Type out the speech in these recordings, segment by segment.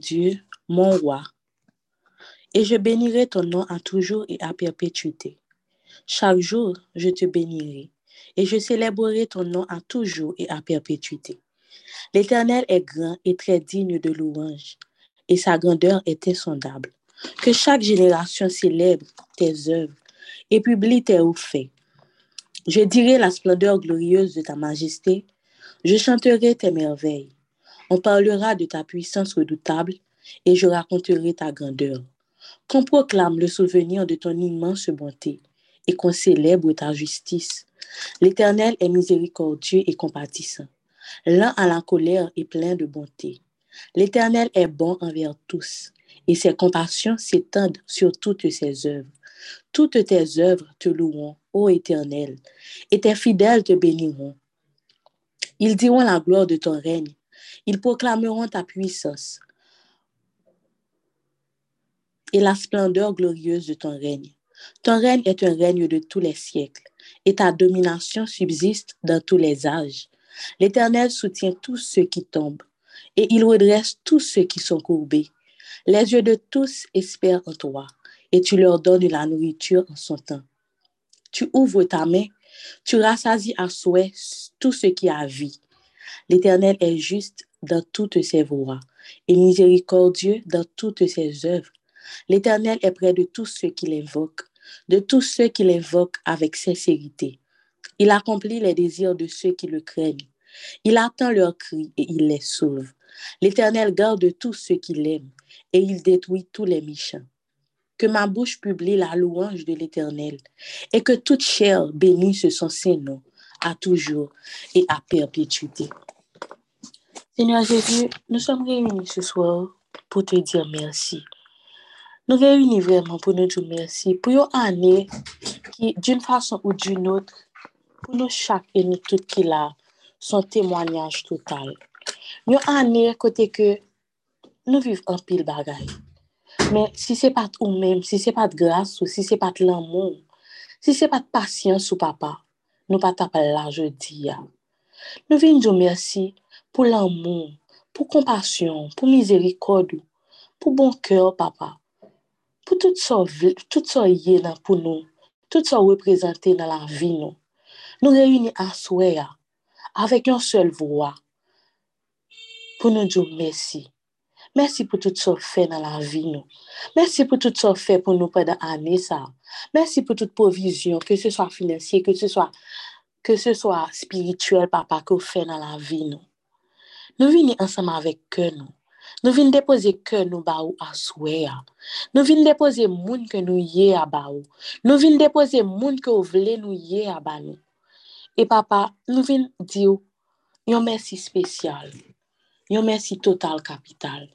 Dieu, mon roi, et je bénirai ton nom à toujours et à perpétuité. Chaque jour, je te bénirai, et je célébrerai ton nom à toujours et à perpétuité. L'Éternel est grand et très digne de louange, et sa grandeur est insondable. Que chaque génération célèbre tes œuvres et publie tes hauts faits. Je dirai la splendeur glorieuse de ta majesté, je chanterai tes merveilles. On parlera de ta puissance redoutable et je raconterai ta grandeur. Qu'on proclame le souvenir de ton immense bonté et qu'on célèbre ta justice. L'Éternel est miséricordieux et compatissant, lent à la colère et plein de bonté. L'Éternel est bon envers tous et ses compassions s'étendent sur toutes ses œuvres. Toutes tes œuvres te loueront, ô Éternel, et tes fidèles te béniront. Ils diront la gloire de ton règne, ils proclameront ta puissance et la splendeur glorieuse de ton règne. Ton règne est un règne de tous les siècles, et ta domination subsiste dans tous les âges. L'Éternel soutient tous ceux qui tombent, et il redresse tous ceux qui sont courbés. Les yeux de tous espèrent en toi, et tu leur donnes la nourriture en son temps. Tu ouvres ta main, tu rassasies à souhait tout ce qui a vie. L'Éternel est juste dans toutes ses voies et miséricordieux dans toutes ses œuvres. L'Éternel est près de tous ceux qui l'invoquent, de tous ceux qui l'invoquent avec sincérité. Il accomplit les désirs de ceux qui le craignent. Il attend leurs cris et il les sauve. L'Éternel garde tous ceux qui l'aiment et il détruit tous les méchants. Que ma bouche publie la louange de l'Éternel et que toute chair bénisse son Saint-Nom à toujours et à perpétuité. Seigneur Jésus, nous sommes réunis ce soir pour te dire merci. Nous réunis vraiment pour nous dire merci pour une année qui, d'une façon ou d'une autre, pour nous chaque et nous toutes qui là, son témoignage total. Une année côté que nous vivons en pile bagaille. Mais si c'est pas ou même, si c'est pas de grâce ou si c'est pas de l'amour, si c'est pas de patience ou papa, nous pas taper là jeudi. Nous venons dire merci pour l'amour, pour compassion, pour miséricorde, pour bon cœur, papa. Pour tout ça, tout y est pour nous, tout ça représenté dans la vie nous. Nous réunis à souhait avec une seule voix pour nous dire merci. Merci pour tout ça fait dans la vie. Merci pour tout ça fait pour nous pendant l'année ça. Merci pour toute provision, que ce soit financier, que ce soit que ce soit spirituel, papa, que vous faites dans la vie nous. Nous venons ensemble avec que nous. Nous venons déposer que nous baou à souhait. Nous venons déposer moun que nous yé à baou. Nous venons déposer moun que vous voulez nous yé à nous. Et papa, nous venons dire un merci spécial. Un merci total capital.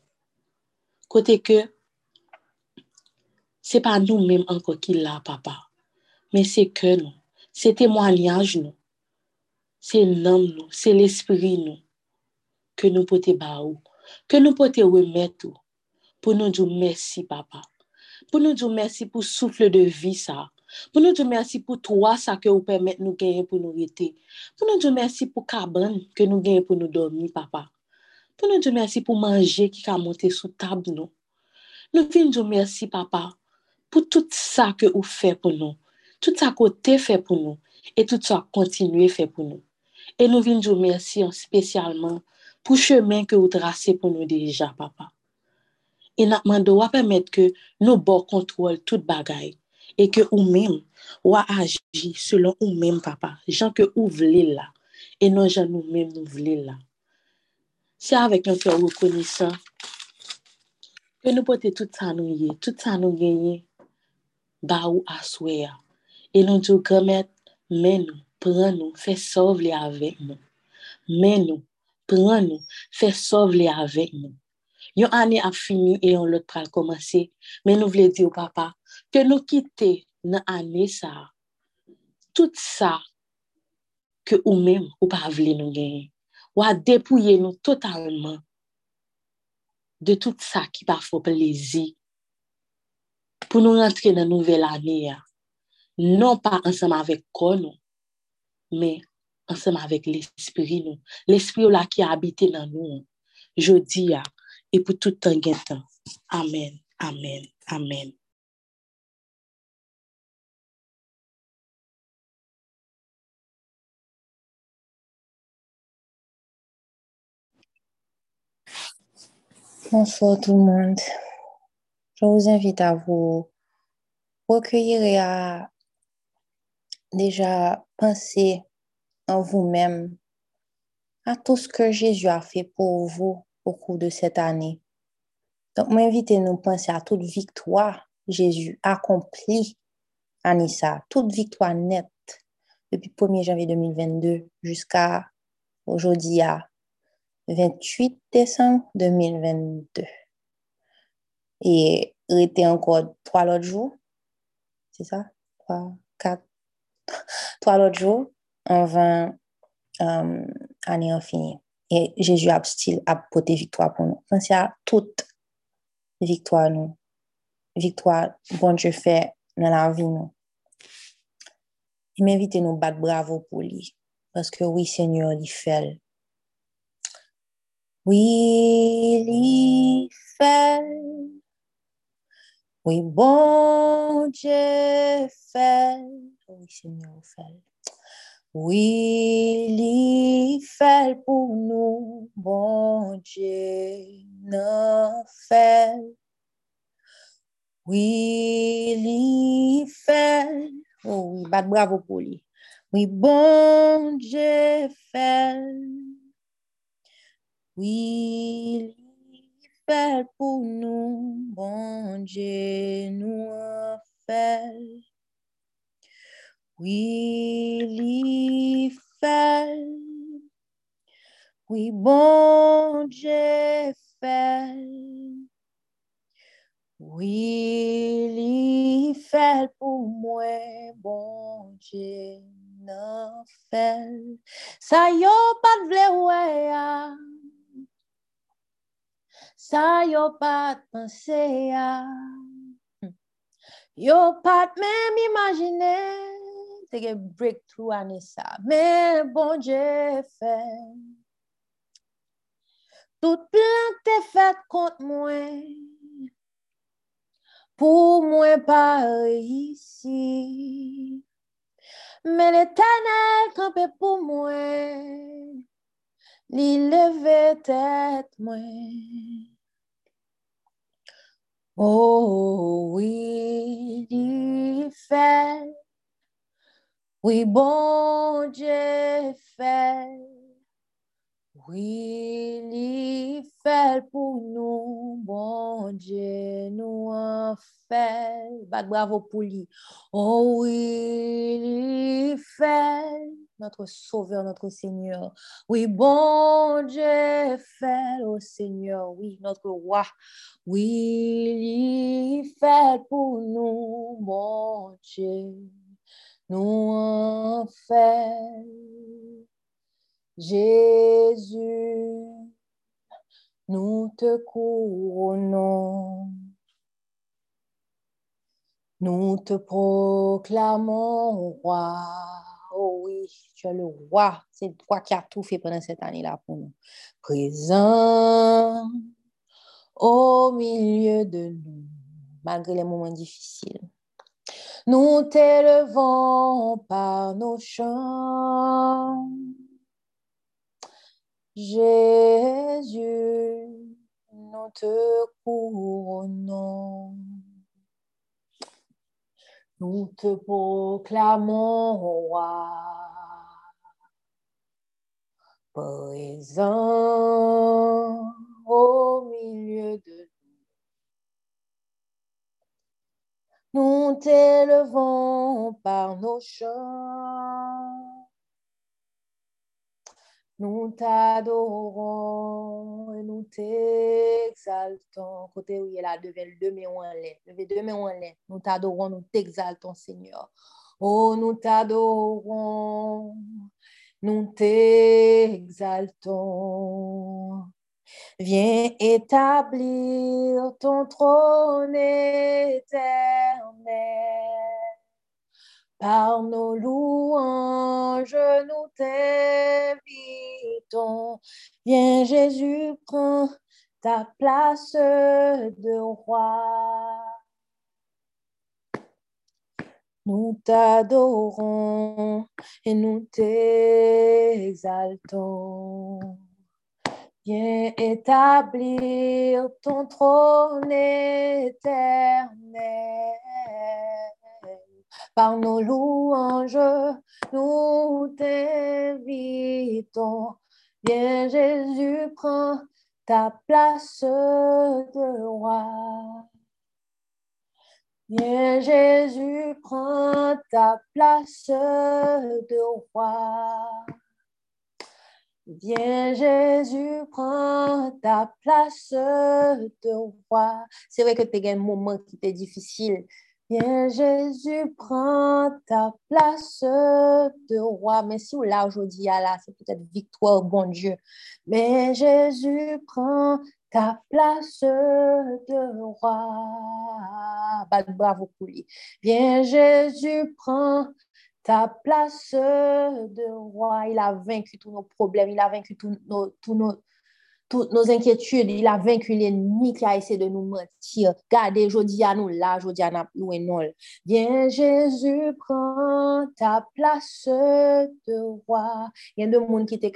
Côté que c'est pas nous-mêmes encore qui l'a, papa. Mais c'est que nous. C'est témoignage nous. C'est l'homme nous. C'est l'esprit Que nous pouvons baou. Que nous pouvons remettre pour nous dire merci, papa. Pour nous dire merci pour souffle de vie, ça. Pour nous dire merci pour toi, ça que vous permettez nous gagner pour nous rester. Pour nous dire merci pour cabane que nous gagnons pour nous dormir, papa. Pour nous dire merci pour manger qui a monté sous table, nous. Nous venons dire merci, papa, pour tout ça que vous faites pour nous. Tout ça que fait pour nous. Et tout ça continuez fait pour nous. Et nous venons dire merci spécialement pour pou chemen ke ou trase pou nou dirija, papa. E nakman do wap emet ke nou bo kontrol tout bagay, e ke ou mem wap aji selon ou mem, papa, jan ke ou vle la, e non jan nou mem nou vle la. Se avèk nou fè wou konisa, ke nou pote tout sa nou ye, tout sa nou genye, ba ou aswe ya. E nou djou gamet, men nou, pren nou, fè sov li avèk nou. Men nou, Mais nous, prends-nous, fais sauver avec nous. Une année a fini et on l'autre a commencé. Mais nous voulons dire au papa que nous quittons dans l'année ça. Tout ça que nous-mêmes, ou pas voulez nous gagner. Ou à dépouiller nous totalement de tout ça qui parfois plaisir. Pour nous rentrer dans la nouvelle année. Non pas ensemble avec nous, mais ensemble avec l'esprit nous. L'esprit là qui a habité dans nous. Je dis, et pour tout temps temps. Amen, amen, amen. Bonsoir tout le monde. Je vous invite à vous recueillir et à déjà penser en vous-même à tout ce que Jésus a fait pour vous au cours de cette année. Donc, m'invitez nous penser à toute victoire Jésus accompli à Nissa, toute victoire nette depuis 1er janvier 2022 jusqu'à aujourd'hui à 28 décembre 2022. Et il était encore trois autres jours, c'est ça? Trois, quatre, trois autres jours avant euh, année infinie. Et Jésus a style a porté victoire pour nous. Pensez toute victoire nous. Victoire, bon Dieu fait dans la vie nous. Il m'invite nous battre bravo pour lui. Parce que oui, Seigneur, il fait oui, fait. Oui, bon Dieu fait. Oui, Seigneur, fait. Oui, il fait pour nous, bon Dieu, non fait. Oui, il fait. Oh oui, bat bravo pour lui. Oui, bon Dieu fait. Oui, il fait pour nous, bon Dieu nous fait. Oui, il fait. Oui, bon Dieu fait. Oui, fait pour moi, bon Dieu non fait. Ça y pas de vle Sa yo pat pense ya. Yo pat même imagine te ge breakthrough ane sa. Men bon Dieu fait. Tout plan te fait contre moi. Pour moi pas ici. Mais l'éternel campait pour moi. Li leve tête moi. Oh oui, il fait, oui, bon Dieu fait, oui, il fait pour nous, bon Dieu nous en fait. bravo pour lui. Oh oui, il fait notre Sauveur, notre Seigneur. Oui, bon Dieu, fait, au Seigneur, oui, notre roi. Oui, il fait pour nous, bon Dieu, nous en fait. Jésus, nous te couronnons. Nous te proclamons, roi. Oh oui, tu es le roi. C'est toi qui as tout fait pendant cette année-là pour nous. Présent au milieu de nous, malgré les moments difficiles. Nous t'élevons par nos chants. Jésus, nous te couronnons. Nous te proclamons roi, présent au milieu de nous. T'élevons par nos chants. Nous t'adorons et nous t'exaltons. Côté où il est là, devant le en l'air. Levez deux mains en. Nous t'adorons, nous t'exaltons, Seigneur. Oh, nous t'adorons, nous t'exaltons. Viens établir ton trône éternel. Par nos louanges, nous t'invitons. Viens Jésus, prends ta place de roi. Nous t'adorons et nous t'exaltons. Viens établir ton trône éternel. Par nos louanges, nous t'invitons. Viens Jésus, prends ta place de roi. Viens Jésus, prends ta place de roi. Viens Jésus, prends ta place de roi. C'est vrai que tu as un moment qui était difficile. Viens Jésus, prends ta place de roi. Mais si là aujourd'hui, là, c'est peut-être victoire, bon Dieu. Mais Jésus, prends ta place de roi. bravo pour lui. Viens Jésus, prends ta place de roi. Il a vaincu tous nos problèmes, il a vaincu tous nos, toutes nos inquiétudes, il a vaincu l'ennemi qui a essayé de nous mentir. Gardez, je dis à nous là, je dis à nous et nous. Viens Jésus, prends ta place de roi. Il y a deux monde qui étaient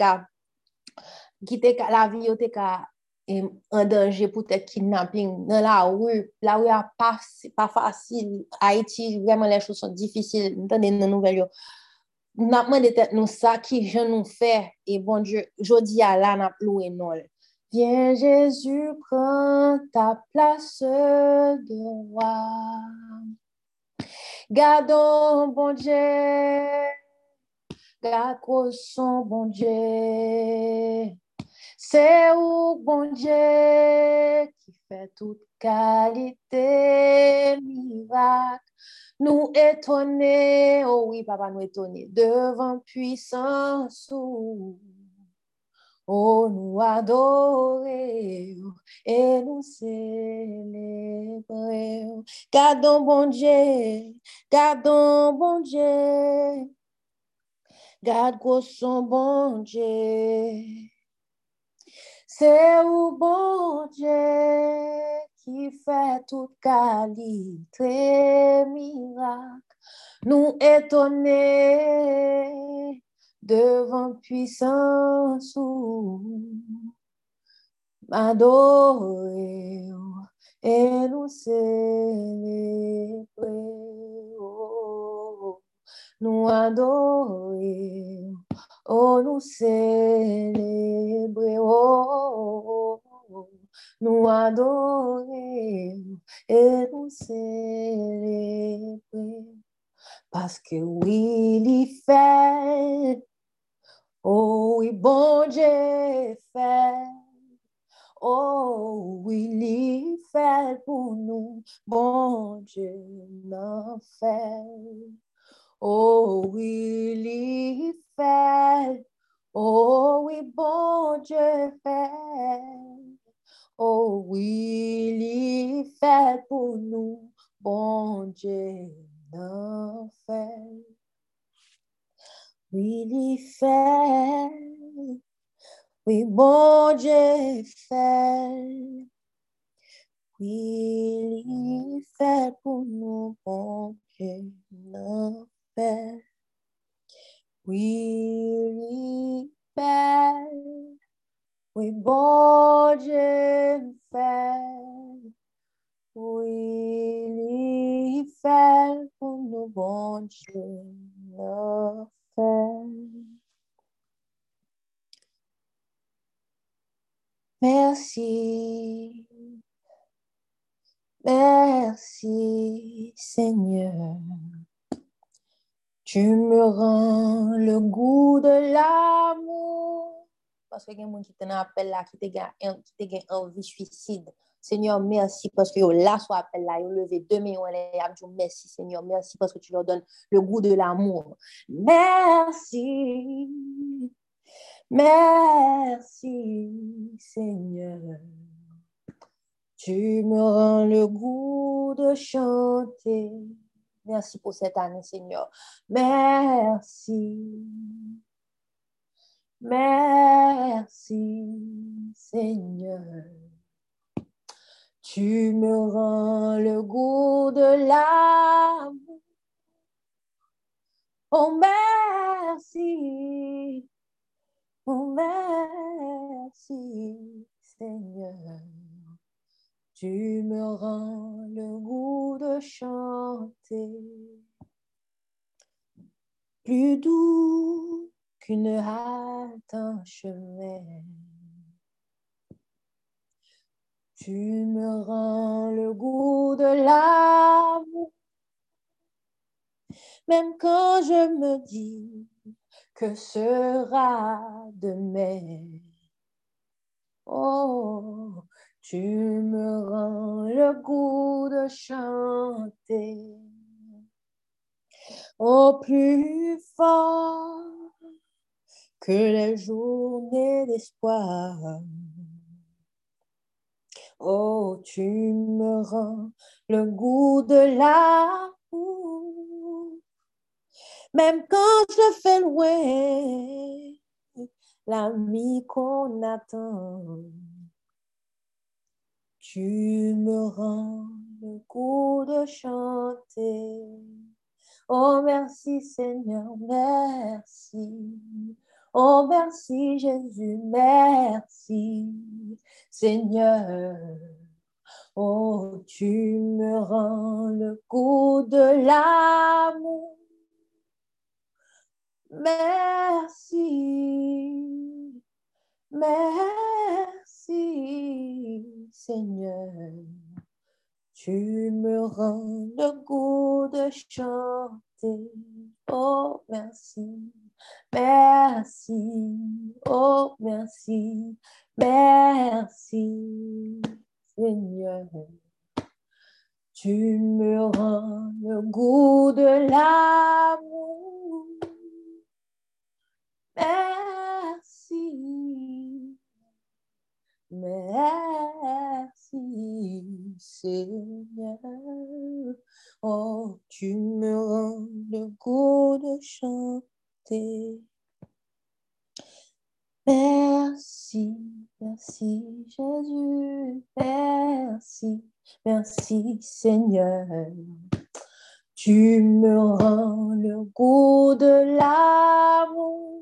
qui était la vie était en danger pour être kidnapping dans la rue. La rue n'est pas, pas facile. Haïti, vraiment, les choses sont difficiles. Entendez nos nouvelles. Nous avons demandé nous ça qui je nous fait. Et bon Dieu, je dis à la, n'a loué nous. Viens Jésus, prends ta place de roi. Gardons, bon Dieu, garde son bon Dieu. C'est où, bon Dieu, qui fait toute qualité, miracle. Nous étonner, oh oui, papa, nous étonner devant puissance. Oh, nous adorer et nous célébrer. Gardons, bon Dieu, gardons, bon Dieu. Garde son bon Dieu. C'est où bon Dieu qui fait toute qualité miracle. Nous étonner devant puissance adorer et nous célébrer. Nous adorer Nous célébrer, oh, nous adorer et nous célébrer. Parce que oui, il fait, oh oui, bon Dieu fait. Oh, il fait pour nous, bon Dieu fait. Oh, il fait. Oh, oui, bon Dieu fait. Oh, oui, il fait pour nous, bon Dieu Parce que y a des gens qui t'en appellent là, qui te envie suicide. Seigneur, merci parce que là, soit appel là, ils levé deux millions merci Seigneur, merci parce que tu leur donnes le goût de l'amour. Merci, merci Seigneur. Tu me rends le goût de chanter. Merci pour cette année, Seigneur. Merci. Merci, Seigneur. Tu me rends le goût de l'amour. Oh merci, oh merci Seigneur. Tu me rends le goût de chanter. Plus doux en chemin. Tu me rends le goût de l'amour. Même quand je me dis que sera demain. Oh, tu me rends le goût de chanter. Au plus fort que les journées d'espoir. Oh, tu me rends le goût de l'amour. Même quand je fais loin l'ami qu'on attend. Tu me rends le goût de chanter. Oh, merci Seigneur, merci. Oh, merci Jésus, merci Seigneur. Oh, tu me rends le goût de l'amour. Merci, merci Seigneur, tu me rends le goût de chanter. Oh, merci, merci, oh, merci, merci, Seigneur. Tu me rends le goût de l'amour. Merci. Merci, Seigneur. Oh, tu me rends le goût de Merci, merci Jésus, merci, merci Seigneur. Tu me rends le goût de l'amour.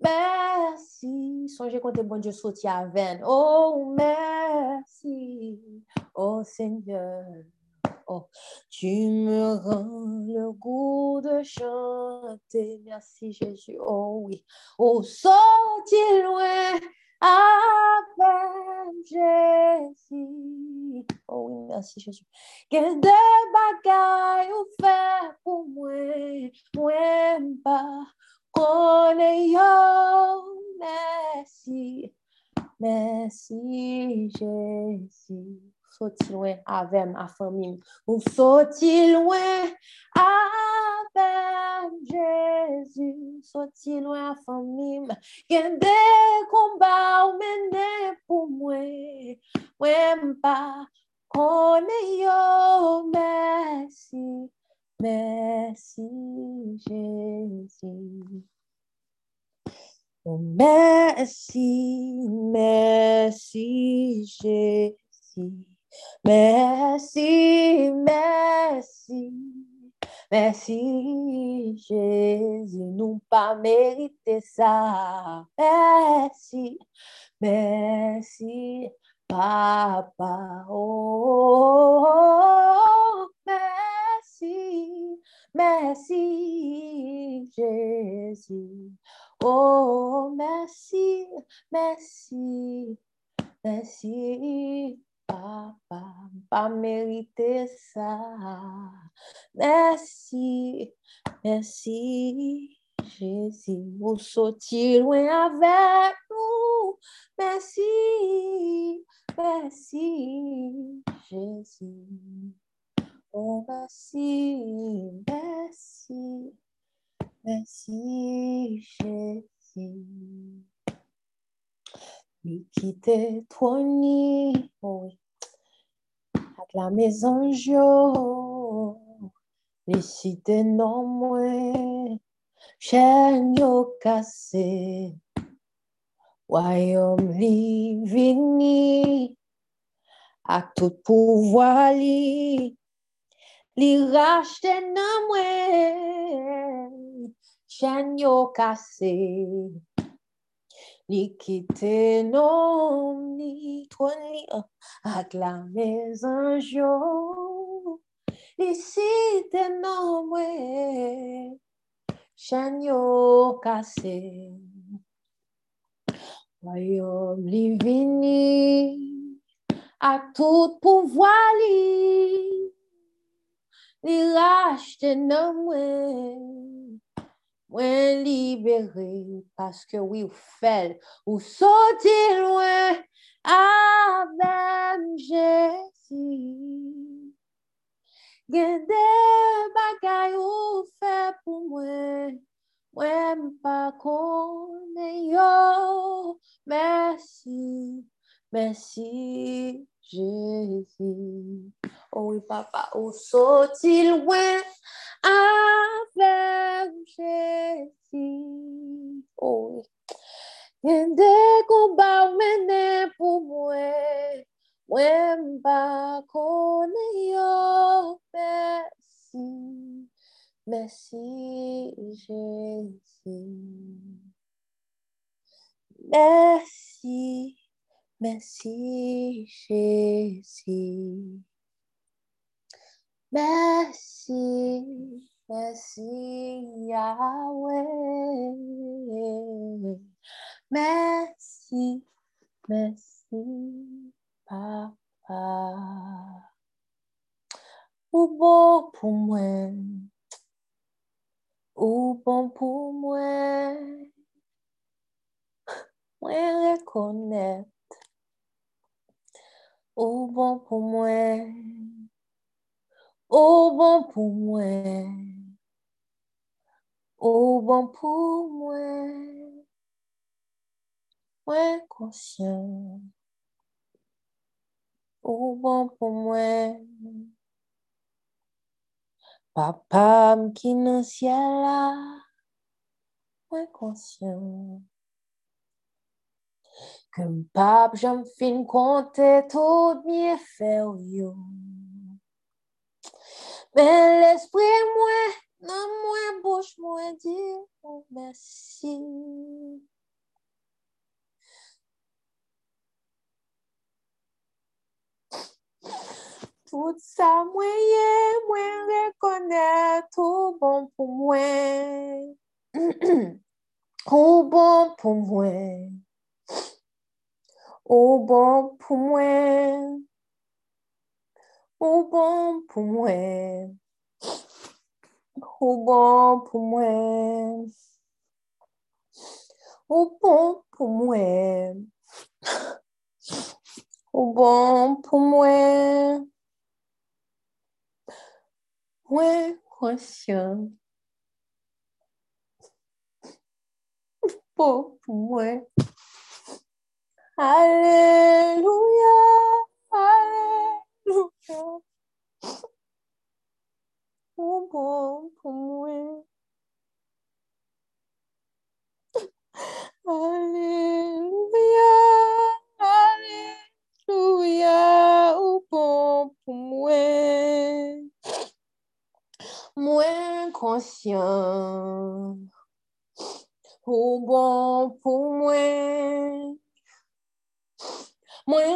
Merci. Songez quand bon Dieu sorti à veine. Oh, merci. Oh, Seigneur. Oh, tu me rends le goût de chanter. Merci, Jésus. Oh, oui. Oh, sorti loin avec Jésus. Oh, oui, merci, Jésus. Quel de bagaille ou fait pour moi, moi pas yo, merci, merci Jésus. Sorti loin avec ma famille, ou sorti loin avec Jésus, sorti loin avec famille, qu'il des combats mener pour moi, moi pas, connais yo, merci. Merci Jésus. Oh, merci, merci Jésus. Merci, merci. Merci Jésus, nous pas mérité ça. Merci, merci Papa. oh, oh merci merci, merci Jésus. Oh, merci, merci, merci. Papa, pas mériter ça. Merci, merci, Jésus. Vous sortir loin avec nous. Merci, merci, Jésus. Oh, merci, merci, merci, Jésus. Oh, avec la maison Jo, les cités non moins, chaîne yo cassé, royaume li vini, à tout pouvoir li, li racheté nan mwen, chen yo kase, li kite nom ni, tron li ak la mezan jo, li site nan mwen, chen yo kase. Royaume li vini, à tout pouvoir li, li racheter non Mwen libere ou paske ou ou fel, ou soti lwen avèm jesi. Gen de bagay ou fe pou mwen, mwen pa konen yo. Mersi, mersi. Jésus. Oh oui, papa, où sont-ils loin avec Jésus? Oh oui. Il des combats menés pour moi, moi pas connais merci, merci Jésus. Merci. Merci Jésus. Merci, merci Yahweh. Merci, merci Papa. Ou bon pour moi, ou bon pour moi, moi reconnaître au bon pour moi, au bon pour moi, au bon pour moi, moi conscient, bon pour moi. Papa qui dans ciel là, moi. Que pape j'en fin compter tout bien faire. Mais l'esprit moi, non moi bouche moi dit oh, merci. Tout ça moi moi reconnaître tout bon pour moi. tout bon pour moi. Au bon pour moi. Au bon pour moi. Au bon pour moi. Au bon pour moi. Au bon pour moi. Moi conscient. Pour moi. Alléluia, Alléluia. Oh bon pour moi. Alléluia, Alléluia, oh bon pour moi. Moi conscient. Oh bon pour moi. Moi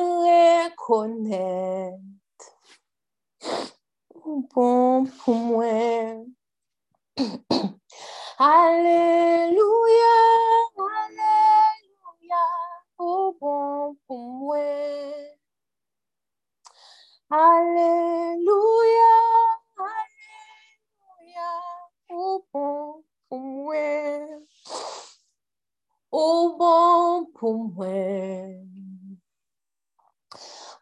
reconnaître. Bon pour moi. Alléluia, Alléluia, oh bon pour moi. Alléluia, Alléluia, oh bon pour moi. Oh bon pour moi.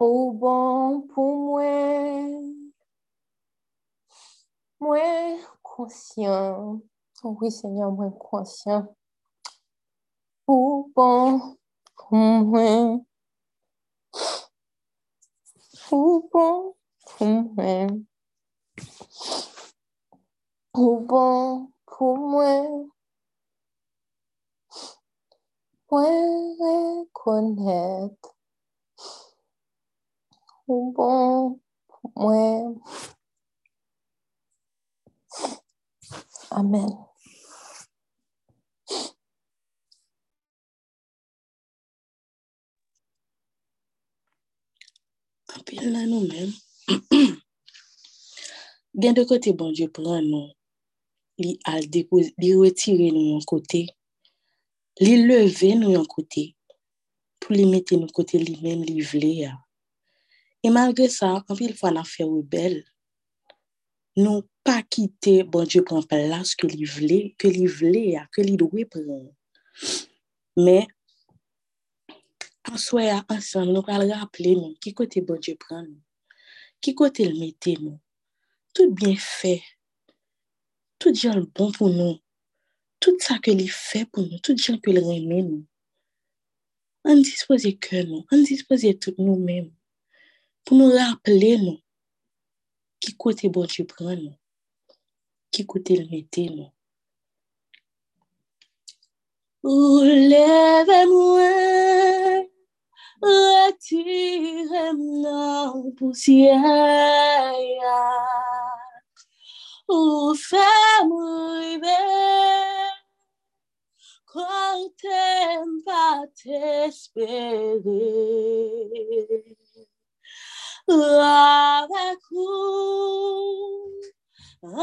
Oh bon pour moi. Moi conscient. Oui, Seigneur, moi conscient. Oh bon pour moi. Oh bon pour moi. Oh bon pour moi. Moi reconnaître bon, moi. Amen. Apil nan nou men. Gen de kote bon Diyo pran nou, li al depoz, li retire nou yon kote, li leve nou yon kote, pou li mette nou kote li men li vle ya. E malgre sa, apil fwa nan fe webel, nou pa kite bon Diyo pran pelas ke li vle, ke li vle ya, ke li dwe pran. Men, Answe a ansan, nou kal rapple nou, ki kote bon Dje pran nou, ki kote l mette nou, tout bien fe, tout jan bon pou nou, tout sa ke li fe pou nou, tout jan ke l reme nou. An dispose ke nou, an dispose tout nou men, pou nou rapple nou, ki kote bon Dje pran nou, ki kote l nou. Ou leve mwen, retirem nan pousyaya, ou fem rive, kontem pa t'espere, avek ou,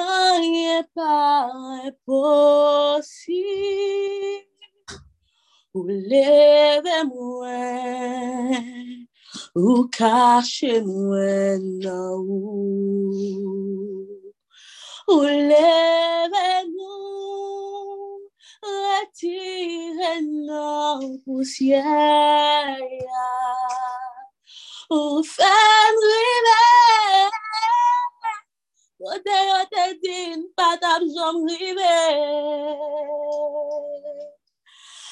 anye pa imposib, Ou leve mwen, ou kache mwen nan ou. Ou leve nou, retire nan pousyaya. Ou fem rive, kote yo te din patab jom rive.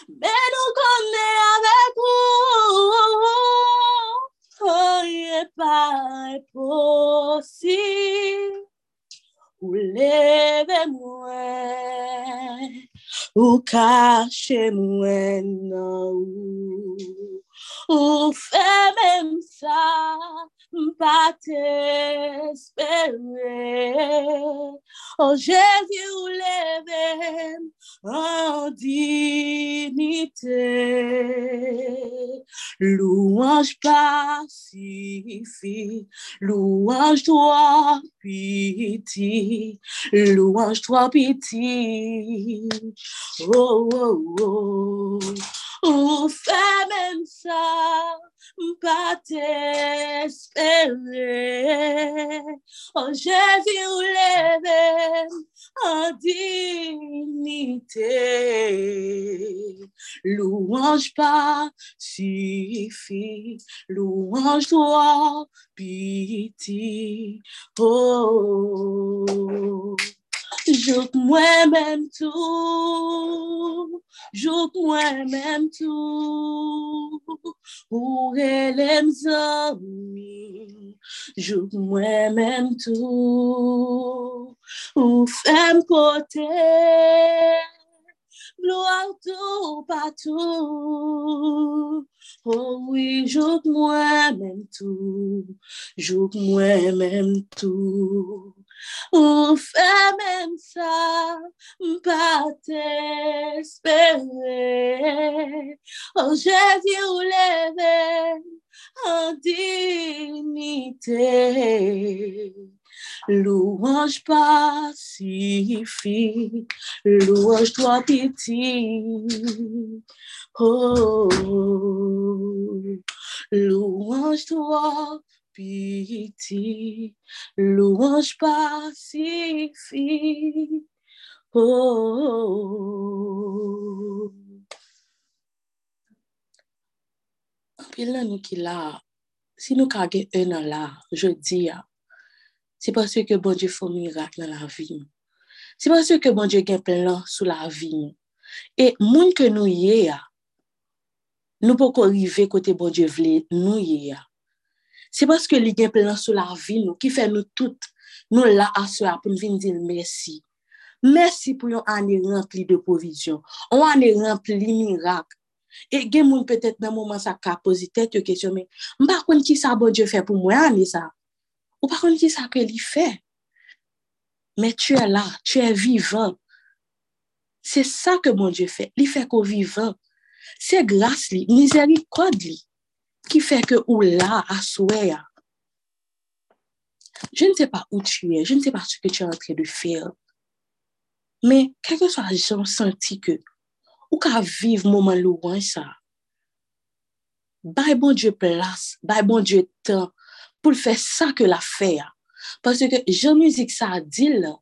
Men nou konne avek ou, Oye pa e posib, Ou leve mwen, Ou nan ou, Ou fe men sa, pa te espere, Oh Jésus ou leve en dignité. Louange pacifie, louange toi pitié, louange toi pitié. Oh, oh, oh, ou fais même ça, pas Oh Jésus ou leve en dignité. Louange pas suffit, louange toi pitié. Oh, jouk moi-même tout, jouk moi-même tout, ou elem zami, jouk moi-même tout, ou fem kote, gloire tout partout. Oh oui, jouk moi-même tout, jouk moi-même tout. Ou fè men sa, pa t'espere. Oh Jésus, ou leve en dignité. Louange pacifie, louange toi pitié. Oh, louange toi piti, louange pacifique. Oh, oh, oh. Anpil nan nou ki la, si nou kage e nan la, je di ya, se paswe ke bon Dje fò mirak nan la vi nou. Se paswe ke bon Dje gen plan sou la vi nou. E moun ke nou ye ya, nou pou ko rive kote bon Dje vle nou ye ya. Se paske li gen plan sou la vi nou, ki fè nou tout, nou la aswa pou nou vin dil mersi. Mersi pou yon ane rempli de provizyon, yon ane rempli mirak. E gen moun petet nan mouman sa ka pozitet yo kesyon men, mba kon ki sa bon Diyo fè pou mwen ane sa, ou pa kon ki sa ke li fè? Men tu e la, tu e vivan. Se sa ke bon Diyo fè, li fè ko vivan. Se glas li, mizerikod li. Ki fè ke ou la aswe ya. Je ne se pa ou tu e, je ne se pa sou ke tu e antre de fè. Men, kèkè so a jan senti ke ou ka vive mouman louan sa. Bay bon Diyo plas, bay bon Diyo tan, pou l fè sa ke la fè ya. Pasè ke jan müzik sa di la,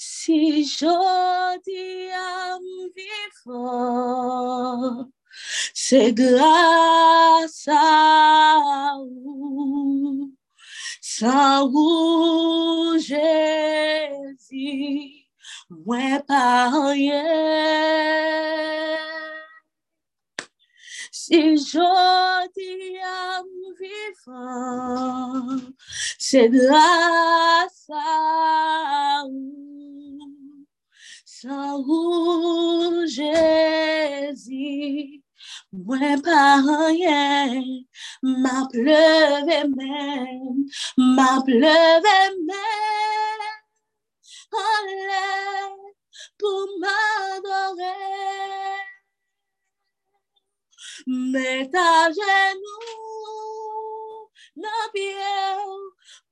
Si jodi am vivan, c'est grâce à vous. Sans vous, Jésus, moi pas rien. Si jodi am vivan, à vous. Sans vous, Moi pas rien, m'a pleuvé même, m'a pleuvé même, allez, pour m'adorer. Mets ta genou, nan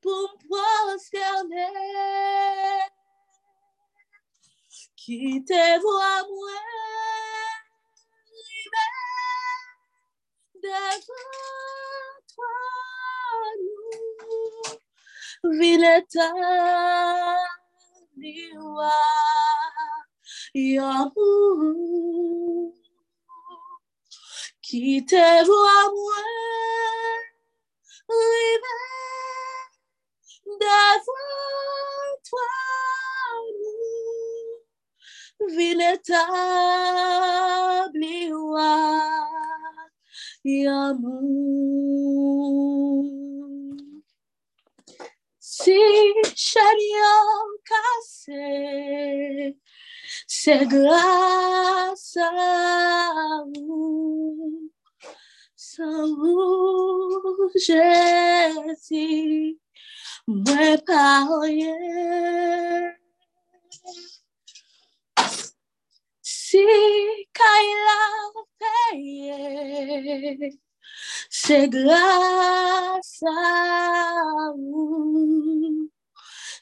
pour me prosterner. Quittez-vous à moi, devant toi, nous, vineta, liwa, yamu. Quittez-vous à moi, devant toi, nous, vinetabliwa, yamu. Si chagnon cassé, c'est grâce à vous.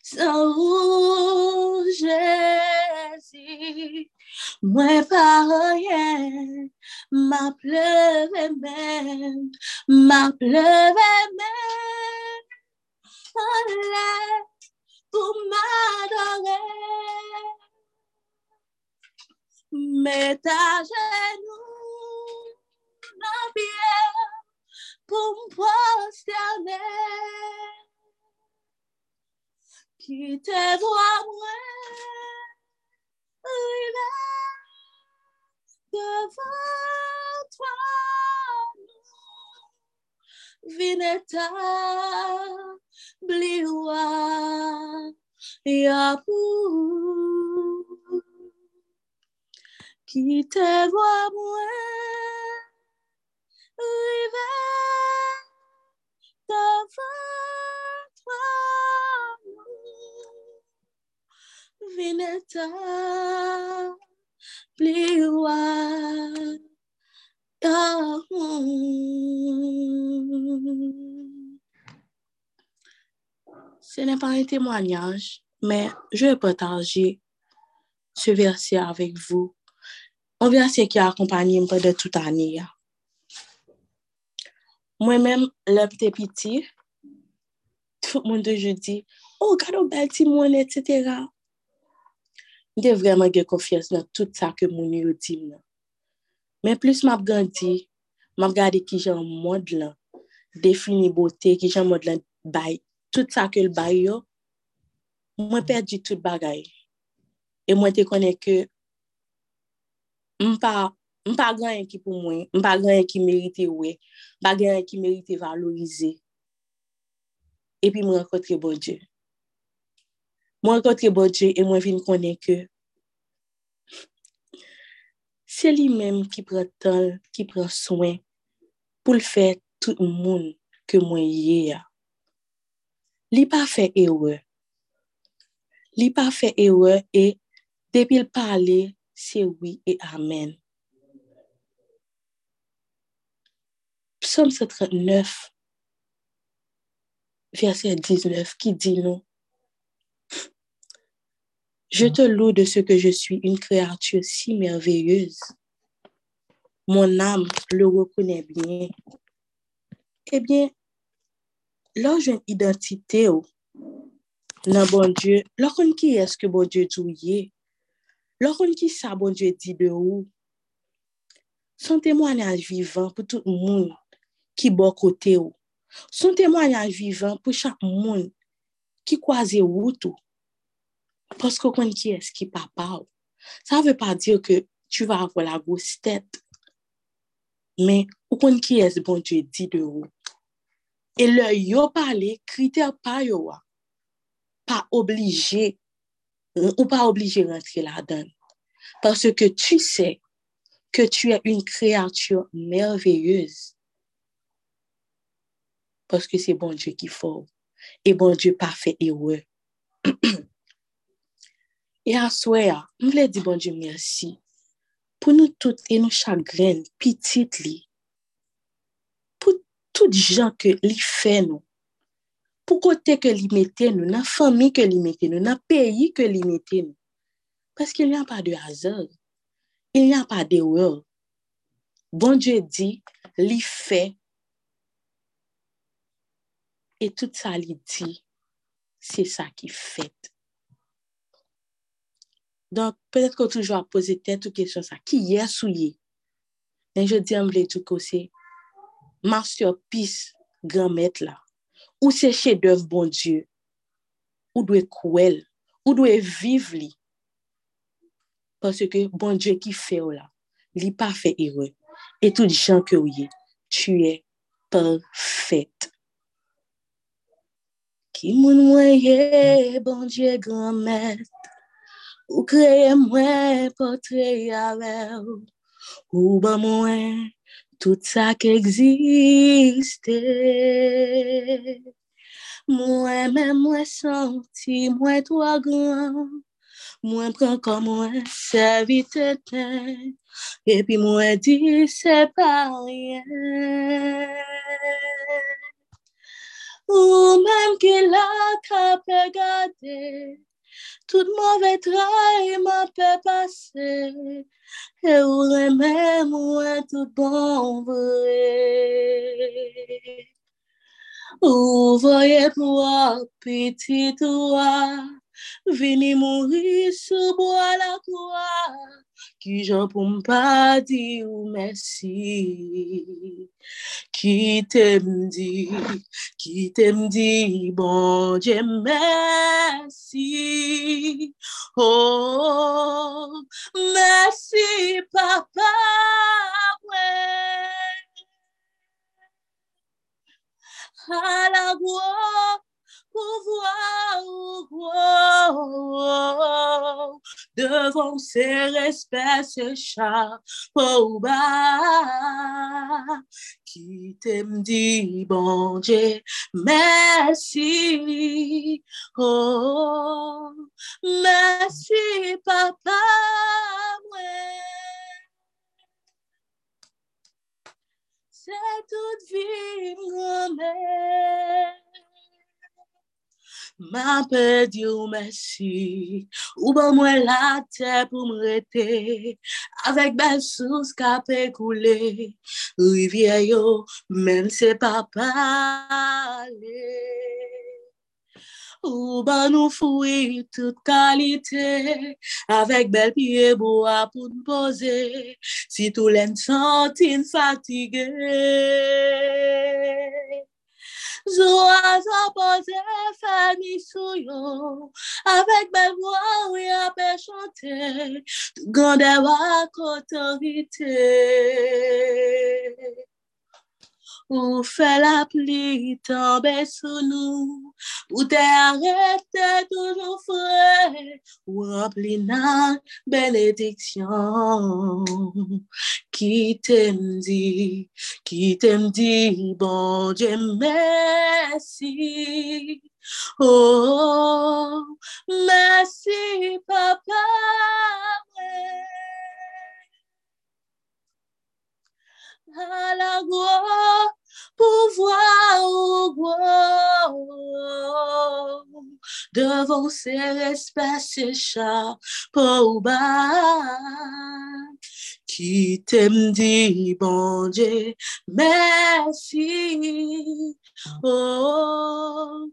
Sans vous, Jésus, moi pas rien. Si Kaila payé, c'est grâce à vous. Sans vous, Jésus, moi pas rien, m'a Mets ta genou, non bien, pour me prosterner. Quittez-vous à moi, devant toi, vineta, bliwa, yapu. Quittez-vous à moi, devant toi, vineta, bliwa, yapu. Ce n'est pas un témoignage, mais je vais partager ce verset avec vous. an versye ki akompanyem pa de tout ane ya. Mwen men, lèp te piti, tout moun de jodi, oh, gado bel ti moun, et cetera. Mwen te vreman ge konfiyans nan tout sa ke moun yo di mnen. Men plus map gandhi, map gade ki jan mod lan, defini bote, ki jan mod lan bay, tout sa ke l bay yo, mwen perdi tout bagay. E mwen te konen ke mpa, mpa ganyan ki pou mwen, mpa ganyan ki merite we, mpa ganyan ki merite valorize. Epi mwen renkotre bon Diyo. Mwen renkotre bon Diyo e mwen vin konen ke se li menm ki pren tan, ki pren soen pou l fè tout moun ke mwen ye ya. Li pa fè ewe. Li pa fè ewe e depil pale c'est oui et amen. Psaume 139, verset 19, qui dit nous, Je te loue de ce que je suis une créature si merveilleuse. Mon âme le reconnaît bien. Eh bien, lò jen identité ou nan bon Dieu, lò kon ki eske bon Dieu douye, Lò kon ki sa bon Dieu di de ou, son témoignage vivant pou tout moun ki bo kote ou. Son temwanyaj vivan pou chak moun ki kwaze wout ou. Pasko kon ki eski papa ou. Sa ve pa dir ke tu va avwa la gos tèt. Men, ou kon ki es bon Dieu di de ou. Et le yo parler, critère pas yo Pas obligé ou pas obligé rentrer là-dedans. Parce que tu sais que tu es une créature merveilleuse. Parce que c'est bon Dieu qui fait. Et bon Dieu parfait et heureux. et à soi, je voulais dire bon Dieu merci. Pour nous toutes et nos chagrins, petites, tout jan ke li fè nou, pou kote ke li mette nou, nan fami ke li mette nou, nan peyi ke li mette nou. Paske il n'y a pa de hazard, il n'y a pa de wèl. Bon Dje di, li fè, et tout sa li di, se sa ki fèt. Donk, pèlèt kon toujwa pose tèt ou kesyon sa, ki yè sou yè? Nen je di amble vle tou kose, masterpiece yo pis gran met la. Ou se chedev bon Diyo, ou dwe kouel, ou dwe viv li. Pase ke bon Diyo ki fe ou la, li pa fe ire. Et tout jan ke ou ye, tu e perfet. Ki moun mwen ye, bon Diyo gran met, ou kreye mwen potre yave ou, ou ba mwen, tout ça qui existe. Moi-même, moi senti, moi toi grand. Moi prends comme moi serviteur. Et puis moi dis c'est pas rien. Ou même qu'il a qu'à garder. Tout mauvais travail m'a fait passer. Et ou remè mwen tout bon vre. Ou voye pou apiti toa, Vini mouri sou bo la kwa, ki jan pou mpa di ou mersi. Ki te mdi, ki te mdi, bon je mersi. Oh, mersi papa mwen. A la gwo, gloire, pouvoir, devant ces respects, ce chapeau bas, qui t'aime dit, bon Dieu, merci, oh, merci, papa, c'est toute vie, grand-mère. Mwen pe di ou mersi, ou ban mwen la te pou mrete, avek bel sous ka pe koule, rivye yo men se pa pale. Ou ban nou fwi tout kalite, avek bel piye bo apoun pose, si tou len santin fatige. Zo a pose fami sou yo, avek bel voix ou ya pe chante, gande wak otorite. Ou fe la pli tombe sou nou, Pour t'arrêter toujours frais, rempli de bénédiction. Qui t'aime dit, qui t'aime dit, bon Dieu, merci. Oh, merci, papa. À la gloire, pouvoir, gloire, devant ces espèces pour bas, qui t'aime dit, bon Dieu, merci. Oh,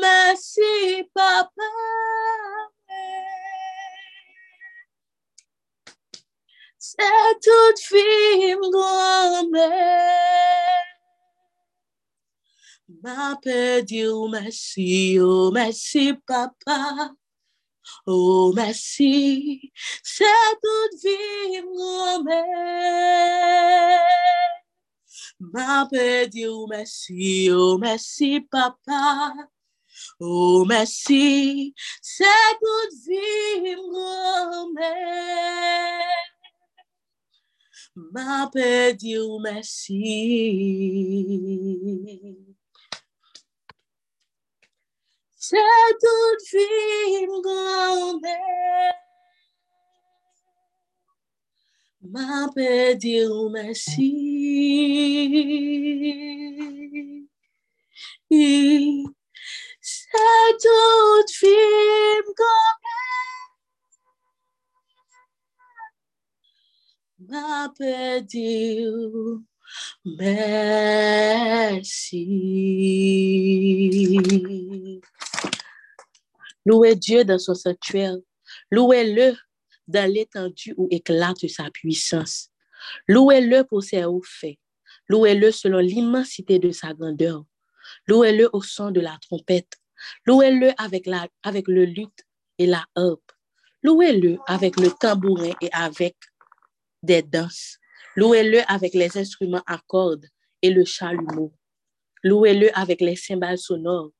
merci, papa. C'est toute fille grand-mère. Ma dire merci, oh merci, papa. Oh, merci, c'est toute vie grand-mère. Ma dire merci, oh merci, papa. Oh, merci, c'est toute vie grand-mère. Ma dire merci. C'est toute vie grand-mère. Ma dire merci. C'est toute vie grand-mère. Ma dire merci. Louez Dieu dans son sanctuaire. Louez-le dans l'étendue où éclate sa puissance. Louez-le pour ses hauts faits. Louez-le selon l'immensité de sa grandeur. Louez-le au son de la trompette. Louez-le avec, le luth et la harpe. Louez-le avec le tambourin et avec des danses. Louez-le avec les instruments à cordes et le chalumeau. Louez-le avec les cymbales sonores.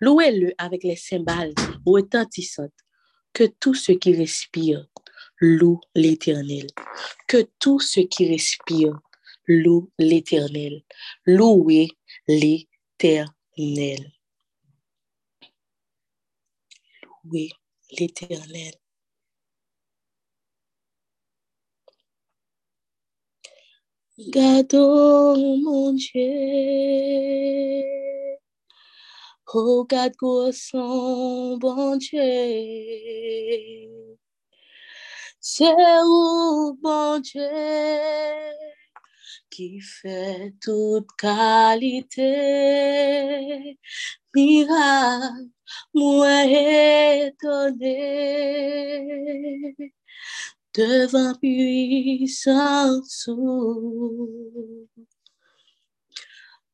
Louez-le avec les cymbales retentissantes. Que tout ce qui respire loue l'Éternel. Que tout ce qui respire loue l'Éternel. Louez l'Éternel. Louez l'Éternel. Gardons mon Dieu. Regarde quoi son bon Dieu. C'est où bon Dieu qui fait toute qualité. Miracle, moi étonné devant puissance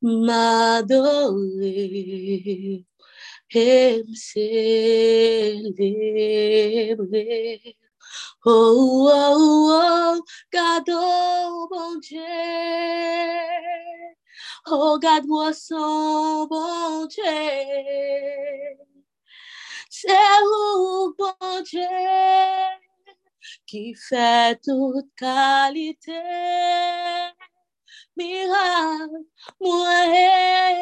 m'adorer et me célébrer. Oh, oh, oh, cadeau, bon Dieu. Oh, garde-moi son bon Dieu. C'est où, bon Dieu, qui fait toute qualité miracle, moi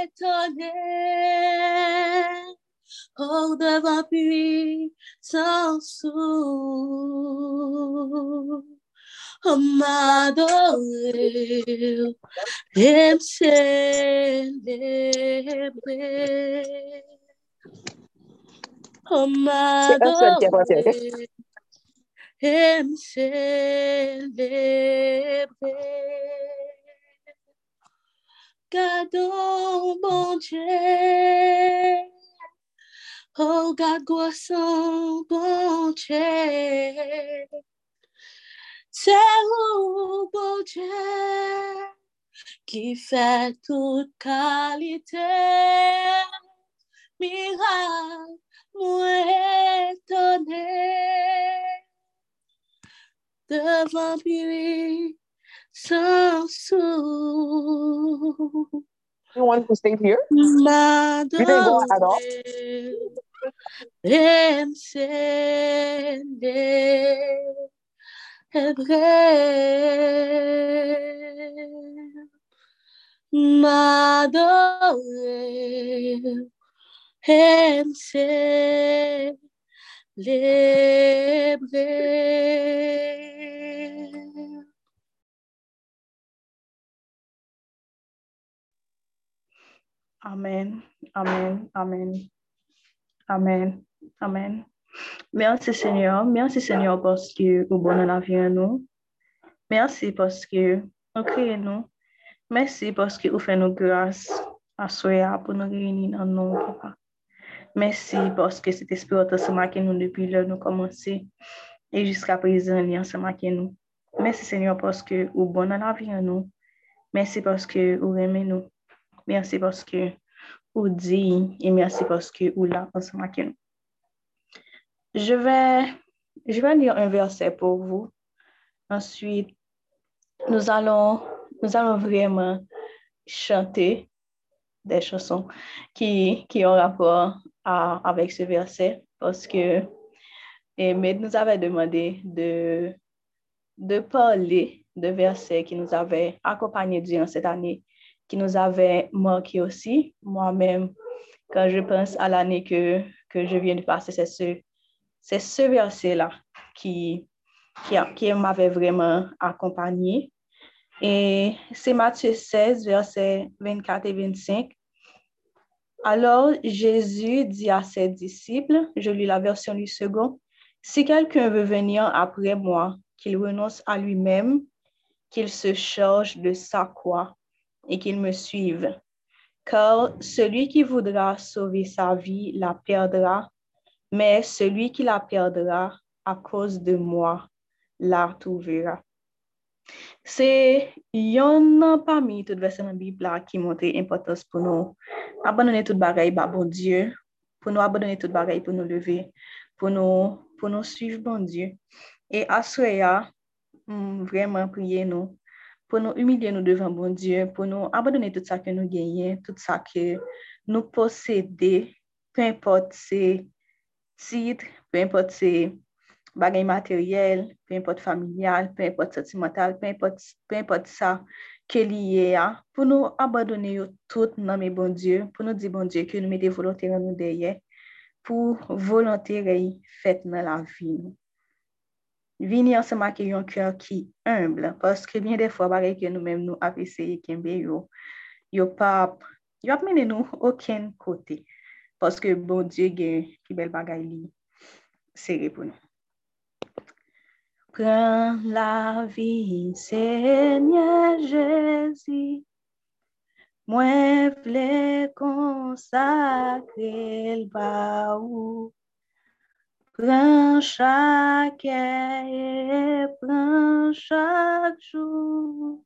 étonné. Oh, devant puissance, oh, m'adorer et me célébrer. Oh, m'adorer et me. Oh, Gardons, bon Dieu. Oh, garde son bon Dieu. C'est où, bon Dieu, qui fait toute qualité. Miracle, moi étonné. Devant lui, sans sou. You want to stay here? M'adorer, You didn't go at all? et me célébrer. M'adorer, et Amen, amen, amen, amen, amen. Merci Seigneur, merci Seigneur parce que vous bon en avion nous. Merci parce que vous créez nous. Merci parce que vous faites nous grâce à soya pour nous réunir en nous, papa. Merci parce que cet esprit se marque nous depuis l'heure nous commencé et jusqu'à présent, il se marque nous. Merci Seigneur parce que vous bon en avion nous. Merci parce que vous aimez nous. Merci parce que vous dites et merci parce que vous là ensemble avec nous. Je vais, je vais lire un verset pour vous. Ensuite, nous allons, nous allons vraiment chanter des chansons qui, ont rapport avec ce verset parce que mais nous avait demandé de, de parler de versets qui nous avaient accompagnés durant cette année, qui nous avaient marqué aussi. Moi-même, quand je pense à l'année que, que je viens de passer, c'est ce, c'est ce verset-là qui, qui, qui m'avait vraiment accompagné. Et c'est Matthieu 16, versets 24 et 25. Alors Jésus dit à ses disciples, je lis la version du second, si quelqu'un veut venir après moi, qu'il renonce à lui-même, qu'il se charge de sa croix et qu'il me suive. Car celui qui voudra sauver sa vie la perdra, mais celui qui la perdra à cause de moi la trouvera. C'est yon parmi tout verset dans la Bible qui montre l'importance pour nous abandonner toute bagaille ba bon Dieu, pour nous abandonner toute bagaille pour nous lever, pour nous pour nous suivre bon Dieu. Et à soya, mm, vraiment prier nous pou nou umilye nou devan bon Diyo, pou nou abadone tout sa ke nou genyen, tout sa ke nou posede, pou import se tit, pou import se bagay materyel, pou import familial, pou import sentimental, pou import, pou import sa ke liye a, pou nou abadone yo tout nan me bon Diyo, pou nou di bon Diyo ke nou me de volonté nan nou deye, pou volonté rey fèt nan la vi nou. vini ansama ki yon kyo ki humble, paske bien defwa bagay ki nou menm nou ap eseye kenbe yo, yo pap, yo ap mene nou oken kote, paske bon Diyo gen ki bel bagay li sere pou nou. Pren la vi, Seigneur Jezi, mwen vle konsakre l ba ou, Prends chaque et prends chaque jour.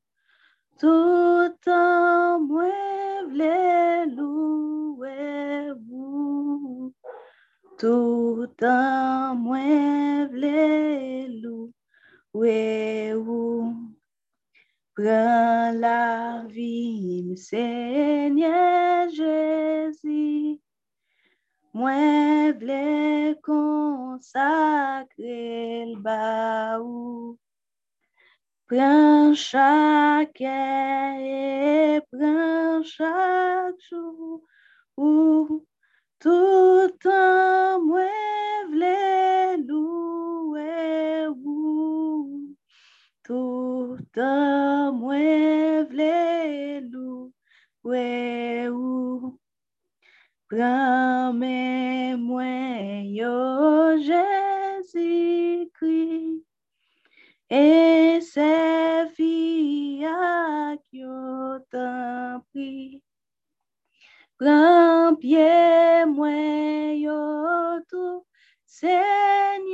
Tout en moi, vle louer vous. Tout en moi, vle louer vous. Prends la vie, Seigneur Jésus. Moi, vle consacrer le ba ou. Prends chaque et prends chaque jour. Ou tout en moi, vle louer vous. Tout en moi, vle louer vous. Prends-moi, moi, Jésus-Christ, et servi à yo t'en prie. Prends pied, moi, yo tout, Seigneur,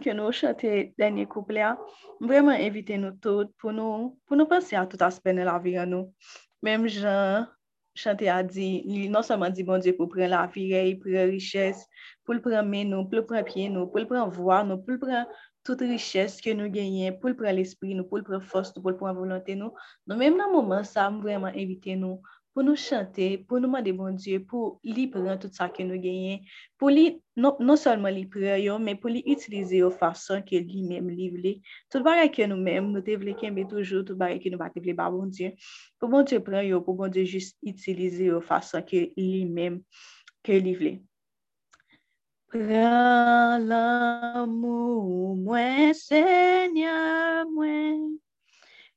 que nous chantons dernier couplet, vraiment inviter nous toutes pour nous, pour nous penser à tout aspect de la vie de nous. Même Jean chanter a dit, non seulement dit bon Dieu pour prendre la vie, pour la richesse, pour le prendre nous, pour le prendre pied nous, pour le prendre voix nous, pour prendre toute richesse que nous gagnons, pour prendre l'esprit nous, pour le prendre force pour le prendre volonté nous. Nous même dans le moment ça, vraiment inviter nous pour nous chanter, pour nous demander bon Dieu, pour prendre tout ça que nous gagnons, pour lui, non, non seulement prendre, mais pour lui utiliser de façon que lui-même livre. Tout le que nous-mêmes, nous devons toujours, tout le que nous devons bon Dieu. Pour bon Dieu prendre, pour bon Dieu juste utiliser de façon que lui-même, que livre. Prends l'amour, Seigneur, moi.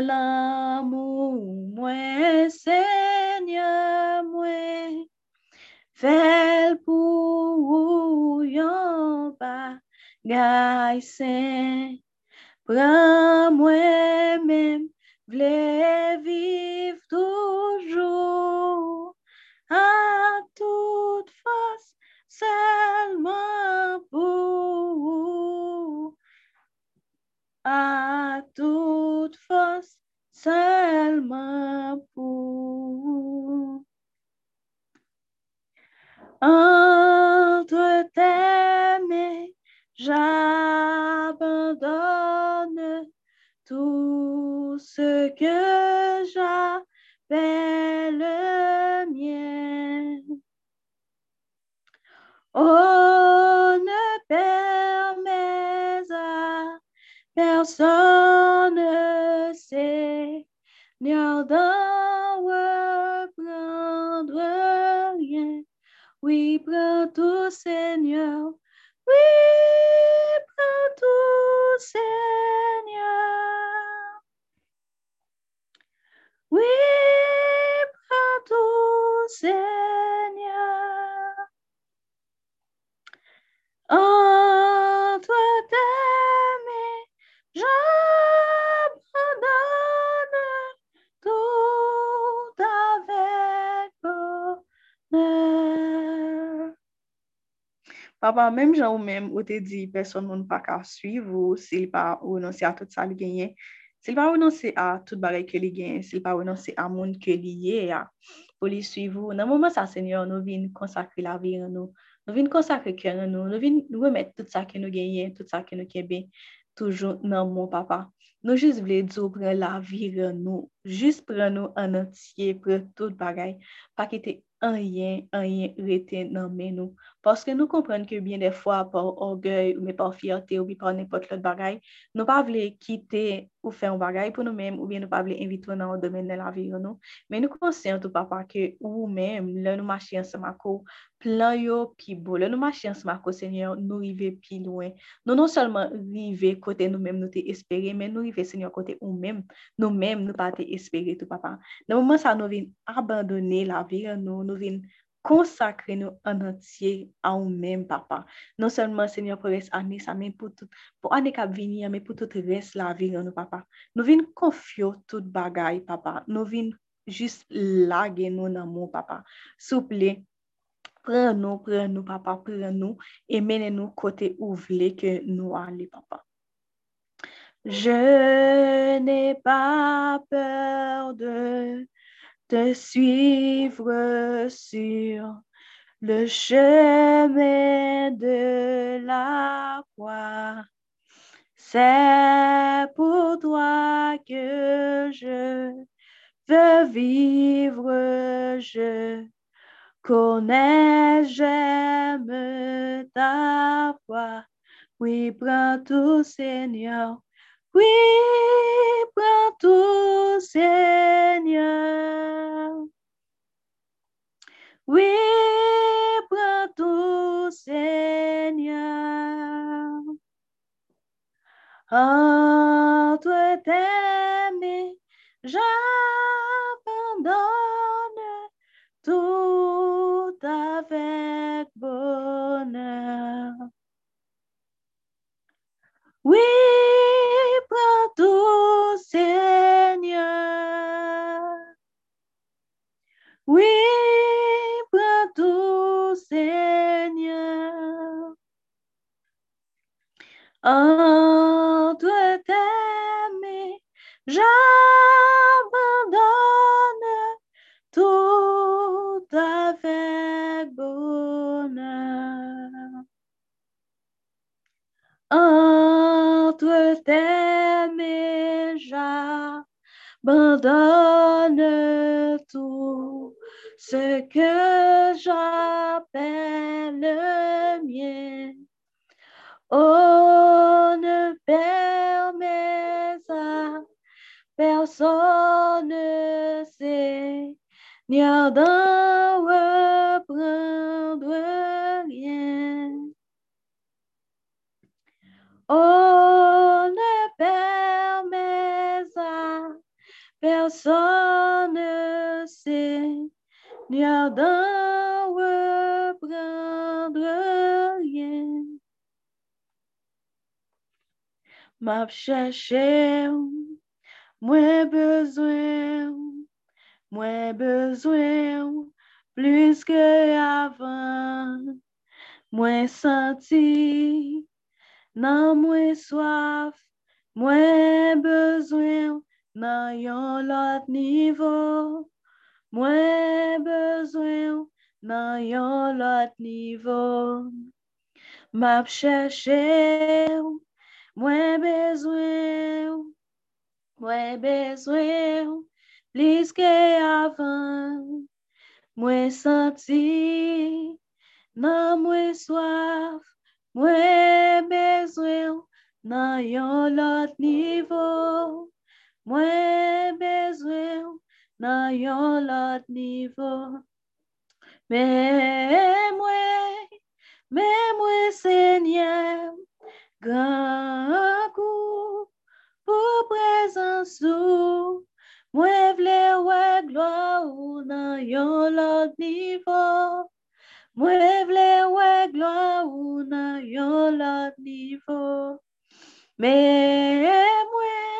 l'amour, moi, Seigneur, moi, fais pour yon bagay saint. Prends moi-même, vle vivre toujours à toute force seulement pour à toute force seulement pour entre tes mains j'abandonne tout ce que j'appelle le mien. Oh personne Seigneur d'en reprendre rien. Oui, prends tout, Seigneur. Oui, prends tout, Seigneur. Papa, menm jan ou menm ou te di person moun pa ka suiv ou sil pa ou non se a tout sa li genyen, sil pa ou non se a tout barek ke li genyen, sil pa ou non se a moun ke li ye a pou li suiv ou. Nan mouman sa, senyor, nou vin konsakri la vi an nou, nou vin konsakri kèr an nou, nou vin nou remet tout sa ke nou genyen, tout sa ke nou kebe, toujou nan moun papa. Nou jist vle dzo pre la vi an nou, jist pre nou an antye, pre tout bagay, pa ki te anyen, anyen reten nan men nou. Paske nou kompren ke bien defwa par orgey ou me par fiyate ou bi par nepot lot bagay, nou pa vle kite ou fe yon bagay pou nou menm ou bien nou pa vle invito nan ou domen nan la viyon nou. Men nou konsen tou pa pa ke ou menm lè nou machi ansem akou, plan yo pi bo, lè nou machi ansem akou senyon nou rive pi louen. Nou non solman rive kote nou menm nou te espere, men nou rive senyon kote ou menm, nou menm nou pa te espere tou pa pa. Nan mouman sa nou vin abandone la viyon nou, nou vin consacrer nous en entier à nous-mêmes, papa. Non seulement, Seigneur, pour cette année, mais pour tout, pour l'année qui venir, mais pour tout reste la vie, nous, papa. Nous venons confier tout bagaille, papa. Nous venons juste laguer nous dans papa. S'il vous plaît, prends-nous, prends-nous, papa, prends-nous et menez-nous côté où vous que nous allions, papa. Je n'ai pas peur de te suivre sur le chemin de la croix. C'est pour toi que je veux vivre, je connais, j'aime ta voix. Oui, prends tout, Seigneur, oui, prends tout, Seigneur. Oui, prends tout, Seigneur. En toi t'aimer, j'abandonne tout avec bonheur. Oui, Seigneur. Oui, prends tout, Seigneur. En toi t'aimer, j'abandonne tout ce que j'appelle le mien? Oh, ne permets à personne, Seigneur, d'en reprendre rien. Oh, Personne sait, Seigneur, d'en reprendre rien. M'a cherché, moins besoin, moins besoin, plus que avant. Moins senti, non moins soif, moins besoin. nan yon lot nivou. Mwen bezwen nan yon lot nivou. Map chèche ou, mwen bezwen ou, mwen bezwen ou, plis ke avan. Mwen santi nan mwen swaf, mwen bezwen ou, nan yon lot nivou. Mwen bezwe ou nan yon lot nivou. Men mwen, men mwen senye, gran kou pou prezansou. Mwen vle wè glo ou nan yon lot nivou. Mwen vle wè glo ou nan yon lot nivou. Men mwen,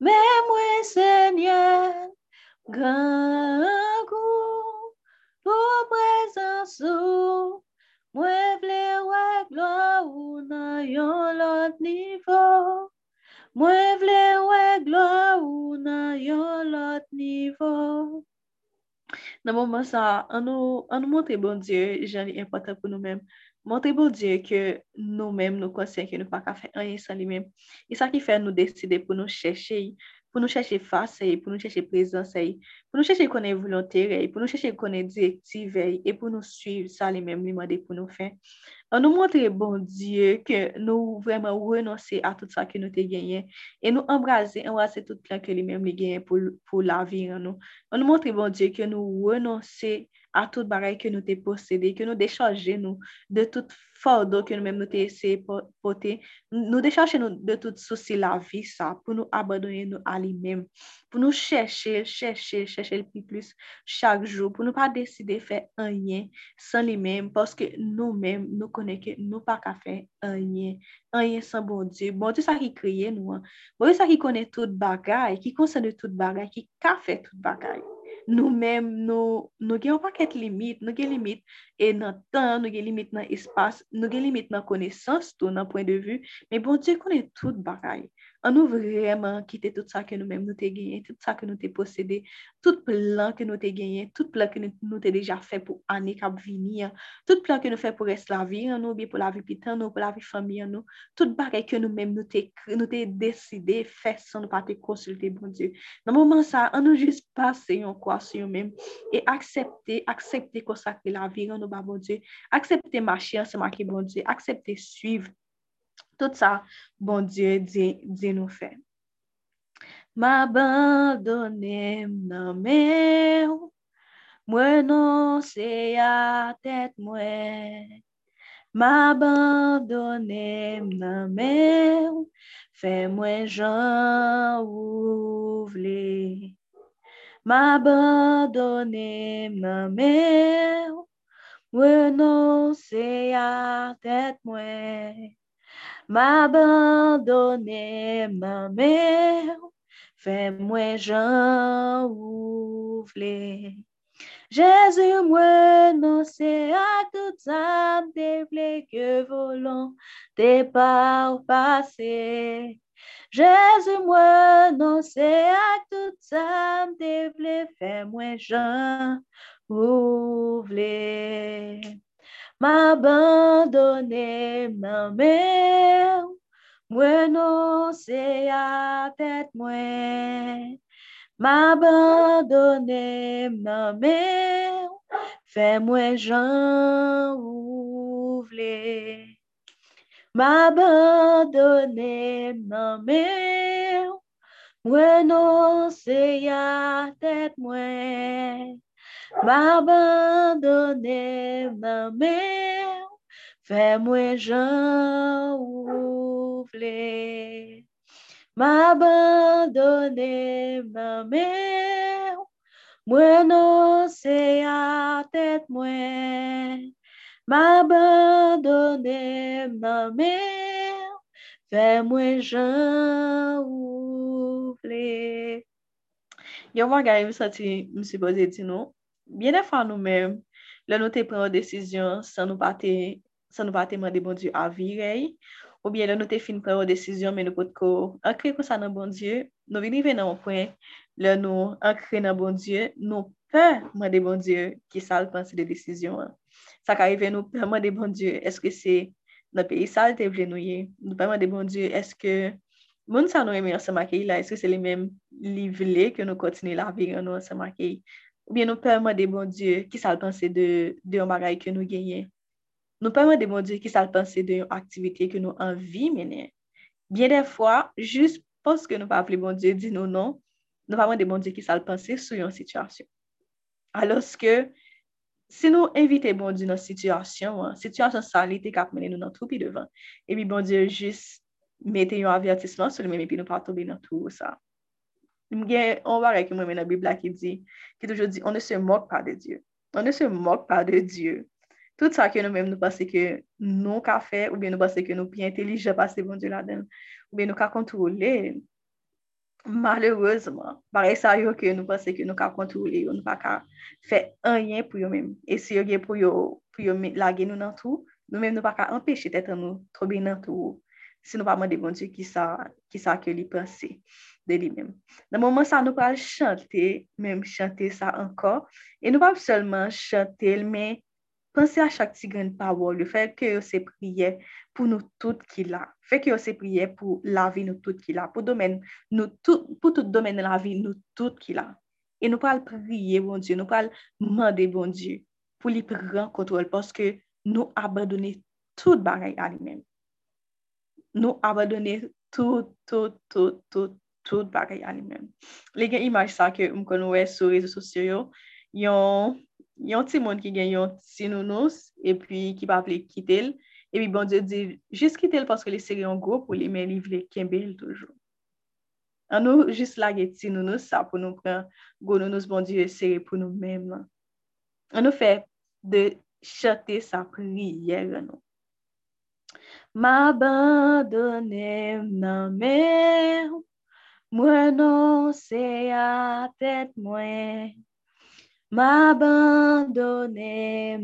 mais moi, Seigneur, grand coup pour présence moi vle gloire ou nan yon lot niveau. Moi vle ouais gloire ou nan yon lot niveau. Dans le moment ça, on nous, on nous montre bon Dieu, j'en ai important pour nous-mêmes. Montre bon Diyo ke nou menm nou konsen ke nou pa ka fè anye san li menm. E sa ki fè nou deside pou nou chèche, pou nou chèche fase, pou nou chèche prezanse, pou nou chèche konen volontere, pou nou chèche konen direktive, e pou nou suiv sa li mèm li mwade pou nou fè. An nou montre bon Diyo ke nou vreman renonse a tout sa ke nou te genyen, e nou embrase, embrase tout plan ke li mèm li genyen pou, pou la vi an nou. An nou montre bon Diyo ke nou renonse a tout bagay ke nou te posede, ke nou dechaje nou de tout fardo ke nou menm nou te ese pote, nou decharje nou de tout souci la vi sa, pou nou abadonye nou a li menm, pou nou chèche, chèche, chèche l'pi plus chak jou, pou nou pa deside fè anyen san li menm, poske nou menm nou koneke nou pa ka fè anyen, anyen san bon die, bon die sa ki kriye nou an, bon die sa ki kone tout bagay, ki konsen de tout bagay, ki ka fè tout bagay. nou men nou, nou gen yon paket limit, nou gen limit e nan tan, nou gen limit nan espas, nou gen limit nan konesans tou nan pwen de vu, men bon, Diyo konen tout bagay. an nou vreman kite tout sa ke nou menm nou te genyen, tout sa ke nou te posede, tout plan ke nou te genyen, tout plan ke nou te deja fe pou ane kap vini, tout plan ke nou fe pou res la vi an nou, bi pou la vi pitan nou, pou la vi fami an nou, tout bagay ke nou menm nou te, nou te deside fe san nou pa te konsulte bon Diyo. Nan mouman sa, an nou jist pase yon kwa se yon menm, e aksepte, aksepte konsakte la vi an nou ba bon Diyo, aksepte machi an se maki bon Diyo, aksepte suiv, Tout sa, bon Diyo di nou fe. M'abandonem nan men, mwen non se a tet mwen. M'abandonem nan men, fe mwen jan ou vle. M'abandonem nan men, mwen non se a tet mwen. M'abandonne ma mère, fais-moi jan ou vle. Jésus, moi, non c'est à tout ça, te vle que volant, te par passé. Jésus, moi, non c'est à tout ça, te vle, fais-moi jan ou vle. M'abandonne ma mère, mwen non se a tête mwen. M'abandonne ma mère, fais-moi jan ou vle. M'abandonne ma mère, mwen non se a tête M'abandone nan men, fè mwen jan ou vle. M'abandone nan men, mwen nou se a tèt mwen. M'abandone nan men, fè mwen jan ou vle. Yo mwen gare mwen sati msipoze di nou, Bien defan nou men, le nou te pren ou desisyon san nou pa te, te mande bon Diyo avirey, ou bien le nou te fin pren ou desisyon men nou pot ko ankre kon sa nan bon Diyo, nou vini ven nan ou pwen, le nou ankre nan bon Diyo, nou pe mande bon Diyo ki sal panse de desisyon. Sa ka rive nou pe mande bon Diyo, eske se nan peyi sal te vle nou ye, nou pe mande bon Diyo, eske moun sa nou eme yon ke la, eske se li men li vle ke nou kontine la vire nou ansama ke. ou bien nou pèman de bon Diyo ki sal panse de, de yon bagay ke nou genyen. Nou pèman de bon Diyo ki sal panse de yon aktivite ke nou anvi menen. Bien defwa, jist poske nou pa aple bon Diyo di nou non, nou pèman de bon Diyo ki sal panse sou yon situasyon. Aloske, se nou evite bon Diyo nan situasyon, situasyon salite kap menen nou nan troupi devan, E epi bon Diyo jist mette yon avertisman sou li mè pi nou pa tobe nan trou sa. Mgen, on va rek yon mwen men nan Bibla ki di, ki toujou di, on ne se mok pa de Diyo. On ne se mok pa de Diyo. Tout sa ke nou men nou pase ke nou ka fe, ou bien nou pase ke nou pi entelije pase bon Diyo la den, ou bien nou ka kontrole, malereusement, pare sa yo ke nou pase ke nou ka kontrole, ou nou pa ka fe anyen pou yo men. E si yo gen pou yo, pou yo lage nou nan tou, nou men nou pa ka empeshe tetan nou trobe nan tou, si nou pa mande bon Diyo ki sa, ki sa ke li pense. De li men. Nan mouman sa nou pral chante, menm chante sa ankor, e nou pral selman chante, men pense a chak ti gen pawol, le ke yo se priye pour nous toutes qui là. Fait que c'est prier pour la vie nous toutes qui là, pour tout pour domaine de la vie nous toutes qui là. Et nous pas prier bon Dieu, nous pas demander bon Dieu pour lui prendre contrôle parce que nous abandonner tout bagaille à lui-même. Nous abandonner tout tout tout tout tout bagay a li men. Le gen imaj sa ke m kon wè sou rezo sosyo yo, yon, yon ti moun ki gen yon ti nounos, e pi ki pa aple kitel, e pi bon diyo di, jis kitel paske li seri yon go pou li men liv li kembel toujou. An nou jis la gen ti nounos sa pou nou pren go nounos bon diyo e seri pou nou men lan. An nou fe de chate sa priye lan nou. M'abandonem nan men, Mwen nou se a tèt mwen, M'abandone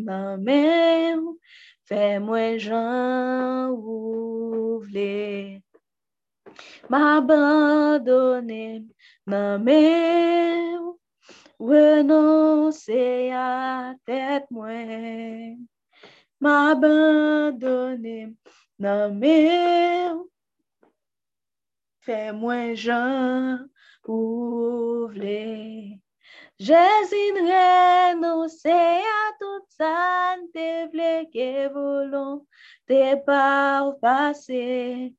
man mè ou, Fè mwen jan ou vle. M'abandone man mè ou, Mwen nou se a tèt mwen, M'abandone nan mè ou, fais-moi j'en ouvre. Jésus renoncer à tout ça, te vle que volon, te par passé.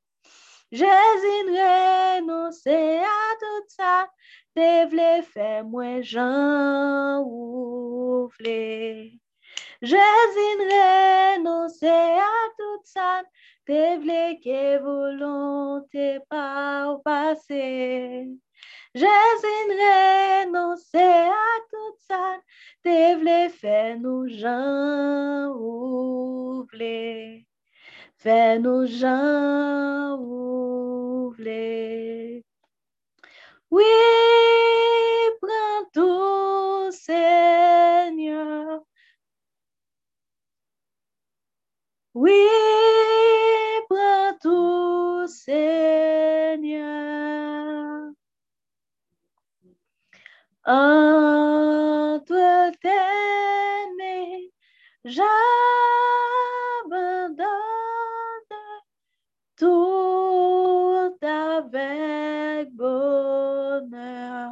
Jésus renoncer à tout ça, te vle faire moi j'en ouvre. Jésus renoncer à tout ça, vle que volon, te par passé. Jésus renoncer à tout ça, vle faire nous gens ouvre. Fais nous gens ouvre. Oui, prends tout, Seigneur. Oui, prends tout, Seigneur. Entre tes mains, j'abandonne tout avec bonheur.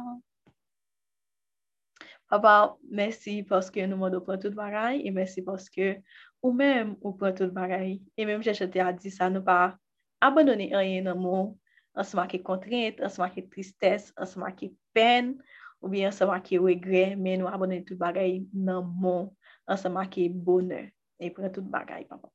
Papa, merci parce que nous m'avons pris tout bagaille et merci parce que ou mèm ou pran tout bagay. E mèm jè chate a di sa nou pa abandone anyen nan moun, ansama ki kontrent, ansama ki tristès, ansama ki pen, ou bi ansama ki regre, men nou abandone tout bagay nan moun, ansama ki bonè, e pran tout bagay pa moun.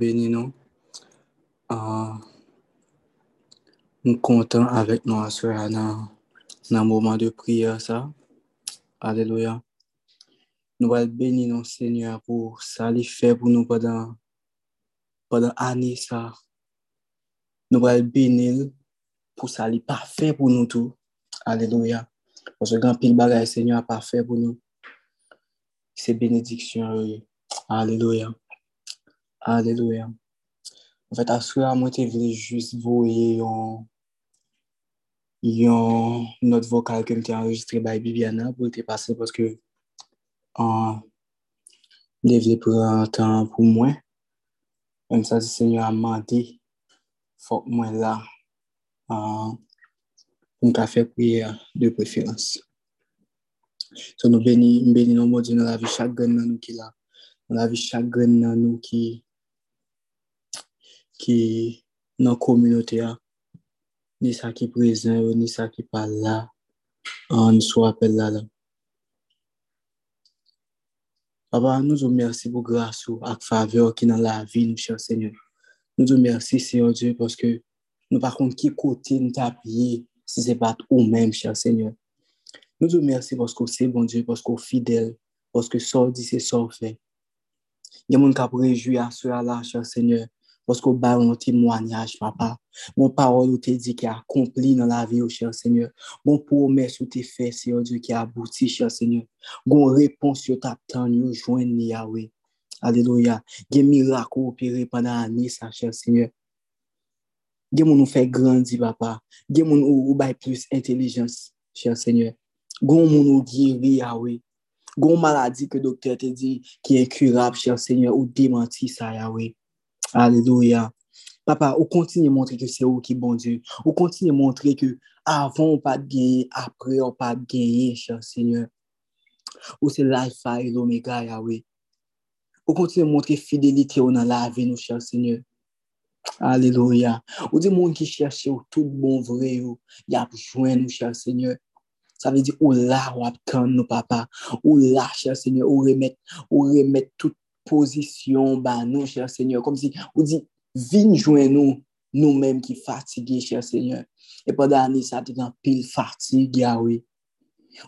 Beni nou, an, uh... nous comptons avec nous soir dans le moment de prière ça. Alléluia. Nous allons bénir nos Seigneur pour ça qu'il fait pour nous pendant pendant année ça. Nous allons bénir pour ça fait pour nous tout. Alléluia. Parce que quand pile bagaille Seigneur pas fait pour nous. C'est bénédiction. Alléluia. Alléluia. An fèt aswe a mwen te vle jist voye yon yon not vokal ke mte enregistre bay Bibiana pou te pase paske an devle pou an tan pou mwen. Mwen sa se senyo a mante fòk mwen la an mwen ka fè priye de preferans. So nou beni, mbeni nou modi nan la vi chak gen nan nou ki la. Nan la vi chak gen nan nou ki dans la communauté, a, ni ça qui est présent, ni ça qui pas là, on nous soit appelé là. Papa, nous vous remercions pour grâce ou ak faveur qui dans la vie, nous, cher Seigneur. Nous vous remercions, Seigneur Dieu, parce que nous par contre qui côté nous t'appuyer si c'est pas ou même, cher Seigneur. Nous vous remercions parce que c'est bon Dieu, parce que fidèle, parce que ça dit, c'est ça fait. Il y a des gens qui réjouir parce que bah un témoignage, papa. Mon parole te dit qui accompli dans la vie, oh, cher Seigneur. Mon promesse ou te fait, Seigneur Dieu, qui abouti, cher Seigneur. Bon réponse yo t'attend, yo joindre Yahweh. Alléluia. Gen miracle opéré pendant l'année, ça, cher Seigneur. Gen moun nous fait grandir, papa. Gen moun ou, ou plus intelligence, cher Seigneur. Gon moun ou guéri, Yahweh. Gon maladie que docteur te dit qui est incurable, cher Seigneur, ou démenti ça, Yahweh. Alléluia. Papa, ou continue de montrer que c'est vous qui bon Dieu. Ou continue de montrer que avant on pas de gagner, après on pas de gagner, cher Seigneur. Ou c'est l'alpha et l'oméga, Yahweh. Ou continue de montrer fidélité dans la vie, nous, cher Seigneur. Alléluia. Ou des monde qui cherche tout bon vrai, il a besoin nous, cher Seigneur. Ça veut dire, ou là, ou nous, papa. Ou là, cher Seigneur, ou remettre, ou remettre toute position, bah, nous, cher Seigneur. Comme si, ou dit, viens joindre nous, nous-mêmes qui fatigués, cher Seigneur. Et pendant l'année, ça, t'es en pile fatigue, oui.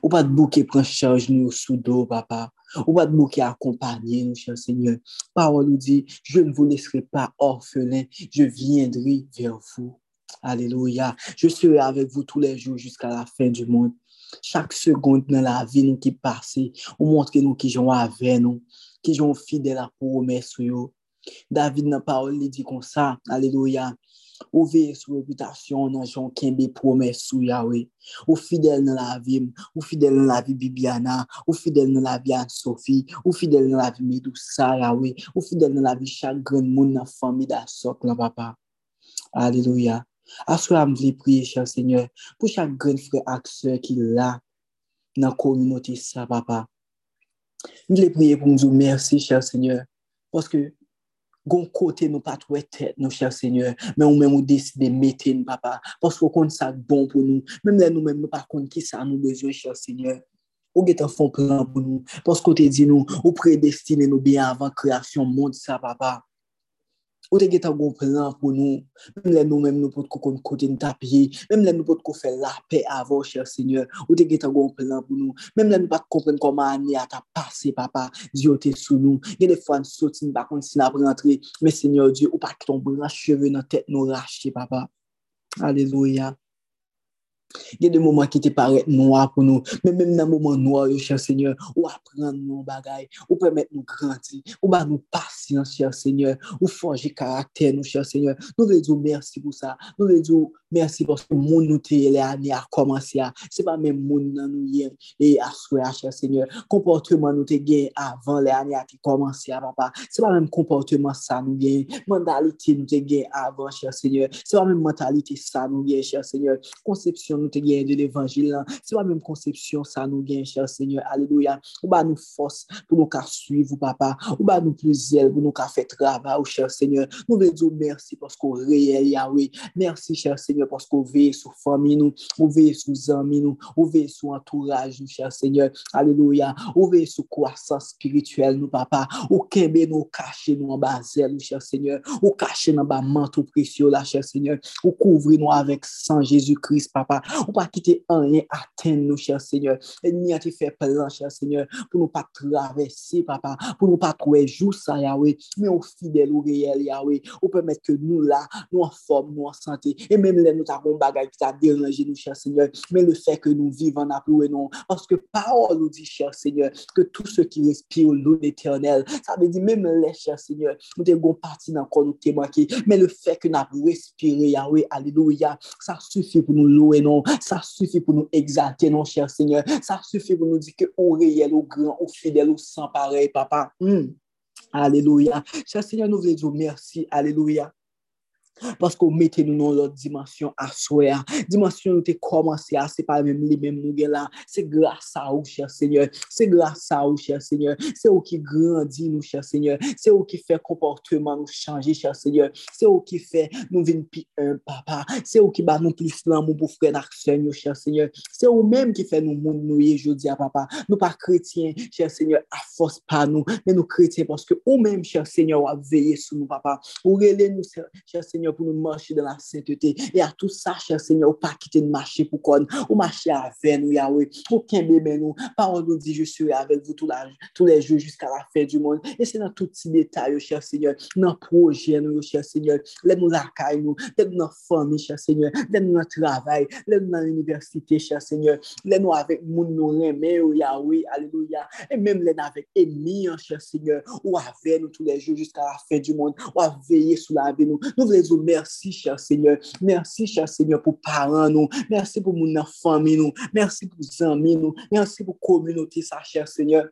Ou pas de bouquet prend charge nous sous dos, papa. Ou pas de bouquet accompagner nous, cher Seigneur. Parole nous dit, je ne vous laisserai pas orphelin, je viendrai vers vous. Alléluia. Je serai avec vous tous les jours jusqu'à la fin du monde. Chaque seconde dans la vie nous qui passe, ou montre nous qui sont avec nous, qui sont fidèles à la promesse. David, dans la parole, il dit comme ça. Alléluia. Ou veye sou reputasyon nan jon kenbe promes sou Yahweh. Ou fidel nan la vi, ou fidel nan la vi Bibiana, ou fidel nan la vi Anne-Sophie, ou fidel nan la vi Medoussa Yahweh, ou fidel nan la vi chak gren moun nan fami da sok la papa. Aleluya. Aswe am vli priye chan seigneur, pou chak gren fre akse ki la nan kominoti sa papa. Nous les prions pour nous dire merci, cher Seigneur, parce que Gon kote nou pa tou e tet nou, chèr seigneur, men ou men ou deside meten, papa, pasko kon sa bon pou nou, men men nou men nou pa kon ki sa nou bezwen, chèr seigneur, ou getan fon plan pou nou, pasko te di nou, ou predestine nou bien avan kreasyon moun sa, papa, ou te get un bon plan pour nous même là nous même nous pour qu'on côté nous taper même là nous pour qu'on faire la paix avant cher Seigneur ou te get un bon plan pour nous même là nous pas comprendre comment année a passé papa Dieu te a des fois nous sortir pas contre si n'a rentrer mais Seigneur Dieu ou pas que ton bras cheveux dans tête nous racheter papa. Alléluia Il y a des moments qui te paraissent noirs pour nous. Mais même dans les moments noirs, cher Seigneur, ou apprendre nos bagailles, ou permettre nous grandir, ou bah nous patience, cher Seigneur, ou forger caractère, nous, cher Seigneur. Nous voulons dire merci pour ça. Nous voulons dire merci parce que mon nous les années a commencé à. C'est pas même mon nous et à souhait, cher Seigneur. Comportement nous gagné avant les années qui commencé à papa. C'est pas même comportement ça nous gagne. Mentalité nous gagné avant, cher Seigneur. C'est pas même mentalité ça nous gagne, cher Seigneur. Conception nous te gagné de l'évangile. C'est pas même conception ça nous gagne, cher Seigneur. Alléluia. Ou bah nous force pour nous suivre, papa. Ou bah nous plus zèle pour nous faire travail, oh, cher Seigneur. Nous voulons dire merci parce qu'on réel, Yahweh. Merci, cher Seigneur, parce qu'on veille sur famille nous, on veille sur amis nous, on veille sur entourage nous, cher Seigneur. Alléluia. On veille sur croissance spirituelle nous, papa. Ou kembe nous cacher nous en bas zèle, cher Seigneur. Ou cacher dans bas manteau précieux là, cher Seigneur. Ou couvrir nous avec sang Jésus-Christ, papa. Ou pas quitter rien atteindre nous, cher Seigneur. Et ni à te faire plan, cher Seigneur, pour nous pas traverser, papa, pour nous pas trouver jour ça, Yahweh, mais au fidèle, au réel, Yahweh, ou permettre que nous là, nous en forme, nous en santé, et même là, nous avons bagage qui t'a dérangé, nous, cher Seigneur, mais le fait que nous vivons en plus, non, parce que parole nous dit, cher Seigneur, que tout ce qui respire l'eau éternelle, ça veut dire même les, cher Seigneur, nous devons partir dans nous témoigner, mais le fait que nous avons respiré, Yahweh, alléluia, ça suffit pour nous louer, non, ça suffit pour nous exalter, non, cher Seigneur, ça suffit pour nous dire que au réel, au grand, au fidèle, au sans pareil, papa. Hmm. Alléluia. Cher Seigneur, nous voulons dire merci. Alléluia. Parce qu'on mettait nous dans l'autre dimension à soi. Dimension où tu commencé à, c'est pas même les mêmes nous là. C'est grâce à vous, cher Seigneur. C'est grâce à vous, cher Seigneur. C'est vous qui grandit nous, cher Seigneur. C'est vous qui fait comportement nous changer, cher Seigneur. C'est vous qui fait nous venir plus un papa. C'est vous qui bat nous plus l'amour pour frère d'action, nous, cher Seigneur. C'est vous même qui fait nous monde nous aujourd'hui à papa. Nous pas chrétiens, cher Seigneur, à force pas nous, mais nous chrétiens parce que vous même, cher Seigneur, a veillé sur nous, papa. Vous relais nous, cher Seigneur, pour nous marcher dans la sainteté. Et à tout ça, cher Seigneur, pas quitter de marcher pour qu'on, ou marcher avec nous, Yahweh. Aucun bébé nous. Parole nous dit, je serai avec vous tous les jours jusqu'à la fin du monde. Et c'est dans tous ces détails, cher Seigneur, dans projet, nous, cher Seigneur, les nous la caille, nous, les nous dans famille, cher Seigneur, les nous dans travail, les nous dans l'université, cher Seigneur, les nous avec mon nous aimé, Yahweh, alléluia. Et même les nous avec Émile, cher Seigneur, ou avec nous tous les jours jusqu'à la fin du monde, ou à veiller sur la vie nous. Nous voulons Jésus, merci, cher Seigneur. Merci, cher Seigneur, pour parents, nous. Merci pour mon enfant, nous. Merci pour amis, nous. Merci pour communauté, ça, cher Seigneur.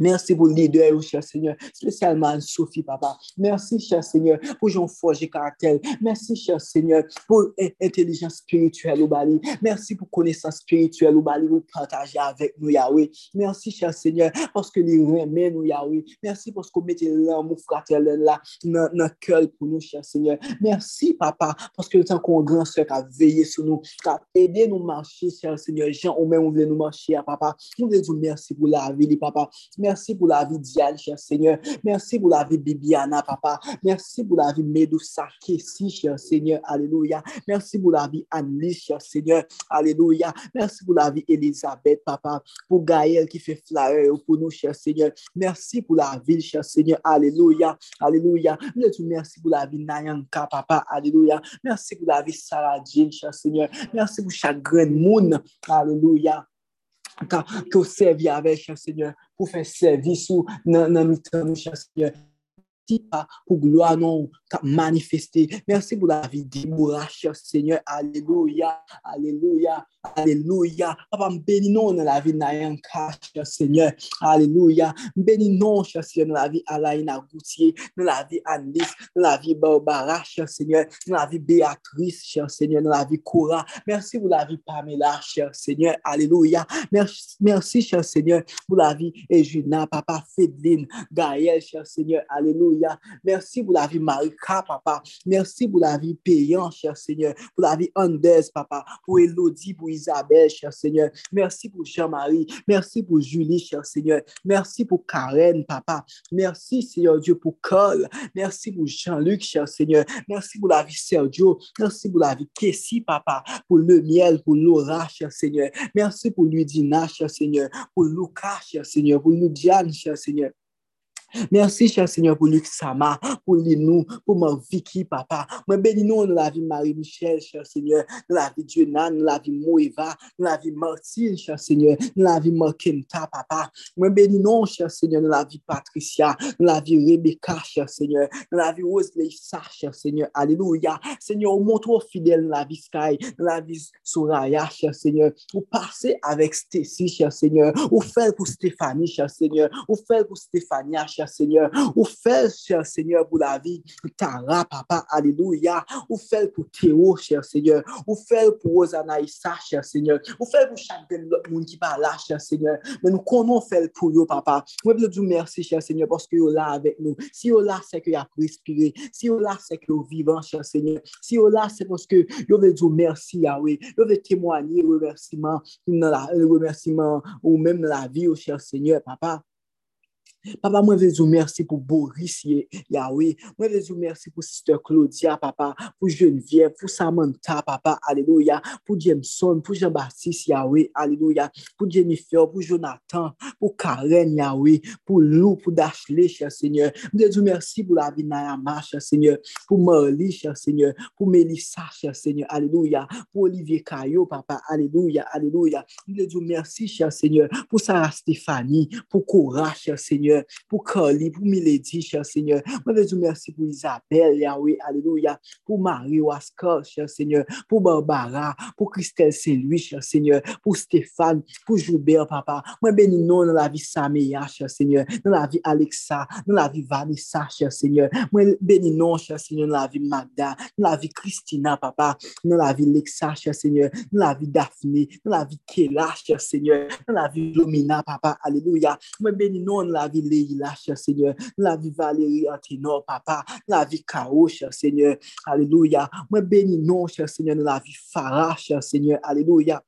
Merci pour le leader, cher Seigneur, spécialement Sophie, papa. Merci, cher Seigneur, pour Jean Forge caractère. Merci, cher Seigneur, pour intelligence spirituelle au Bali. Merci pour connaissance spirituelle au Bali, vous partager avec nous, Yahweh. Merci, cher Seigneur, parce que les remet nous, Yahweh. Merci parce que vous mettez l'amour fraternel là, dans notre cœur pour nous, cher Seigneur. Merci, papa, parce que le temps qu'on grand soeur qui a veillé sur nous, qui a aidé nous marcher, cher Seigneur. Jean, ou même, voulez nous marcher, papa. Nous voulons dire merci pour la vie, papa. Merci pour la vie d'Ial, cher Seigneur. Merci pour la vie Bibiana, papa. Merci pour la vie Medoussa Kessi, cher Seigneur. Alléluia. Merci pour la vie Annie, cher Seigneur. Alléluia. Merci pour la vie Elisabeth, papa. Pour Gaël qui fait flyer pour nous, cher Seigneur. Merci pour la vie, cher Seigneur. Alléluia. Alléluia. Merci pour la vie Nayanka, papa. Alléluia. Merci pour la vie Sarah Jean, cher Seigneur. Merci pour chaque grand monde. Alléluia. ka, ka ou servi avè, chèr sènyè, pou fè servis ou nan, nan mitan, chèr sènyè, Pour gloire non manifester. Merci pour la vie d'Imoura, cher Seigneur. Alléluia. Alléluia. Alléluia. Papa, bénis nous dans la vie Nayanka, cher Seigneur. Alléluia. Bénis nous, cher Seigneur, dans la vie Alaina Goutier, dans la vie Alice, dans la vie Barbara, cher Seigneur, dans la vie Béatrice, cher Seigneur, dans la vie Cora. Merci pour la vie Pamela, cher Seigneur. Alléluia. Merci, merci cher Seigneur, pour la vie Ejuna, Papa Fedeline, Gaël, cher Seigneur. Alléluia. Merci pour la vie Marika, papa. Merci pour la vie payant, cher Seigneur. Pour la vie Andes, papa. Pour Elodie, pour Isabelle, cher Seigneur. Merci pour Jean-Marie. Merci pour Julie, cher Seigneur. Merci pour Karen, papa. Merci, Seigneur Dieu, pour Cole. Merci pour Jean-Luc, cher Seigneur. Merci pour la vie Sergio. Merci pour la vie Kessie, papa. Pour le miel, pour Laura, cher Seigneur. Merci pour Ludina, cher Seigneur. Pour Lucas, cher Seigneur. Pour Ludiane, cher Seigneur. Merci, cher Seigneur, pour Luc Sama, pour Linou, pour ma Vicky, papa. Moi, bénis nous dans la vie Marie-Michel, cher Seigneur, dans la vie Dionan, dans la vie Moeva, dans la vie Martine, cher Seigneur, dans la vie Markenta, papa. Moi, bénis nous, cher Seigneur, dans la vie Patricia, dans la vie Rebecca, cher Seigneur, dans la vie Wesley cher Seigneur. Alléluia. Seigneur, montre fidèle dans la vie Sky, dans la vie Soraya, cher Seigneur. Ou passer avec Stacy, cher Seigneur. Ou faire pour Stéphanie, cher Seigneur. Ou faire pour Stéphania, cher Seigneur. Ou fait, cher Seigneur, pour la vie. Tara, papa, alléluia. Ou fait pour Théo, cher Seigneur. Ou fait pour Rosanaïsa, cher Seigneur. Ou fait pour chaque monde qui parle là, cher Seigneur. Mais nous connaissons faire pour eux, papa. Moi, je vous merci, cher Seigneur, parce que vous là avec nous. Si vous là, c'est que vous avez respiré. Si vous là, c'est que vous vivant, cher Seigneur. Si vous là, c'est parce que vous veut dire merci, Yahweh. Vous veut témoigner remerciement, remerciement, ou même dans la vie, cher Seigneur, papa. Papa, moi, je vous remercie pour Boris, Yahweh. Moi, je vous remercie pour Sister Claudia, papa, pour Geneviève, pour Samantha, papa, alléluia, pour Jameson, pour Jean-Baptiste, Yahweh, alléluia, pour Jennifer, pour Jonathan, pour Karen, Yahweh, pour Lou, pour Dashley, cher Seigneur. Je vous remercie pour la vie Nayama, cher Seigneur, pour Marley, cher Seigneur, pour Melissa, cher Seigneur, alléluia, pour Olivier Caillot, papa, alléluia, alléluia. Je vous remercie, cher Seigneur, pour Sarah Stéphanie, pour Cora, cher Seigneur, pour Carly, pour Milady, cher Seigneur. Moi, je vous remercie pour Isabelle, Yahweh, Alléluia, pour Marie Wascar, cher Seigneur, pour Barbara, pour Christelle Saint-Louis, cher Seigneur, pour Stéphane, pour Joubert, papa. Moi, bénis nous dans la vie Saméa, cher Seigneur, dans la vie Alexa, dans la vie Vanessa, cher Seigneur. Moi, bénis nous, cher Seigneur, dans la vie Magda, dans la vie Christina, papa, dans la vie Lexa, cher Seigneur, dans la vie Daphné, dans la vie Kela, cher Seigneur, dans la vie Lumina, papa, Alléluia. Moi, bénis nous dans la vie Leïla, cher Seigneur, la vie Valérie Anténor, papa, la vie Kao, cher Seigneur, alléluia. Moi, bénis non, cher Seigneur, la vie Farah, cher Seigneur, alléluia.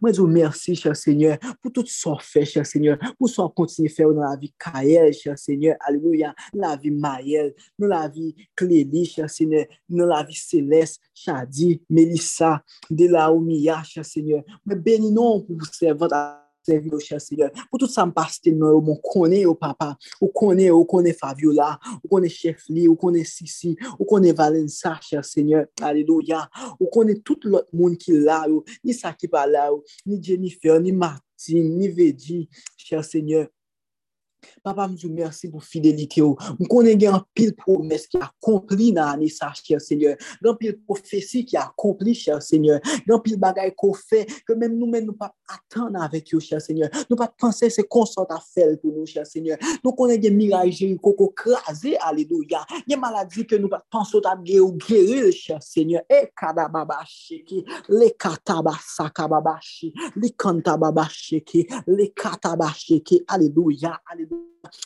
Moi, je vous remercie, cher Seigneur, pour tout ce qu'on fait, cher Seigneur, pour ce qu'on continue à faire dans la vie Kael, cher Seigneur, alléluia, la vie Maël, dans la vie Clélie, cher Seigneur, dans la vie Céleste, Chadi, Mélissa, Delaomia, cher Seigneur. Mais bénis non pour vous servir servi au cher Seigneur. Pour tout ça, me passe non, mon connaît au oh, papa, ou connaît, ou oh, connaît Fabiola, ou connaît Chef Lee, ou connaît Sissi, ou connaît Valença, cher Seigneur. Alléluia. Ou connaît tout l'autre monde qui là, oh. ni ça qui pas là, ni Jennifer, ni Martin, ni Vedi, cher Seigneur. Papa, nous merci pour fidélité. Nous connaissons un pile promesse qui a accompli dans l'année, cher Seigneur. Un pile prophétie qui a accompli, cher Seigneur. Un pile bagaille qu'on fait, que même nous-mêmes, nous pas attendre avec vous, cher Seigneur. Nous pas penser c'est consort à faire pour nous, cher Seigneur. Nous connaissons miracles, Jéricho, crasé, alléluia. Il y a maladie que nous pas penser à guérir, cher Seigneur. Et kadababashi, les katabasa kababashi, les kantababashi, les alléluia, alléluia.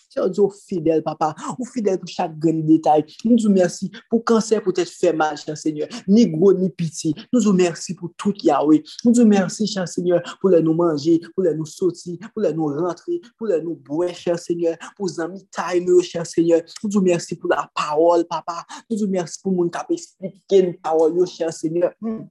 Seigneur Dieu, fidèle, papa, ou fidèle pour chaque grand détail. Nous vous remercions pour cancer peut-être fait mal, cher Seigneur, ni gros ni petit. Nous vous remercions pour tout Yahweh. Nous vous remercions, cher Seigneur, pour les nous manger, pour les nous sortir, pour les nous rentrer, pour les nous boire, cher Seigneur, pour les amis time, cher Seigneur. Nous vous remercions pour la parole, papa. Nous vous remercions pour mon cap expliquer une parole, cher Seigneur. Hmm.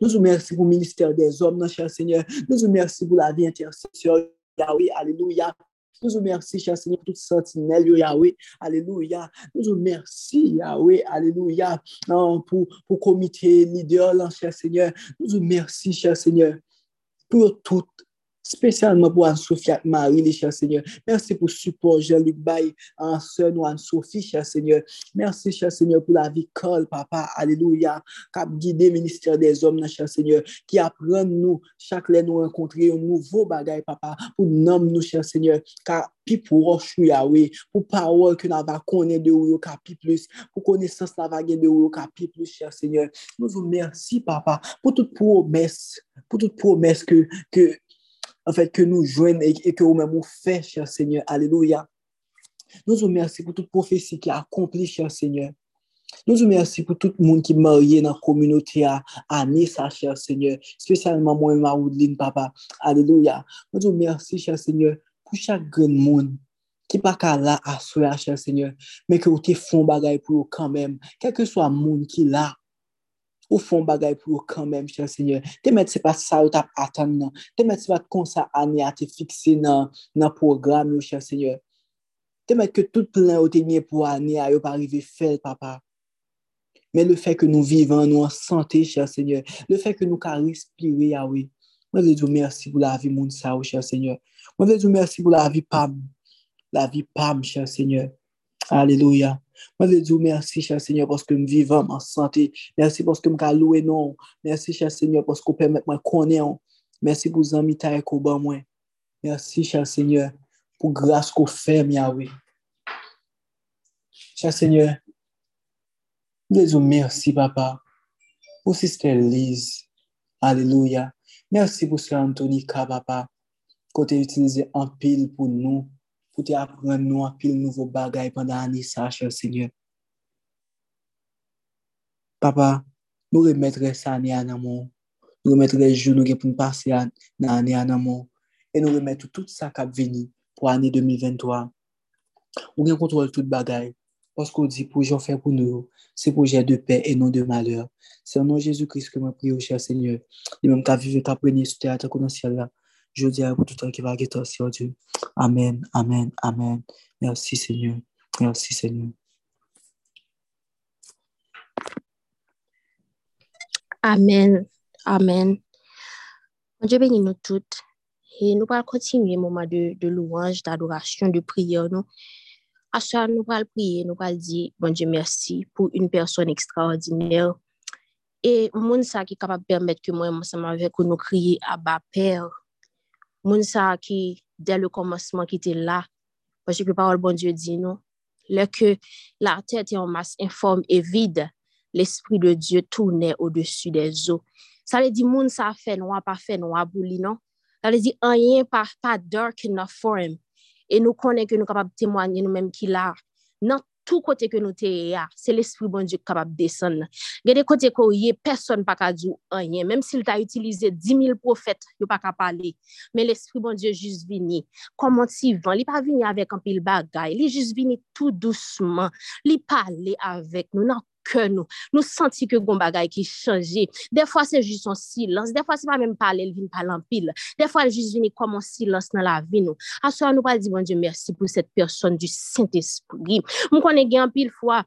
Nous vous remercions pour le ministère des hommes, cher Seigneur. Nous vous remercions pour la vie intercession. Yahweh, alléluia. Nous vous remercions, cher Seigneur, pour toute sentinelle, Yahweh. Alléluia. Nous vous remercions, Yahweh. Alléluia. pour, pour comité leader, cher Seigneur. Nous vous remercions, cher Seigneur, pour toute spécialement pour Anne-Sophie et Marie, cher Seigneur. Merci pour le support, Jean-Luc Baye, en ou Anne-Sophie, cher Seigneur. Merci, cher Seigneur, pour la vie Cole, papa, alléluia, qui a guidé ministère des hommes, cher Seigneur, qui apprend nous, chaque fois nous rencontrer un nouveau bagage, papa, pour nommer nous, cher Seigneur, car pour Yahweh, pour parole que nous avons connaître de vous, pi plus, pour connaissance nous de vous, pi plus, cher Seigneur. Nous vous remercions, papa, pour toute promesse, pour toute promesse que, que en fait, que nous joignons et, que vous-même vous faites, cher Seigneur. Alléluia. Nous vous remercions pour toute prophétie qui a accompli, cher Seigneur. Nous vous remercions pour tout le monde qui est marié dans la communauté à Anissa, cher Seigneur. Spécialement moi et Maroudeline, papa. Alléluia. Nous vous remercions, cher Seigneur, pour chaque grand monde qui pas là à cher Seigneur, mais que vous te font bagaille pour eux quand même. Quel que soit le monde qui là, ou font bagay pour quand même, cher Seigneur. Te mettre, c'est pas ça ou t'as attendu, non. Te mettre, c'est pas comme ça, année à te fixer dans le programme, cher Seigneur. Te mettre que tout plein ou te pour année à pas arriver faire, papa. Mais le fait que nous vivons, nous en santé, cher Seigneur. Le fait que nous pouvons respirer, Yahweh. Moi, je vous remercie pour la vie, mon cher Seigneur. Moi, je vous remercie pour la vie, Pam. La vie, Pam, cher Seigneur. Alléluia. Moi, je dis merci, cher Seigneur, parce que je vis en santé. Merci parce que je louer non. Merci, cher Seigneur, parce que vous permettez me connaître. Merci pour les amis vous moi. Merci, cher Seigneur, pour la grâce que vous faites, Yahweh. Cher Seigneur, je dis merci, papa, pour Sister Lise. Alléluia. Merci pour Sir Anthony papa, que tu utilisé en pile pour nous pour t'apprendre nous à pile nouveau bagaille pendant l'année, ça, cher Seigneur. Papa, nous remettrons ça année en amont. Nous remettrons les jours pour nous passer dans l'année en amont. Et nous remettrons tout ça qui venu pour l'année 2023. Nous contrôle tout bagaille. Parce qu'on dit pour faire pour nous, c'est projet de paix et non de malheur. C'est au nom de Jésus-Christ que je prie, au cher Seigneur. Et même qu'à vivre ta première sur terre, dans le ciel là. Je dis à vous tout le qui va guetter sur Dieu. Amen, amen, amen. Merci Seigneur. Merci Seigneur. Amen, amen. Dieu bénit nous toutes. Et nous allons continuer le moment de, louange, d'adoration, de prière. Nous. À ça, nous allons prier, nous allons dire, bon Dieu, merci pour une personne extraordinaire. Et monde ça qui est capable de permettre que moi, ensemble avec nous, crier à bas Père. moun sa ki del le komanseman ki te la, pwese ki parol bon Diyo di nou, le ke la tèt yon mas informe e vide, l'esprit de Diyo tourne ou desu de zo. Sa le di moun sa fe nou a pa fe nou a bouli nou, sa le di anyen pa, pa dark enough for him, e nou konen ke nou kapab temwanyen nou menm ki la, nan tout kote ke nou te ya, se l'esprit bon Diyo kapap desen. Gede kote ko ye, person pa ka djou anye, menm sil ta utilize 10.000 profet, yo pa ka pale, men l'esprit bon Diyo jis vini, komantivan, li pa vini avek anpil bagay, li jis vini tout douceman, li pale avek nou nan ke nou. Nou santi ke goun bagay ki chanje. Defwa se jis son silans, defwa se pa menm pale el vin palan pil, defwa el jis vini komon silans nan la vi nou. Aswa nou pal di bon Diyo mersi pou set person du Saint-Esprit. Mou konen gen pil fwa,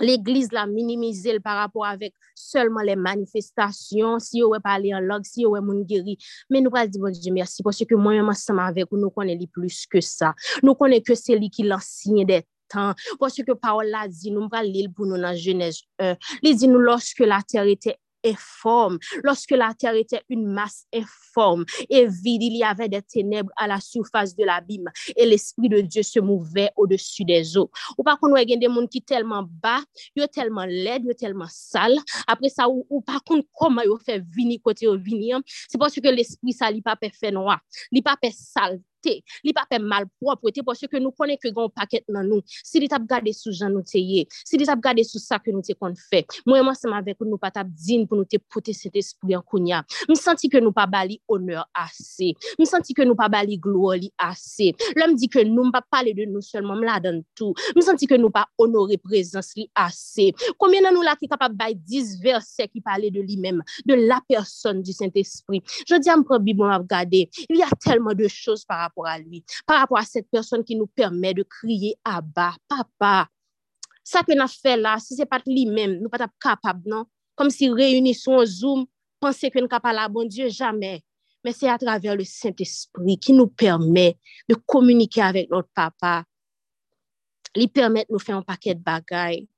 l'Eglise la minimize l par rapport avek seulement le manifestasyon, si yo we pale an log, si yo we moun geri. Men nou pal di bon Diyo mersi, pwosye ke mwen yon masanman avek ou nou konen li plus ke sa. Nou konen ke se li ki lansigne det tan, pwoske parol la di nou mbra li l pou nou nan jenèj 1, li di nou loske la ter ete e forme. Lorsque la terre était une masse informe et vide, il y avait des ténèbres à la surface de l'abîme et l'Esprit de Dieu se mouvait au-dessus des eaux. Ou pas qu'on gen des gens qui tellement bas, yo tellement laid, yo tellement sale. Après ça, ou, ou pas qu'on comment yo fait vini côté au vini, c'est parce que l'Esprit ça li pas fait noir, li pas fait sale, malhonnêteté, li pa pèm malpropreté, pòsè ke nou konè ke goun paket nan nou, si li tap gade sou jan nou te ye, si li tap gade sou sa ke nou te kon fè, mwen mwen seman vek nou pa tap din pou nou te pote set espri an konya, mi santi ke nou pa bali honor ase, mi santi ke nou pa bali glo li ase, lèm di ke nou mpa pale de nou selman mla dan tou, mi santi ke nou pa honore prezans li ase, konbyen nan nou la ki kapap bay 10 versè ki pale de li mèm, de la person di Saint-Esprit, je di an mprobibon ap gade, il y a telman de chos par rapport rapport à lui, par rapport à cette personne qui nous permet de crier à bas, papa. Ça que nous fait là, si c'est pas lui-même, nous pas capable, non? Comme si réunissons Zoom, penser que nous capable à bon Dieu, jamais. Mais c'est à travers le Saint-Esprit qui nous permet de communiquer avec notre papa. Lui permettre de nous faire un paquet de bagailles.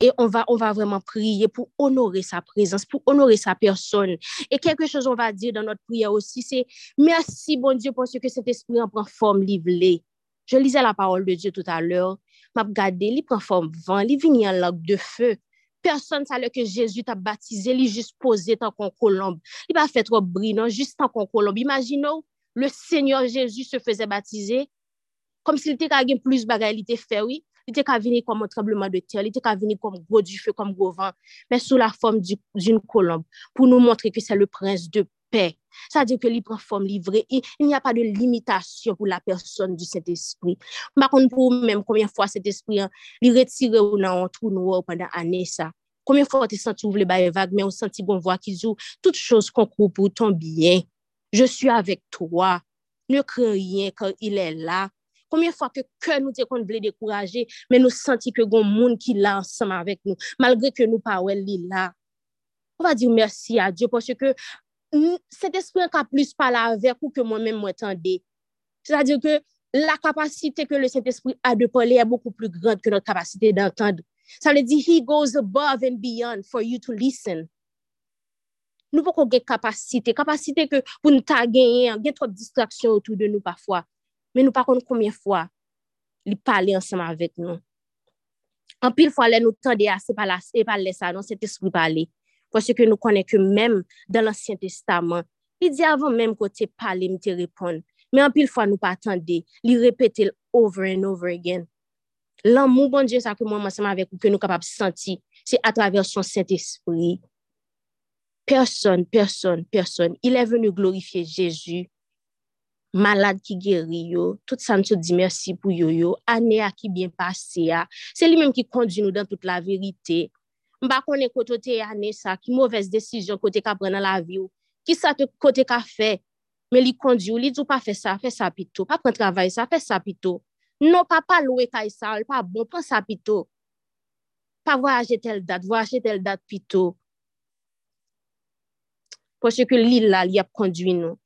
Et on va, on va vraiment prier pour honorer sa présence, pour honorer sa personne. Et quelque chose on va dire dans notre prière aussi, c'est merci bon Dieu parce que cet esprit en prend forme livrée. Je lisais la parole de Dieu tout à l'heure. M'a regardé, il prend forme vent, il vient en langue de feu. Personne savait que Jésus t'a baptisé, il juste posé tant qu'on colombe. Il pas fait trop brillant, non, juste tant qu'on colombe. Imaginons, le Seigneur Jésus se faisait baptiser comme s'il était plus bagay, il était fait, oui. li te ka vini kom an trembleman de ter, li te ka vini kom gro du fe, kom gro van, men sou la form d'un kolomb, pou nou montre ke se le prens de pe. Sa di ke li pren form livre, il n'y a pa de limitasyon pou la person du set espri. Makon pou mèm, konbyen fwa set espri, li retire ou nan an trou nou ou pandan ane sa. Konbyen fwa te senti ou vle baye vague, men ou senti bon vwa ki zou, tout chose kon kou pou ton bien. Je suis avec toi. Ne crains rien, car il est là. Combien de fois que cœur nous dit qu'on voulait décourager, mais nous senti que gon monde qui là ensemble avec nous, malgré que nous pas là. On va dire merci à Dieu parce que cet esprit qui a plus parlé avec vous que moi-même m'entendais. C'est-à-dire que la capacité que le Saint-Esprit a de parler est beaucoup plus grande que notre capacité d'entendre. Ça veut dire, he goes above and beyond for you to listen. Nou pou kon gen kapasite, kapasite ke pou nou ta genyen, gen trop distraksyon outou de nou pafwa. men nou pa kon koumyen fwa li pale ansama avèk nou. An pil fwa lè nou tande a se pale, se pale sa, non se te sou pale. Pwese ke nou konen ke mèm dan l'ansyen testaman, li di avan mèm kote pale mi te repon. Men an pil fwa nou pa tande, li repete over and over again. Lan mou bon Dje sa koumwen ansama avèk ou ke nou kapap senti, se atraver son Saint-Esprit. Person, person, person, il est venu glorifier Jésus malade ki geri yo, tout sa nou di mersi pou yo yo, ane a ki bien pase ah. ya, se li menm ki kondi nou dan tout la verite, mba konen koto te ane sa, ki mouves desisyon kote ka pre nan la vi yo, ki sa te kote ka fe, men li kondi yo, li djou pa fe sa, fe sa pito, pa pren travay sa, fe sa pito, non pa pa loue kay sa, li pa bon, pren sa pito, pa voyaje tel dat, voyaje tel dat pito, poche ke li la li ap kondi nou,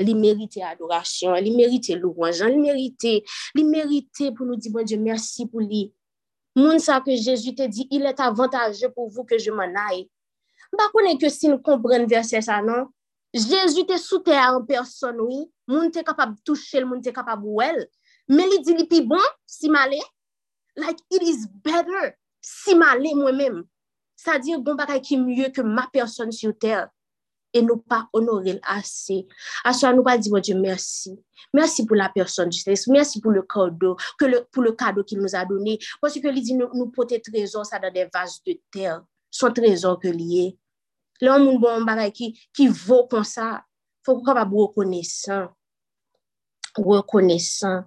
li merite adorasyon, li merite louanjan, li merite, li merite pou nou di bon Dieu mersi pou li. Moun sa ke Jésus te di, il et avantaje pou vous ke je m'en aille. Ba konen ke si nou kompren verse sa nan, Jésus te soute a an person oui, moun te kapab touche l, moun te kapab ouel, men li di li pi bon, si male, like it is better, si male mwen men. Sa dir, goun bakay ki mye ke ma person sou ter. E nou pa onorel ase. Aswa nou pa di, bon Dieu, mersi. Mersi pou la person du stres. Mersi pou le kado, pou le kado ki nou a doni. Pwese ke li di nou, nou pote trezor sa dan de vase de ter. Son trezor ke liye. Le an moun bon bagay ki, ki vo kon sa, fok kon pa bou rekonesan. Rekonesan.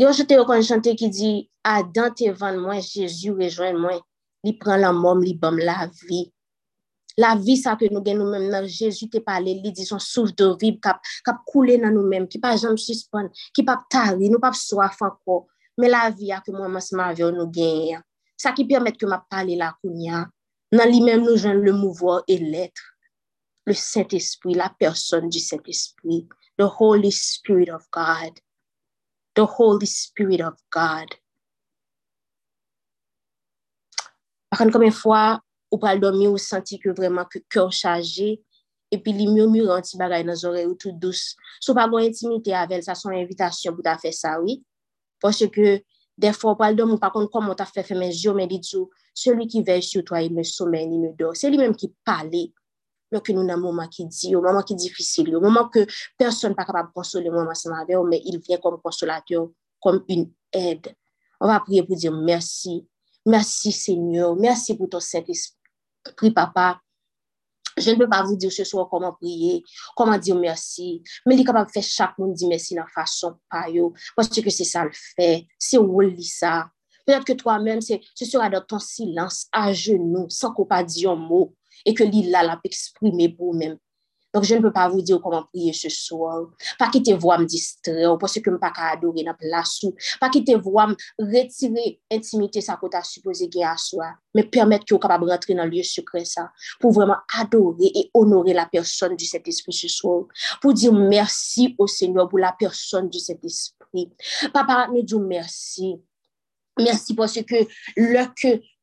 Yo jete yo kon chante ki di, adan te van mwen, Jezu rejoen mwen. Li pren la mom, li bom la vi. La vi sa ke nou gen nou men nan Jezu te pale li di son souf do vib kap, kap koule nan nou men, ki pa jom suspon, ki pap tari, nou pap soaf anko. Men la vi a ke mwen masman avyon nou gen. Sa ki permette ke map pale la kounya. Nan li men nou jen le mouvor et letre. Le Saint-Esprit, la person du Saint-Esprit. The Holy Spirit of God. The Holy Spirit of God. Akan kome fwa, ou pas dormir, ou senti que vraiment que cœur chargé, et puis les murmures anti bagay les oreilles ou tout douce. Si pas une intimité avec elle, ça son invitation pour faire ça, oui. Parce que des fois, pas dormir, par contre, comment t'as fait mes yeux, mais dit celui qui veille sur toi, il me sommeille, il me dort. C'est lui-même qui parle. que nous avons un moment qui dit, au moment qui est difficile, au moment que personne n'est pas capable de consoler moi, mais il vient comme consolateur, comme une aide. On va prier pour dire merci. Merci Seigneur. Merci pour ton Saint-Esprit, Papa. Je ne peux pas vous dire ce soir comment prier, comment dire merci, mais il est capable de faire chaque monde dire merci dans façon pas parce que c'est ça le fait, c'est où ça. Peut-être que toi-même, ce sera dans ton silence, à genoux, sans qu'on pas dire un mot, et que l'île là l'a exprimé pour vous-même. Donc, je ne peux pas vous dire comment prier ce soir. Pas quitter voix me distraire, parce que je ne pas adorer dans la place. Pas quitter voix me retirer intimité, ça qu'on t'a supposé gagner à soi. Mais permettre que vous capable rentrer dans le lieu secret, ça. Pour vraiment adorer et honorer la personne du Saint-Esprit ce soir. Pour dire merci au Seigneur pour la personne du Saint-Esprit. Papa, nous disons merci. Merci parce que le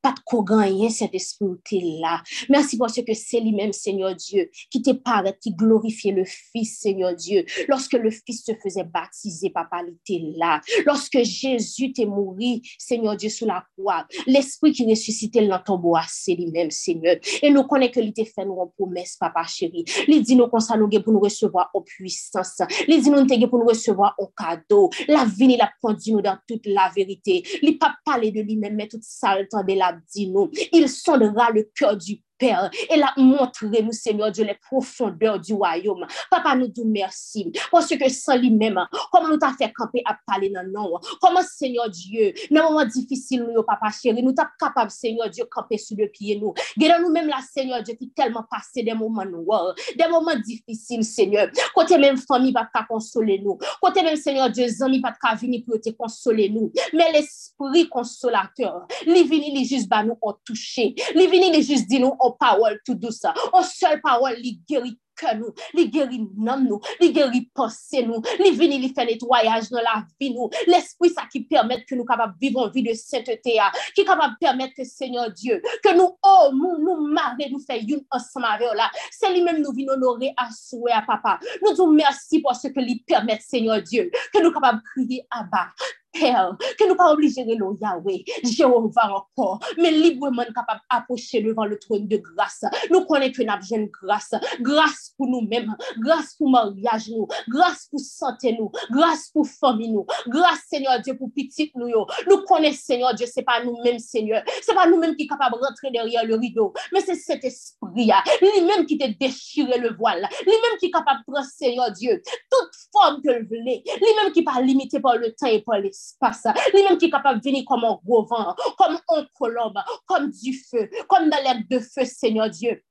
que pas de gagner cet esprit là. Merci parce que c'est lui-même, Seigneur Dieu, qui te paraît, qui glorifiait le Fils, Seigneur Dieu. Lorsque le Fils se faisait baptiser, papa, il était là. Lorsque Jésus t'est mort, Seigneur Dieu, sous la croix, l'esprit qui ressuscitait dans ton bois, c'est lui-même, Seigneur. Et nous connaissons que il fait nous promesse, papa chéri. Il dit nous qu'on pour nous recevoir en puissance. Il dit nous pour nous recevoir en cadeau. La vie, il a conduit nous dans toute la vérité. Il pas parler de lui-même, mais toute ça, de la dit nous, il sondera le cœur du Père, et là, montrez-nous, Seigneur Dieu, les profondeurs du royaume. Papa, nous disons merci, parce que sans lui-même, comment nous t'a fait camper à parler dans nous, comment, Seigneur Dieu, dans un moment difficile, nous, papa chéri, nous t'a capable, Seigneur Dieu, camper sous le pied, nous. Gardons nous-mêmes, là, Seigneur Dieu, qui tellement passé des moments noirs, des moments difficiles, Seigneur. Côté même famille, pas de consoler nous. Côté même, Seigneur Dieu, amis, pas venir pour te consoler nous. Mais l'esprit consolateur, les vini, juste, bah, nous, ont touché. Les vini, les juste, dit nous, o parol tout dou sa. O sol parol li geri ke nou, li geri nan nou, li geri pense nou, li vini li fe netwayaj nan la vi nou, l'esprit sa ki permette ke nou kapab vivon vi de sainteté ya, ki kapab permette ke Seigneur Dieu, ke nou oh, nou, nou marre nou fe youn ansamare la, se li mem nou vini onore aswe a papa, nou dou mersi pou se ke li permette Seigneur Dieu, ke nou kapab kriye aba, Père, que nous pas obligés de le Yahweh, Jéhovah encore, mais librement capable d'approcher devant le trône de grâce. Nous connaissons que nous avons grâce, grâce pour nous-mêmes, grâce pour mariage nous, grâce pour santé nous, grâce pour famille nous, grâce Seigneur Dieu pour petit nous. Nous connaissons Seigneur Dieu, c'est pas nous-mêmes Seigneur, c'est pas nous-mêmes qui sommes capables de rentrer derrière le rideau, mais c'est cet esprit, lui-même qui te déchiré le voile, lui-même qui est capable de prendre Seigneur Dieu, toute forme que le voulait, lui-même qui n'est pas limité par le temps et par les passe. Lui-même qui est capable de venir comme un gros vent, comme un colombe, comme du feu, comme dans l'air de feu, Seigneur Dieu.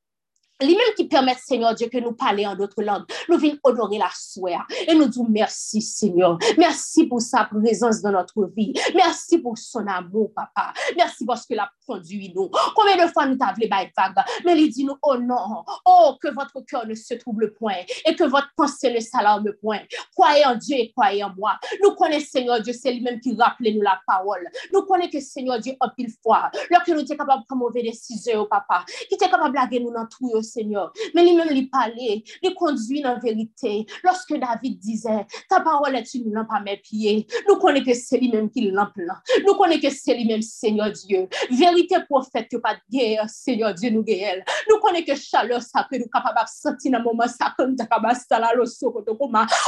Lui-même qui permet, Seigneur Dieu, que nous parlions en d'autres langues. Nous venons honorer la soeur et nous disons merci, Seigneur. Merci pour sa présence dans notre vie. Merci pour son amour, papa. Merci parce que la conduit nous. Combien de fois nous t'avons vague, mais il dit nous, oh non, oh, que votre cœur ne se trouble point et que votre pensée ne s'alarme point. Croyez en Dieu et croyez en moi. Nous connaissons, Seigneur Dieu, c'est lui-même qui rappelle nous la parole. Nous connaissons que Seigneur Dieu, en pile fois, lorsque nous sommes capables de prendre mauvais décisions, papa, qui était capable de blaguer nous dans tout, Seigneur. Mais lui-même, lui parlait, lui conduit en vérité. Lorsque David disait, ta parole est une lampe à mes pieds, nous connaissons que c'est lui-même qui lampe Nous connaissons que c'est lui-même, Seigneur Dieu. Vérité prophète, que pas de guerre, Seigneur Dieu, nous guérir. Nous connaissons que chaleur, ça que nous capables de sentir dans le moment, ça de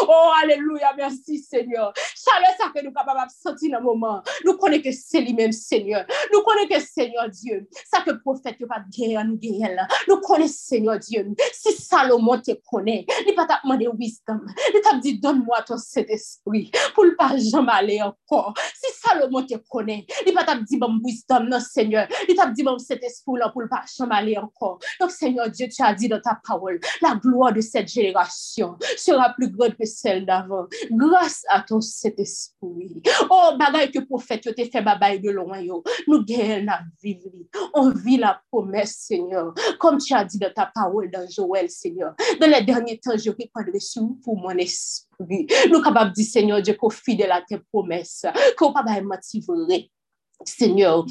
Oh, alléluia, merci, Seigneur. Chaleur, ça que nous capables de sentir dans le moment. Nous connaissons que c'est lui-même, Seigneur. Nous connaissons que Seigneur Dieu, ça que prophète, que pas de guerre, nous guérir. Nous connaissons Seigneur Dieu, si Salomon te connaît, il pas t'a demandé wisdom. Il t'a dit, donne-moi ton Saint-Esprit pour ne pas jamais aller encore. Si Salomon te connaît, il pas t'a dit, bon, wisdom, non, Seigneur. Il t'a dit, bon, Saint-Esprit pour ne pas jamais aller encore. Donc, Seigneur Dieu, tu as dit dans ta parole, la gloire de cette génération sera plus grande que celle d'avant. Grâce à ton Saint-Esprit. Oh, bagaille que prophète, tu fait babaye de loin, yo. Nous gagnons la vie. On vit la promesse, Seigneur. Comme tu as dit dans ta parole dans Joël, Seigneur. Dans les derniers temps, je répondrai sur pour mon esprit. Nous capables de dire, Seigneur Dieu, qu'on fidèle à tes promesses. Qu'on pas vrai. Seigneur,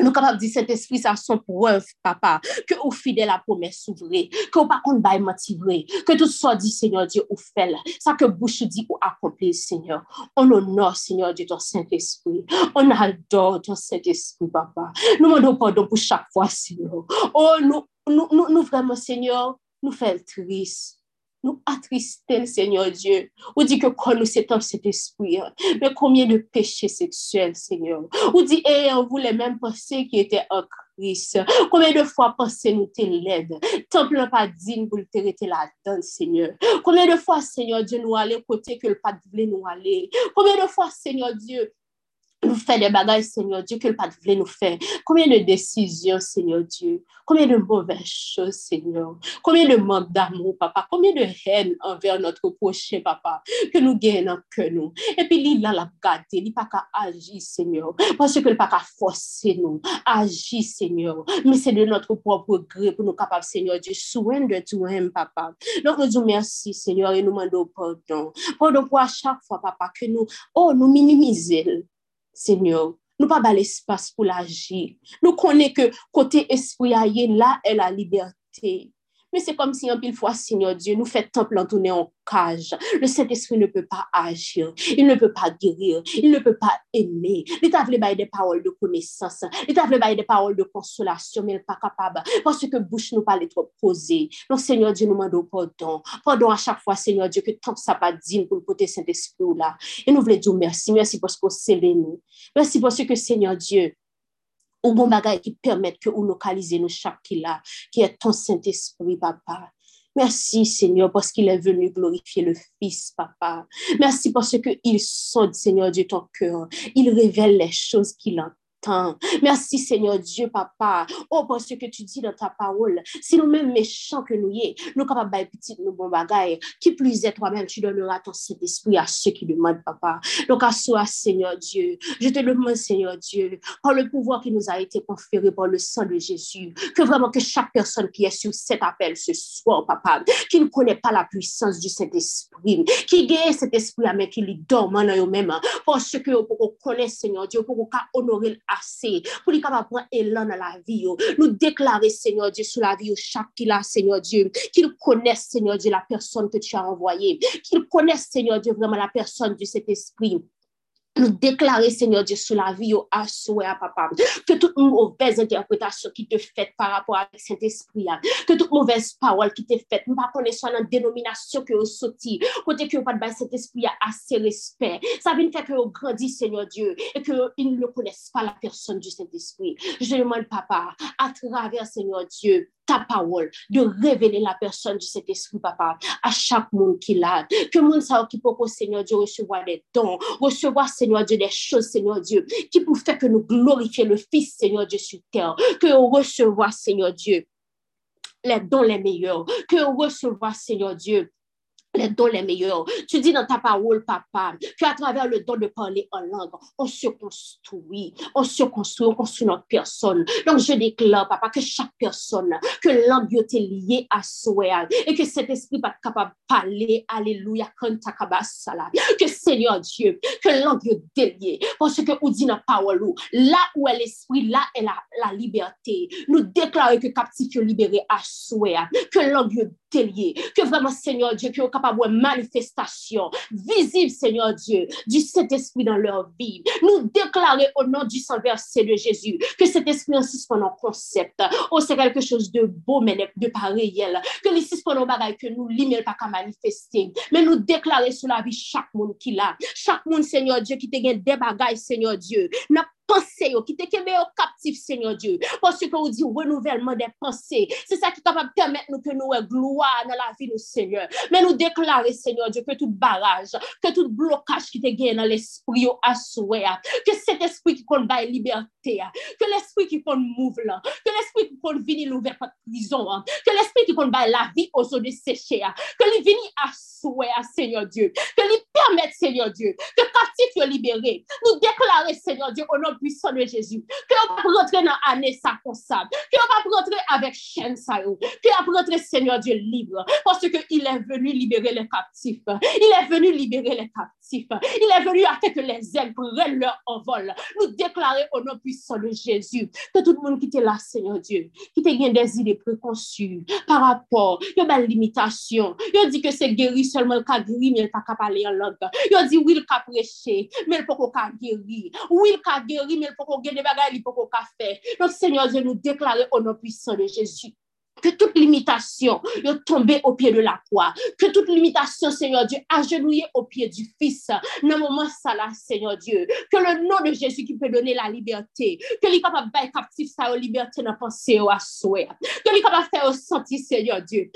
nous capables de dire cet esprit, ça son preuve, papa, que vous fidèle la promesse ouvrée, que vous pas qu'on bail vrai, que tout soit dit, Seigneur Dieu, ou fait, ça que bouche dit ou accompli, Seigneur. On honore, Seigneur Dieu, ton Saint-Esprit. On adore ton Saint-Esprit, papa. Nous demandons pardon pour chaque fois, Seigneur. Oh, nous, nous, nous, nous vraiment, Seigneur, nous faisons triste nous attrister, Seigneur Dieu. Ou dit que quand nous c'est cet esprit, hein. mais combien de péchés sexuels, Seigneur. Ou dit, et en vous les mêmes pensées qui étaient en Christ. Combien de fois pensées nous t'es l'aide? Temple pas digne pour te rester là-dedans, Seigneur. Combien de fois, Seigneur Dieu, nous aller côté que le pas voulait nous aller? Combien de fois, Seigneur Dieu, nous fait des bagages, Seigneur Dieu, que le Père voulait nous faire. Combien de décisions, Seigneur Dieu? Combien de mauvaises choses, Seigneur? Combien de manque d'amour, papa? Combien de haine envers notre prochain, papa, que nous gagnons que nous? Et puis, il a la gâté, il pas qu'à agir, Seigneur. Parce que le pas qu'à forcer nous. Agir, Seigneur. Mais c'est de notre propre gré pour nous capables, Seigneur Dieu. Soin de toi-même, papa. Donc, nous disons merci, Seigneur, et nous demandons pardon. Pardon pour à chaque fois, papa, que nous, oh, nous minimisons Seigneur, nous pas l'espace pour l'agir. Nous connaissons que côté esprit là est la liberté. Mais c'est comme si, en pile fois, Seigneur Dieu, nous fait temple en tourner en cage. Le Saint-Esprit ne peut pas agir. Il ne peut pas guérir. Il ne peut pas aimer. Il t'a voulu des paroles de connaissance. Il t'a voulu des paroles de consolation, mais il n'est pas capable. Parce que bouche nous parle trop posée. Donc, Seigneur Dieu, nous demandons pardon. Pardon à chaque fois, Seigneur Dieu, que tant que ça pas digne pour le côté Saint-Esprit là. Et nous voulons dire merci. Merci parce que vous nous. Merci parce que, Seigneur Dieu, ou bon bagay qui permettent que nous localiser nos chaque là, qui est ton Saint-Esprit, papa. Merci, Seigneur, parce qu'il est venu glorifier le Fils, papa. Merci parce qu'il sonne, Seigneur Dieu, ton cœur. Il révèle les choses qu'il entend Merci Seigneur Dieu, papa. Oh, parce que tu dis dans ta parole, si nous-mêmes méchants que nous y nous capables de petit nous bon bagaille, qui plus est toi-même, tu donneras ton Saint-Esprit à ceux qui demandent, papa. Donc, à soi, Seigneur Dieu, je te demande, Seigneur Dieu, par le pouvoir qui nous a été conféré par le sang de Jésus, que vraiment que chaque personne qui est sur cet appel ce soir, papa, qui ne connaît pas la puissance du Saint-Esprit, qui gagne cet esprit, mais qui lui dorme en eux-mêmes, parce que pour connaît, Seigneur Dieu, pour qu'on honorer pour prendre élan dans la vie. Nous déclarer, Seigneur Dieu, sur la vie de chaque qui là, Seigneur Dieu, qu'il connaisse, Seigneur Dieu, la personne que tu as envoyée, qu'il connaisse, Seigneur Dieu, vraiment la personne de cet esprit nous déclarer, Seigneur Dieu, sur la vie au à papa. Que toute mauvaise interprétation qui te fait par rapport à cet esprit, que toute mauvaise parole qui te fait, nous pas connaissons la dénomination que vous sorti, côté que vous pas de cet esprit a assez respect. Ça vient faire que vous grandit, Seigneur Dieu, et qu'ils ne connaissent pas la personne du Saint-Esprit. Je demande, papa, à travers, Seigneur Dieu, ta parole, de révéler la personne du Saint-Esprit, papa, à chaque monde qui l'a. Que monde ça qui peut, Seigneur Dieu, recevoir des dons, recevoir, Seigneur Dieu, des choses, Seigneur Dieu, qui pour faire que nous glorifions le Fils, Seigneur Dieu, sur terre. Que recevoir, Seigneur Dieu, les dons les meilleurs. Que recevoir, Seigneur Dieu, les dons les meilleurs. Tu dis dans ta parole, papa, qu'à travers le don de parler en langue, on se construit, on se construit, on construit notre personne. Donc, je déclare, papa, que chaque personne, que langue est liée à soi, et que cet esprit va capable de parler, alléluia, que Seigneur Dieu, que langue est déliée, parce que vous dit dans la parole, là où est l'esprit, là est la, liberté. Nous déclarons que captif est libéré à soi, que langue est déliée, que vraiment, Seigneur Dieu, que capable de manifestation visible, Seigneur Dieu, du Saint-Esprit dans leur vie. Nous déclarer au nom du sang versé de Jésus que cet esprit insiste pendant concept. Oh, c'est quelque chose de beau, mais de pas réel. Que les pendant bagaille que nous, l'email pas qu'à manifester. Mais nous déclarer sur la vie chaque monde qui l'a. Chaque monde, Seigneur Dieu, qui te gagne des bagailles, Seigneur Dieu. N'a pensée qui te kembe au captif, Seigneur Dieu. Parce que on dit renouvellement des pensées. C'est ça qui est capable de permettre nous que nous ayons gloire dans la vie de Seigneur. Mais nous déclarer, Seigneur Dieu, que tout barrage, que tout blocage qui te gagne dans l'esprit que cet esprit qui compte la liberté, que l'esprit qui compte là, que l'esprit qui compte venir l'ouvert par prison, que l'esprit qui compte la vie aux eaux de sécher, que les venir à souhait, Seigneur Dieu, que les Seigneur Dieu, que captif soit libéré. Nous déclarer, Seigneur Dieu, au nom puissant de Jésus, que on va rentrer dans l'année ça consable, que on va rentrer avec chaîne ça, que on va rentrer, Seigneur Dieu, libre, parce qu'il est venu libérer les captifs. Il est venu libérer les captifs. Il est venu afin que les ailes prennent leur envol. Nous déclarer au nom puissant de Jésus que tout le monde qui était là, Seigneur Dieu, qui te des idées préconçues par rapport à une limitation. Il dit que c'est guéri seulement le cas guéri, mais il pas parler en langue. Il dit oui, il a prêché, mais il peut pas guérir. Oui, il a guéri, mais il peut pas guérir des bagages, il peut pas faire. Donc, Seigneur Dieu, nous déclarer au nom puissant de Jésus que toute limitation est tombée au pied de la croix. Que toute limitation, Seigneur Dieu, agenouillée au pied du Fils. Dans moment ça Seigneur Dieu. Que le nom de Jésus qui peut donner la liberté. Que les capable de captif sa liberté dans pensée ou à souhait. Que les capable de faire Seigneur Dieu.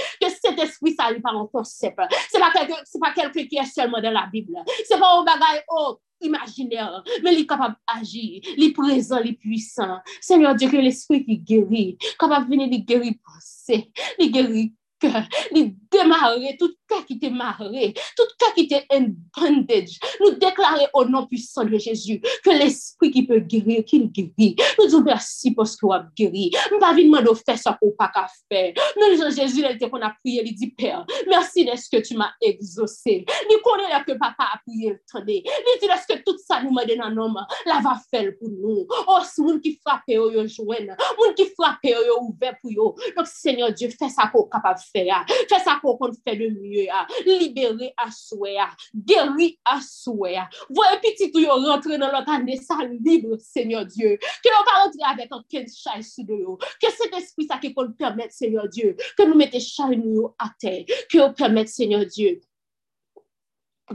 Cet esprit, ça n'est pas un concept. Quelque, c'est pas quelqu'un qui est seulement dans la Bible. C'est pas un bagage, oh, imaginaire, mais il est capable d'agir, il est présent, il est puissant. Seigneur Dieu, que l'esprit qui guérit, capable de venir, il guérit pensée, il guérit cœur, il démarrer tout cas qui t'est marré, tout cas qui t'est en bondage. Nous déclarer au nom puissant de Jésus que l'esprit qui peut guérir, qu'il guérit. Nous disons merci parce qu'il a guéri. Nous pas de faire ça pour pas qu'à faire. Nous disons Jésus, il qu'on a prié, il dit Père, merci d'être que tu m'as exaucé. Nous connaissons que papa a prié le. Il dit est-ce que tout ça nous m'a donné un homme, la va faire pour nous? Oh, ce monde qui frappe, yo joindre, monde qui frappe, yo ouvert pour yo. Donc Seigneur Dieu, fais ça qu'on capable de faire. Fais ça qu'on fait de mieux libéré à souhait, guéri à souhait. Voyez petit tout rentrer dans l'autre année, ça libre, Seigneur Dieu. Que l'on va rentrer avec un quel chai sur nous. Que cet esprit ça qui peut permettre, Seigneur Dieu, que nous mettons chai nous à terre. Que nous permette, Seigneur Dieu,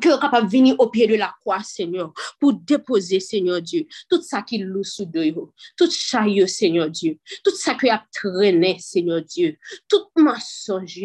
que vous capable venir au pied de la croix, Seigneur, pour déposer, Seigneur Dieu, tout ça qui loue sous deux, tout chaillot, Seigneur Dieu, tout ça qui a traîné, Seigneur Dieu, tout mensonge,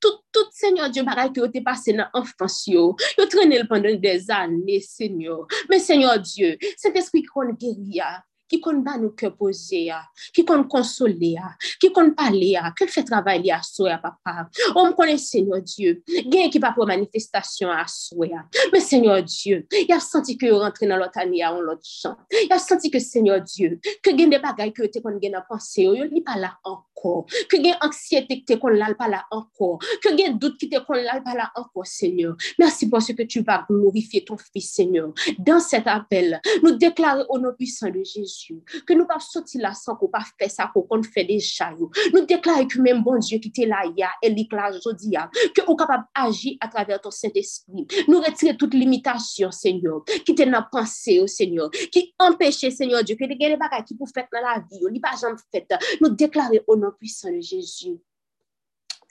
tout, tout, Seigneur Dieu, pareil que vous êtes passé dans l'enfance, vous traîné pendant des années, Seigneur. Mais, Seigneur Dieu, cet esprit qu'on guérilla, ah, qui compte pas nous cœur poser, qui compte consoler, qui compte parler, qui fait travailler à soi, papa? On me connaît, Seigneur Dieu. Qui pas pour manifestation à soi. Mais Seigneur Dieu, il a senti que rentrer dans l'autre année en l'autre champ. Il a senti que Seigneur Dieu, que gain des bagailles que tu connais dans pensée, il n'est pas là encore. Que gain anxiété que tu connais pas là encore. Que gain doute qui te connais pas là encore, Seigneur. Merci pour ce que tu vas glorifier ton fils, Seigneur. Dans cet appel, nous déclarons au nom puissant de Jésus Diyo, ke nou pa soti la san ko pa fe sa ko kon fe deja yo. Nou deklare ki men bon Diyo ki te la ya, elik la jodi ya, ke ou kapab aji a traver ton Saint-Esprit. Nou retire tout limitasyon, Seigneur, ki te nan panse yo, Seigneur, ki empèche, Seigneur Diyo, ke de gèle baka ki pou fèt nan la vi yo, oh, li pa jan fèt, nou deklare o nan pwisan de Jésus,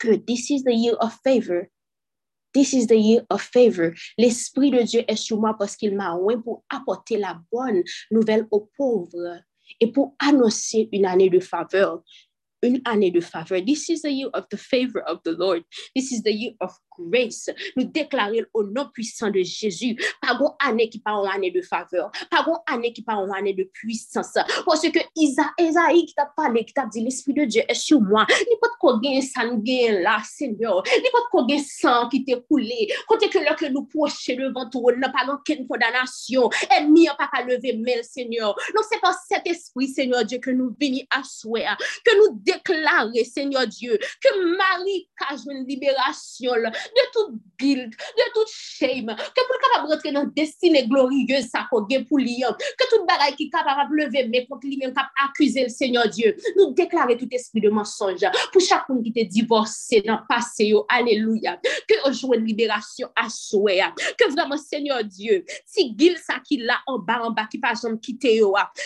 ke this is the year of favor, This is the year of favor. L'Esprit de Dieu est sur moi parce qu'il m'a oué pour apporter la bonne nouvelle aux pauvres et pour annoncer une année de faveur. Une année de faveur. This is the year of the favor of the Lord. This is the year of grace. Nous déclarer au nom puissant de Jésus. Pas une année qui pas une année de faveur. Pas une année qui pas une année de puissance. Parce que Isaïe qui t'a parlé, qui t'a dit l'Esprit de Dieu est sur moi. De quoi gagner ça nous là, Seigneur. De quoi gagner sang qui t'est coulé. Quand que là que nous procher devant toi, n'a pas aucune condamnation. Ennemi n'a pas qu'à lever mais Seigneur. Donc c'est par cet esprit, Seigneur Dieu, que nous venons à souhait, que nous déclarer, Seigneur Dieu, que Marie cache une libération de toute guilt, de toute shame, que pour capable rentrer dans destinée glorieuse ça qu'on pour lui, que toute bagaille qui capable lever mais contre lui même capable accuser le Seigneur Dieu. Nous déclarer tout esprit de mensonge pour chacun qui te divorcé dans le passé, alléluia. Que joue une libération à souhait, que vraiment Seigneur Dieu, si guilt ça qui là en bas en bas qui pas jamais quitter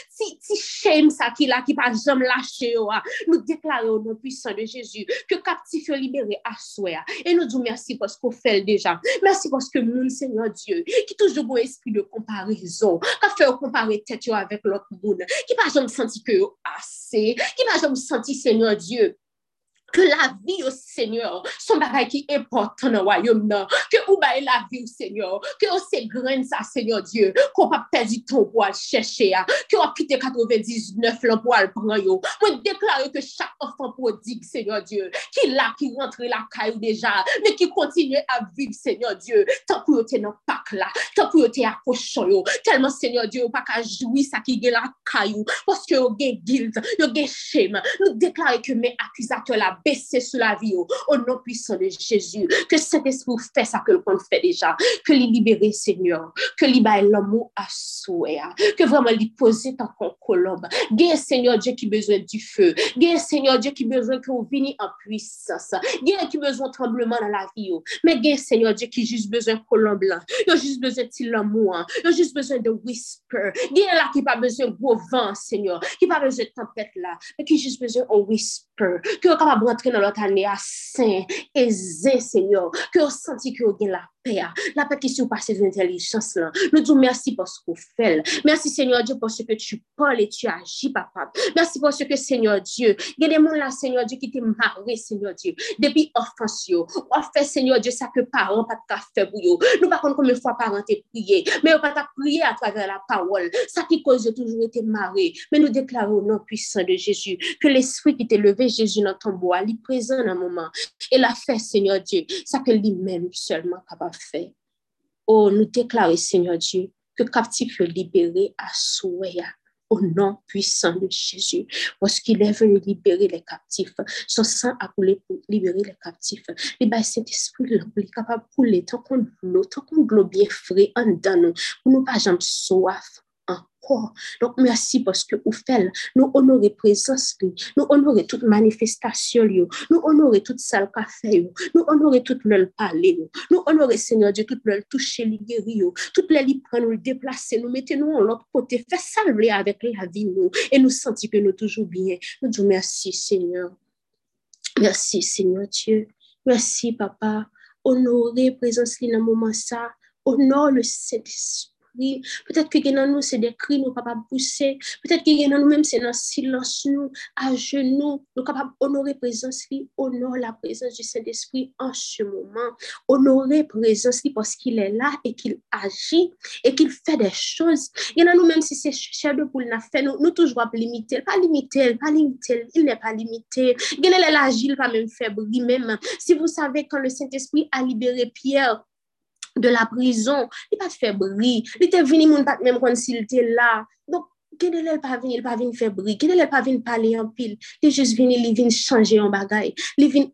si si shame ça qui là qui pas jamais lâcher nous déclarer au nom puissant de Jésus que captif libéré à souhait et nous disons merci merci parce qu'on fait déjà. Merci parce que nous, Seigneur Dieu, qui toujours un esprit de comparaison, qui fait comparer tête avec l'autre monde, qui pas jamais senti que assez, qui pas jamais senti, Seigneur Dieu, que la vie au Seigneur, son bagage qui est important dans le royaume, que ou bail la vie au Seigneur, que on se graine ça, Seigneur Dieu, qu'on pas perdre du temps pour aller chercher, que on quitte 99 ans pour aller prendre. Moi, déclarer que chaque enfant prodigue, Seigneur Dieu, qui là, qui rentre la caille déjà, mais qui continue à vivre, Seigneur Dieu, tant que vous dans pack là, tant que êtes accrochant yo, tellement, Seigneur Dieu, pas qu'à jouir ça qui est la caille, parce que vous avez guilt, vous avez shame. Nous déclarer que mes accusateurs là, baisser sur la vie au nom puissant de Jésus. Que cet esprit fait ça que le fait déjà. Que les libérer, Seigneur. Que libérer l'homme à souhait. Que vraiment lui poser qu'on colombe. Gain Seigneur Dieu qui besoin du feu. Gain Seigneur Dieu qui besoin que vous veniez en puissance. Gain qui besoin de tremblement dans la vie. Mais gain Seigneur Dieu qui juste besoin de colombe blanc. Il a juste besoin de l'amour. Il a juste besoin de whisper. Gain là qui pas besoin de gros vent, Seigneur. Qui pas besoin de tempête là. Mais qui juste besoin de whisper. Que capable rentrer dans l'autre année à saint, aisé, Seigneur. Que vous senti que vous avez la paix. La paix qui surpasse l'intelligence là. Nous disons merci pour ce que vous faites. Merci, Seigneur Dieu, pour ce que tu parles et tu agis, papa. Merci pour ce que, Seigneur Dieu, il y a des gens là, Seigneur Dieu, qui t'ont marré, Seigneur Dieu, depuis offense, yo. Ou fait, Seigneur Dieu, ça que parents pas de fait pour yo. Nous, par contre, combien de fois parents t'ont prié, mais pas t'a prié à travers la parole. Ça qui cause de toujours été marré. Mais nous déclarons au nom puissant de Jésus que l'esprit qui t'est levé, Jésus, dans ton il présent un moment. Et l'a fait, Seigneur Dieu, ça que lui-même seulement capable de faire. Oh, nous déclarons, Seigneur Dieu, que captif est libéré à souhait au nom puissant de Jésus, parce qu'il est venu libérer les captifs. Son sang a coulé pour libérer les captifs. Et bien, cet esprit, il est capable de couler tant qu'on l'eau, tant qu'on l'eau bien frais en dedans nous, pour nous pas jamais soif encore. Donc, merci parce que vous faites, nous honorer présence, nous honorer toute manifestation, nous honorer toute salle café, nous honorer toute le parler, nous honorer Seigneur Dieu, toute le toucher, les guérir, toutes les prendre, nous déplacer, nous mettez nous en l'autre côté, faire salver avec la vie, nous, et nous sentir que nous toujours bien. Nous disons merci Seigneur. Merci Seigneur Dieu. Merci Papa. Honorer présence dans moment ça. Honore le Saint-Esprit Peut-être que nous, c'est des cris, nous capables de pousser. Peut-être que dans nous-mêmes, c'est dans le silence, nous, à genoux, nous capables d'honorer présence, la présence du Saint-Esprit en ce moment. Honorer présence parce qu'il est là et qu'il agit et qu'il fait des choses. Il a nous-mêmes, si c'est cher de poule, fait, nous, nous toujours limiter. Pas limiter, pas limiter. Il n'est pas limité. Il y a l'agile, pas même faire même. Si vous savez, quand le Saint-Esprit a libéré Pierre, de la prison, il pas fait bruit. Il était venu mon pas même était là. Donc quel est pas venu, il pas faire bruit. Quel est pas venu parler en pile? Il est juste il vient changer en bagaille. Il vient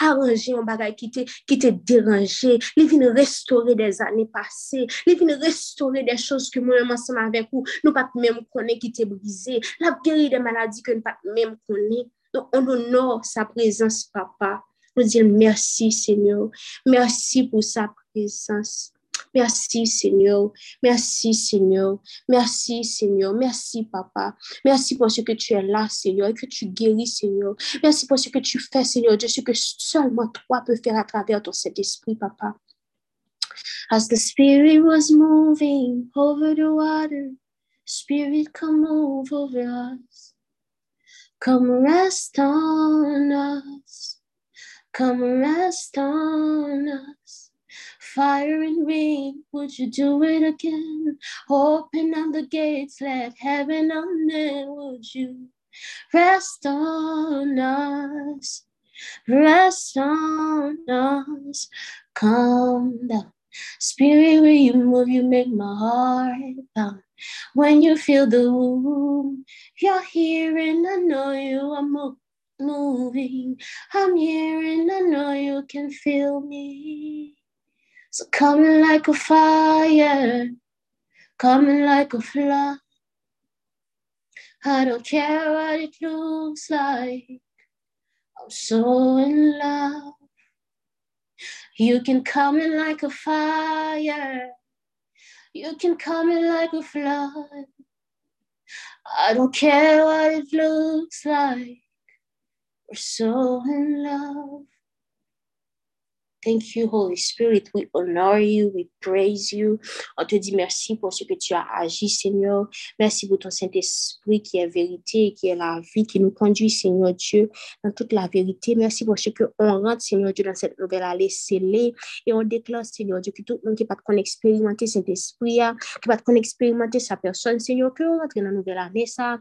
arranger un bagaille qui était qui était dérangé, il vient restaurer des années passées, il vient restaurer des choses que moi ensemble avec vous, nous pas même connaît qui était brisé, la guérir des maladies que nous pas même connaît. Donc on honore sa présence papa. Disons merci Seigneur. Merci pour sa présence. Merci Seigneur. Merci Seigneur. Merci Seigneur. Merci Papa. Merci pour ce que tu es là Seigneur et que tu guéris Seigneur. Merci pour ce que tu fais Seigneur de ce que seulement toi peux faire à travers ton Saint-Esprit Papa. As the Spirit was moving over the water, Spirit come over us. Come rest on us. Come rest on us. Fire and rain, would you do it again? Open up the gates, let heaven on in, would you rest on us? Rest on us. Come down. Spirit, where you move, you make my heart pound. When you feel the womb, you're here and I know you are moving moving. I'm here and I know you can feel me. So coming like a fire, coming like a flood. I don't care what it looks like. I'm so in love. You can come in like a fire. You can come in like a flood. I don't care what it looks like. We're so in love. Thank you, Holy Spirit. We honor you, we praise you. On te dit merci pour ce que tu as agi, Seigneur. Merci pour ton Saint-Esprit qui est vérité, qui est la vie, qui nous conduit, Seigneur Dieu, dans toute la vérité. Merci pour ce que on rentre, Seigneur Dieu, dans cette nouvelle allée scellée et on déclare, Seigneur Dieu, que tout le monde qui pas qu'on expérimenter Saint-Esprit, qui pas qu'on expérimenter sa personne, Seigneur, que on rentre dans la nouvelle année, ça,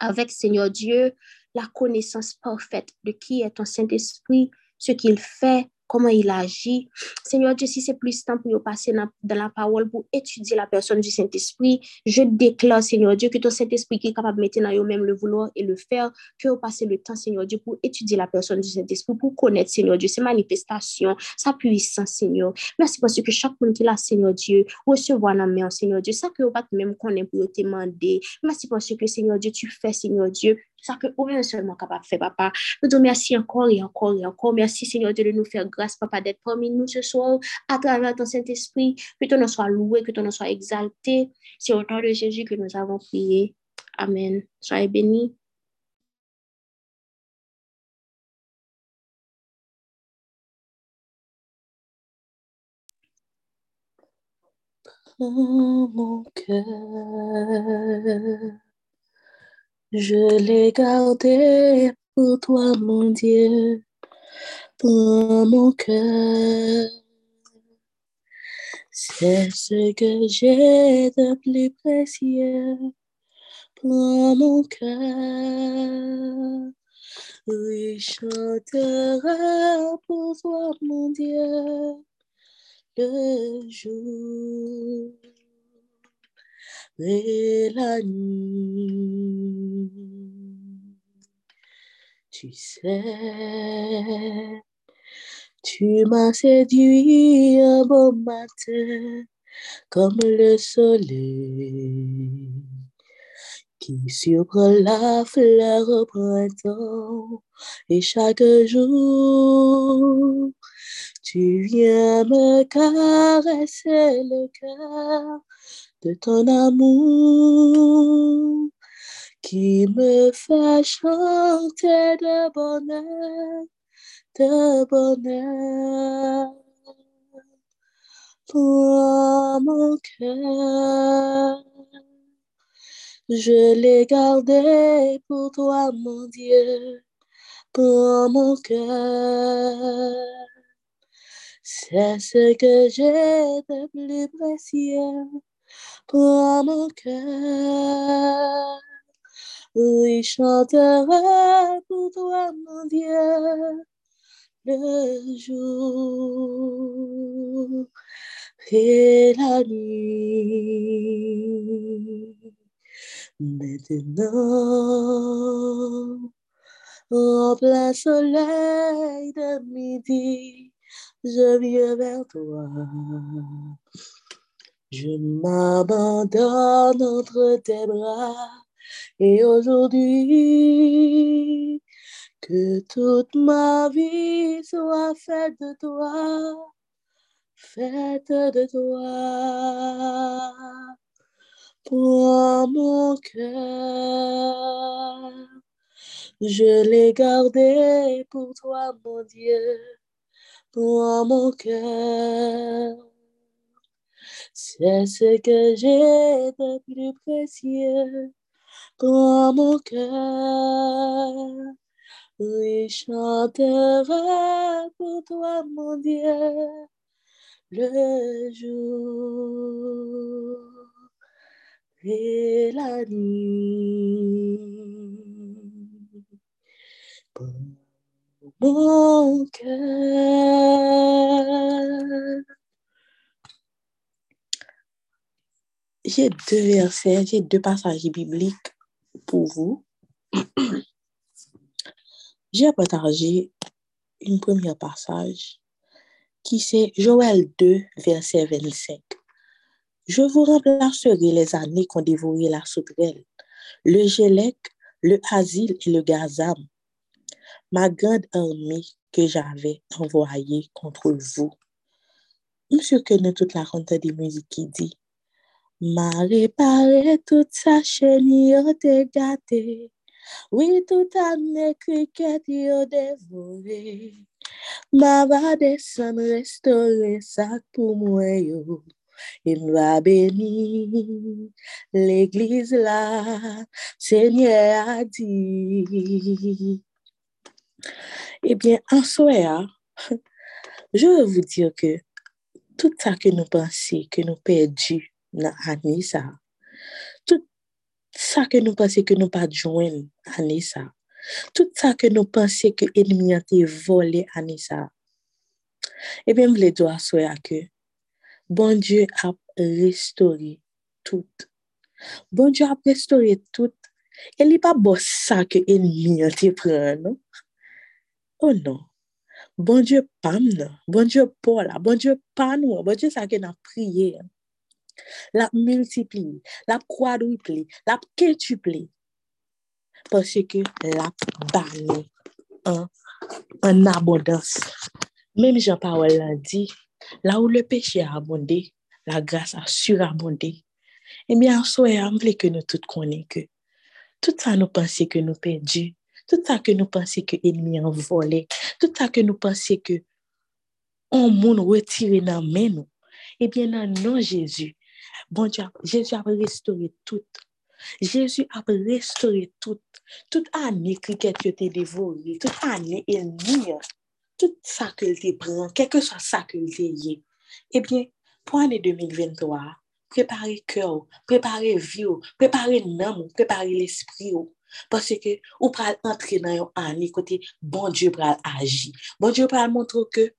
avec, Seigneur Dieu, la connaissance parfaite de qui est ton Saint-Esprit, ce qu'il fait, comment il agit. Seigneur Dieu, si c'est plus temps pour passer dans, la parole pour étudier la personne du Saint-Esprit, je déclare, Seigneur Dieu, que ton Saint-Esprit qui est capable de mettre dans même le vouloir et le faire, que vous passez le temps, Seigneur Dieu, pour étudier la personne du Saint-Esprit, pour connaître, Seigneur Dieu, ses manifestations, sa puissance, Seigneur. Merci parce que chaque monde qui là, Seigneur Dieu, recevoir la main, Seigneur Dieu, ça que vous pas même connaître pour te demander. Merci parce que, Seigneur Dieu, tu fais, Seigneur Dieu, ça que vous êtes seulement capable de faire, papa. Nous disons merci encore et encore et encore. Merci, Seigneur de nous faire grâce, papa, d'être parmi nous ce soir, à travers ton Saint-Esprit. Que ton nom soit loué, que ton nom soit exalté. C'est au nom de Jésus que nous avons prié. Amen. Soyez bénis. mon cœur. Je l'ai gardé pour toi, mon Dieu, pour mon cœur. C'est ce que j'ai de plus précieux pour mon cœur. Oui, chantera pour toi, mon Dieu, le jour la nuit. Tu sais, tu m'as séduit un beau matin comme le soleil qui surprend la fleur au printemps et chaque jour tu viens me caresser le cœur de ton amour qui me fait chanter de bonheur, de bonheur pour mon cœur. Je l'ai gardé pour toi, mon Dieu, pour mon cœur. C'est ce que j'ai de plus précieux pour mon cœur. Oui, chantera pour toi, mon Dieu, le jour et la nuit. Maintenant, en plein soleil de midi, je viens vers toi. Je m'abandonne entre tes bras et aujourd'hui, que toute ma vie soit faite de toi, faite de toi. Pour mon cœur, je l'ai gardé pour toi, mon Dieu, pour mon cœur. C'est ce que j'ai de plus précieux pour mon cœur. Oui, chantera pour toi, mon Dieu, le jour et la nuit. Pour mon cœur. J'ai deux versets, j'ai deux passages bibliques pour vous. J'ai partagé une première passage qui c'est Joël 2, verset 25. Je vous remplacerai les années qu'ont dévoré la sauterelle, le gélec, le asile et le gazam, ma grande armée que j'avais envoyée contre vous. Monsieur que toute la compte des musiques qui dit M'a réparé toute sa chaîne, yo te. Oui, tout a mes criquettes, yo dévoré. Ma va descendre, restaurer ça pour moi, yo. Et m'a béni l'église là, Seigneur a dit. Eh bien, en soi, je veux vous dire que tout ça que nous pensons, que nous perdons nan ane sa. Tout sa ke nou panse ke nou pa djwen ane sa. Tout sa ke nou panse ke enmi an te vole ane sa. Ebyen mle do aswe a ke, bon Diyo ap restore tout. Bon Diyo ap restore tout. E li pa bo sa ke enmi an te pren, non? Oh non. Bon Diyo pam nan. Bon Diyo po la. Bon Diyo pan wè. Bon Diyo sa ke nan priye. La multiplie, la quadruple, la quintuple. Parce que la banne en, en abondance. Même Jean-Paul l'a dit, là où le péché a abondé, la grâce a surabondé. Eh bien, en soi, on voulait que nous tous connaissions que tout ça nous pensions que nous perdu, tout ça que nous pensions que l'ennemi a volé, tout ça que nous pensions que on monde retiré dans nous. Eh bien, dans nom Jésus, bon Dieu, Jésus a restauré tout. Jésus a restauré tout. Toute année, cricket a été dévoré, toute année, ennemi, tout ça que te prend, quel que soit ça que te eh bien, pour l'année 2023, préparez cœur, préparez vie, préparez l'âme, préparez l'esprit. Parce que vous pouvez entrer dans une année côté bon Dieu pour agir. Bon Dieu pour montrer que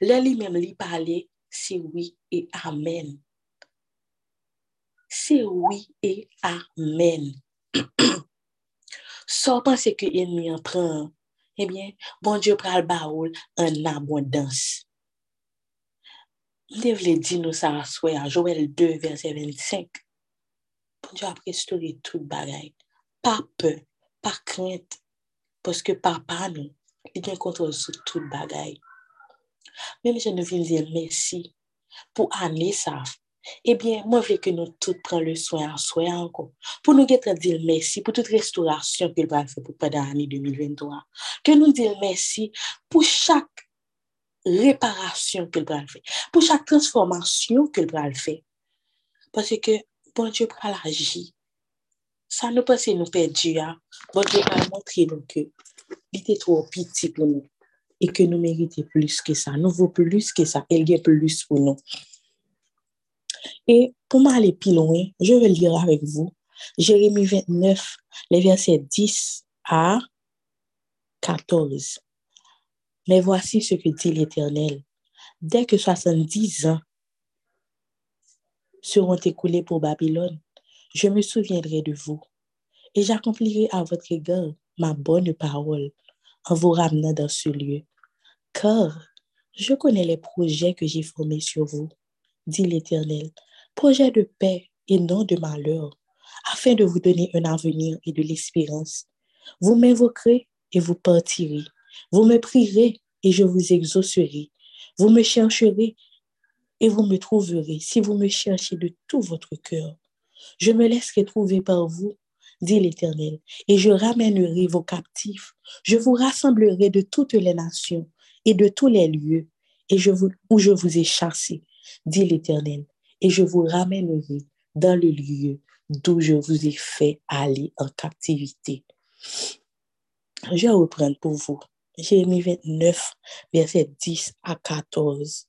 lui-même lui parler, c'est oui et amen. C'est oui et amen. Sans penser que l'ennemi en prend, eh bien, bon Dieu pral baoul en abondance. Je voulais dire nous ça à Joël 2, verset 25. Bon Dieu a restauré tout bagaille. Pas peur, pas crainte. Parce que papa nous, il a contrôle sur tout bagaille. Même je ne viens dire merci pour année ça. Eh bien, moi, je veux que nous tous prenions le soin à soi encore. Pour nous dire merci pour toute restauration que va faire pendant l'année 2023. Que nous disions merci pour chaque réparation que va faire. Pour chaque transformation que va faire. Parce que bon Dieu prend l'agir. Ça nous passe nous perdu. Hein. Bon Dieu va montrer nous que il était trop petit pour nous et que nous méritons plus que ça. Nous vaut plus que ça. Il y a plus pour nous. Et pour m'aller plus loin, je vais lire avec vous Jérémie 29, les versets 10 à 14. Mais voici ce que dit l'Éternel. Dès que 70 ans seront écoulés pour Babylone, je me souviendrai de vous et j'accomplirai à votre égard ma bonne parole en vous ramenant dans ce lieu. Car je connais les projets que j'ai formés sur vous, dit l'Éternel, projet de paix et non de malheur, afin de vous donner un avenir et de l'espérance. Vous m'invoquerez et vous partirez. Vous me prierez et je vous exaucerai. Vous me chercherez et vous me trouverez si vous me cherchez de tout votre cœur. Je me laisserai trouver par vous, dit l'Éternel, et je ramènerai vos captifs. Je vous rassemblerai de toutes les nations et de tous les lieux et je vous, où je vous ai chassés, dit l'Éternel, et je vous ramènerai dans le lieu d'où je vous ai fait aller en captivité. Je vais reprendre pour vous. Jérémie 29, verset 10 à 14.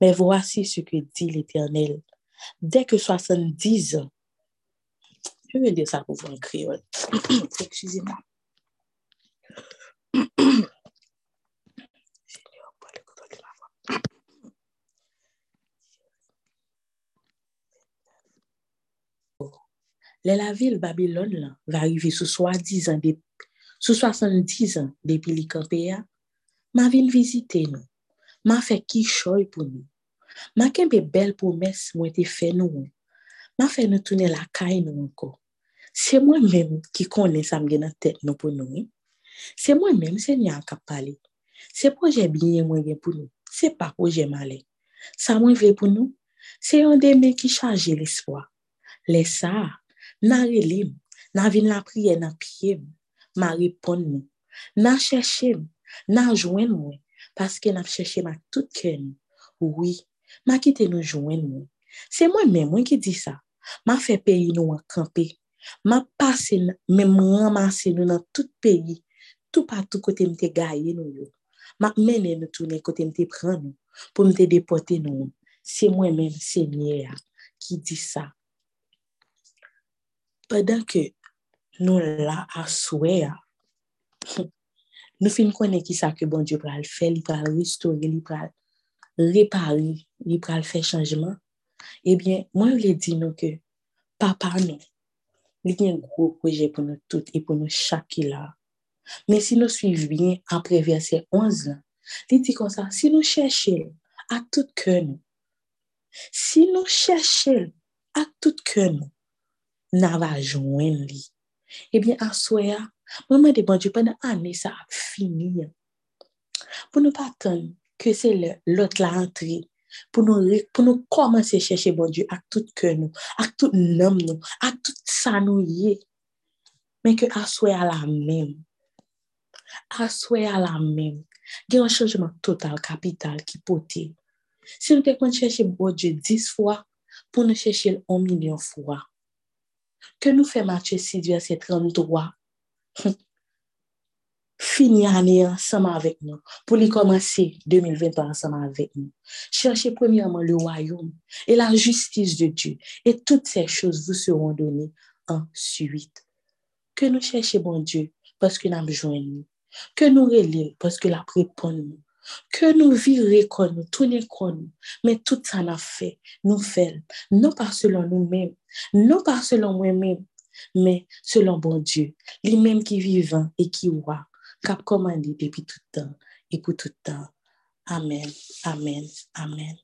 Mais voici ce que dit l'Éternel. Dès que 70 ans, je vais dire ça pour vous en créole. Excusez-moi. la ville Babylone va arriver sous 70 ans, sous 70 ans depuis le campé, ma ville visiter nous. Ma fait qui choy pour nous. Ma kembe belle promesse moi te fait nous. Ma fait nous tourner la caille nous encore. C'est moi-même qui connais ça me dans tête nous pour nous. C'est moi-même Seigneur qui parlé. C'est projet bien moi pour nous. C'est pas projet malin. Ça moi veut pour nous. C'est un des qui charge l'espoir. Laisse ça Nan relim, nan vin la priye nan piye, ma ripon nou. Nan cheshe, nan jwen mwen, paske nap chèche mak tout nou. Oui, ma kite nou jwen nou. Se mwen men mwen ki di sa, ma fè peyi nou an kampe. Ma pase men mwen ramase nou nan tout peyi, tout patou kote mte gaye nou yo. Ma menen nou toune kote mte pran nou, pou mte depote nou. Se mwen men se nye ya ki di. Padan ke nou la aswe ya, nou fin konen ki sa ke bon Diyo pral fè, li pral ristore, li pral repari, li pral fè chanjman, ebyen, mwen li di nou ke papa nou, li gen gro proje pou nou tout, e pou nou chaki la. Men si nou suiv bien apre verse 11 la, li di kon sa, si nou chèche a tout kè nou, si nou chèche a tout kè nou, nan va jwen li. Ebyen, aswe ya, mwen mwen de Diyo, pwede ane sa ap fini. Pou nou patan ke se lot la antre, pou nou komanse chèche bon Diyo ak tout kè nou, ak tout nom nou, ak tout sa nou ye. Men ke aswe a la men. Aswe a la men. Gen an chanjman total, kapital, ki pote. Si nou te kon chèche bon Diyo 10 fwa, pou nou chèche l 1 milyon fwa. Ke nou fè Matye 6, verset 33, fini ane ansama avèk nou, pou li komanse 2020 ansama avèk nou. Cherche premièman le wayoum, e la justice de Dieu, et tout se chose vous seront donné ensuite. Ke nou chèche bon Dieu, paske nan bejwen nou. Ke nou relè, paske la prepon nou. Ke nou vire kon nou, toune kon nou, men tout sa na fè, nou fèl, nou par selon nou mèm, nou par selon mèm, men selon bon Dieu, li mèm ki vivan e ki wwa, kap komandi depi toutan, e pou toutan. Amen, amen, amen.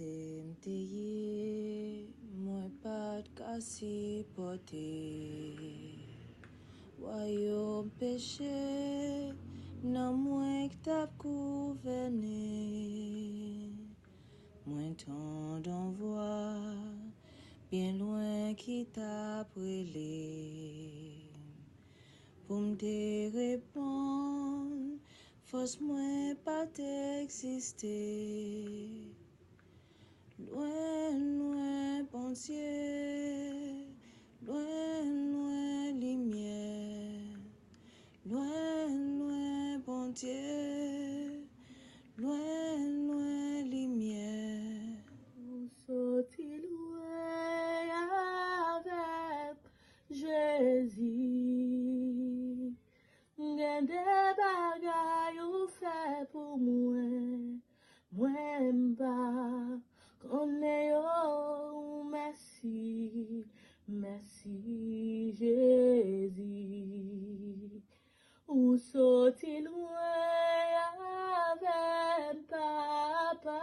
Tenteye, mwen pat kasi pote. Wayon peche, nan mwen ktap kouvene. Mwen tan dan vwa, bien lwen ki tap rele. Pou mte repon, fos mwen pat eksiste. Lwen, lwen, bonsye, lwen, lwen, limye, lwen, lwen, bonsye, lwen, lwen, limye. Ou soti lwen avèp Jezi, gen de bagay ou fè pou mwen, mwen mba. One yo, mersi, mersi Jezi. Ou soti lwen avem papa.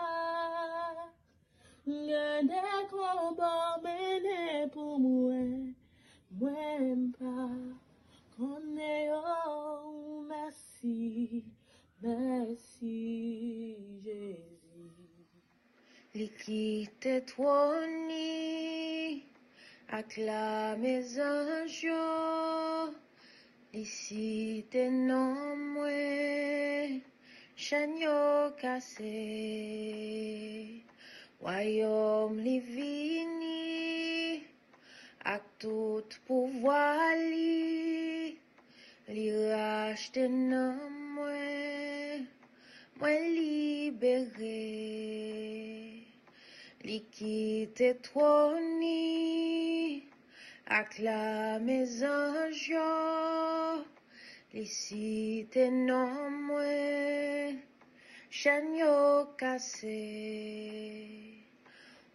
Ngen de konban mene pou mwen, mwen pa. One yo, mersi, mersi Jezi. Nan mwen chan yo kase Wayom li vini ak tout pouvoi li Li rachte nan mwen mwen libere Li kite troni ak la mezanj yo Li site nan mwen chan yo kase.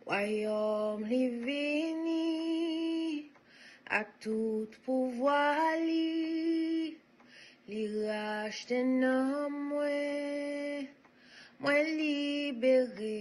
Wayom li vini ak tout pouvoa li Li rachte nan mwen mwen libere.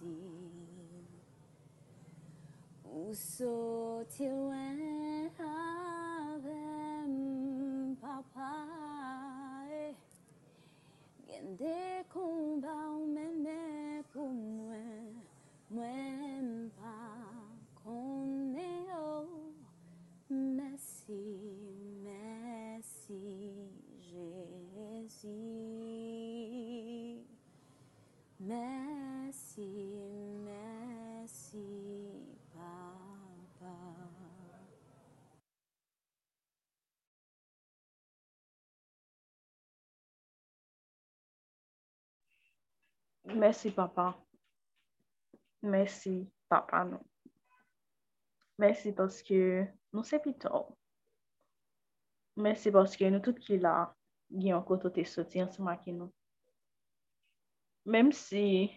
Merci, merci Jésus. Merci, merci Jésus. Où sont-ils loin avec papa? eh. Gen des combats ou mené pour moi, moi pas connais oh. Merci, merci Jésus. Merci, Merci, merci, Papa. Mersi papa. Mersi papa nou. Mersi paske nou sepi tou. Mersi paske nou tout ki la gen an koto te soti ansama ki nou. Mem si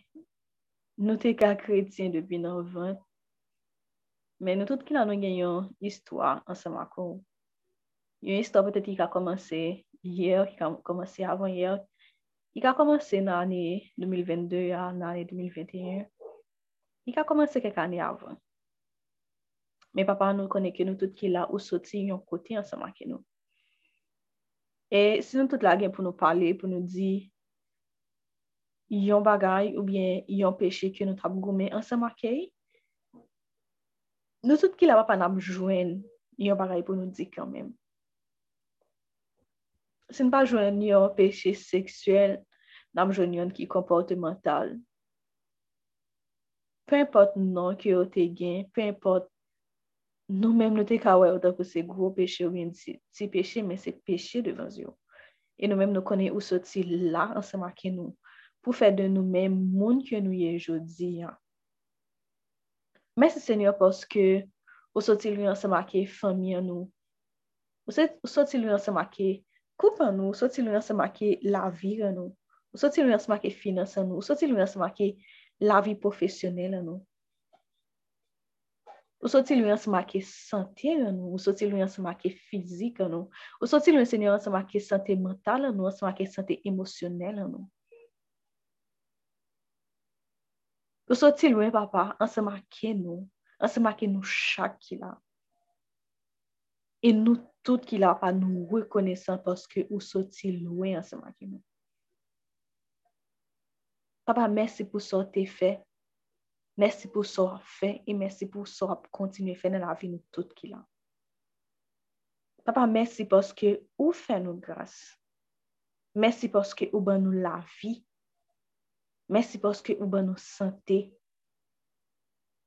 nou te ka kretien depi nan vant, men nou tout ki nan nou gen yon histwa ansan wakou. Yon histwa pwetet ki ka komanse yer, ki ka komanse avan yer, ki ka komanse nan ane 2022 ya, nan ane 2021, ki ka komanse kek ane avan. Men papa nou koneke nou tout ki la ou soti yon kote ansan wakou nou. E si nou tout la gen pou nou pale, pou nou di, yon bagay ou bien yon peche ke nou trap gome ansan makey, nou tout ki la wap an ap jwen yon bagay pou nou di kanmen. Se nou pa jwen yon peche seksuel, nam jwen yon ki komporte mental. Pe import nou ki yo te gen, pe import nou menm nou te kawe ou ta pou se gro peche ou bien ti, ti peche, men se peche devan zyo. E nou menm nou konen ou soti la ansan make nou. pou fè de nou mèm moun ke nou ye jodi. Mèsi Senyor poske ou soti lou yon semakè fami an nou. Ou soti lou yon semakè koup an nou, ou soti lou yon semakè la vi an nou. Ou soti lou yon semakè finans an nou, ou soti lou yon semakè la vi profesyonel an nou. Ou soti lou yon semakè sante an nou, ou soti lou yon semakè fizik an nou. Ou soti lou yon semakè sante mental an nou, semakè sante emosyonel an nou. Yo soti lwen papa, ansema ke nou, ansema ke nou chak ki la. E nou tout ki la pa nou rekonesan paske ou soti lwen ansema ke nou. Papa, mersi pou so te fe, mersi pou so a fe, e mersi pou so a kontinue fe nan la vi nou tout ki la. Papa, mersi paske ou fe nou grase. Mersi paske ou ban nou la vi Mersi poske ou ban nou sante.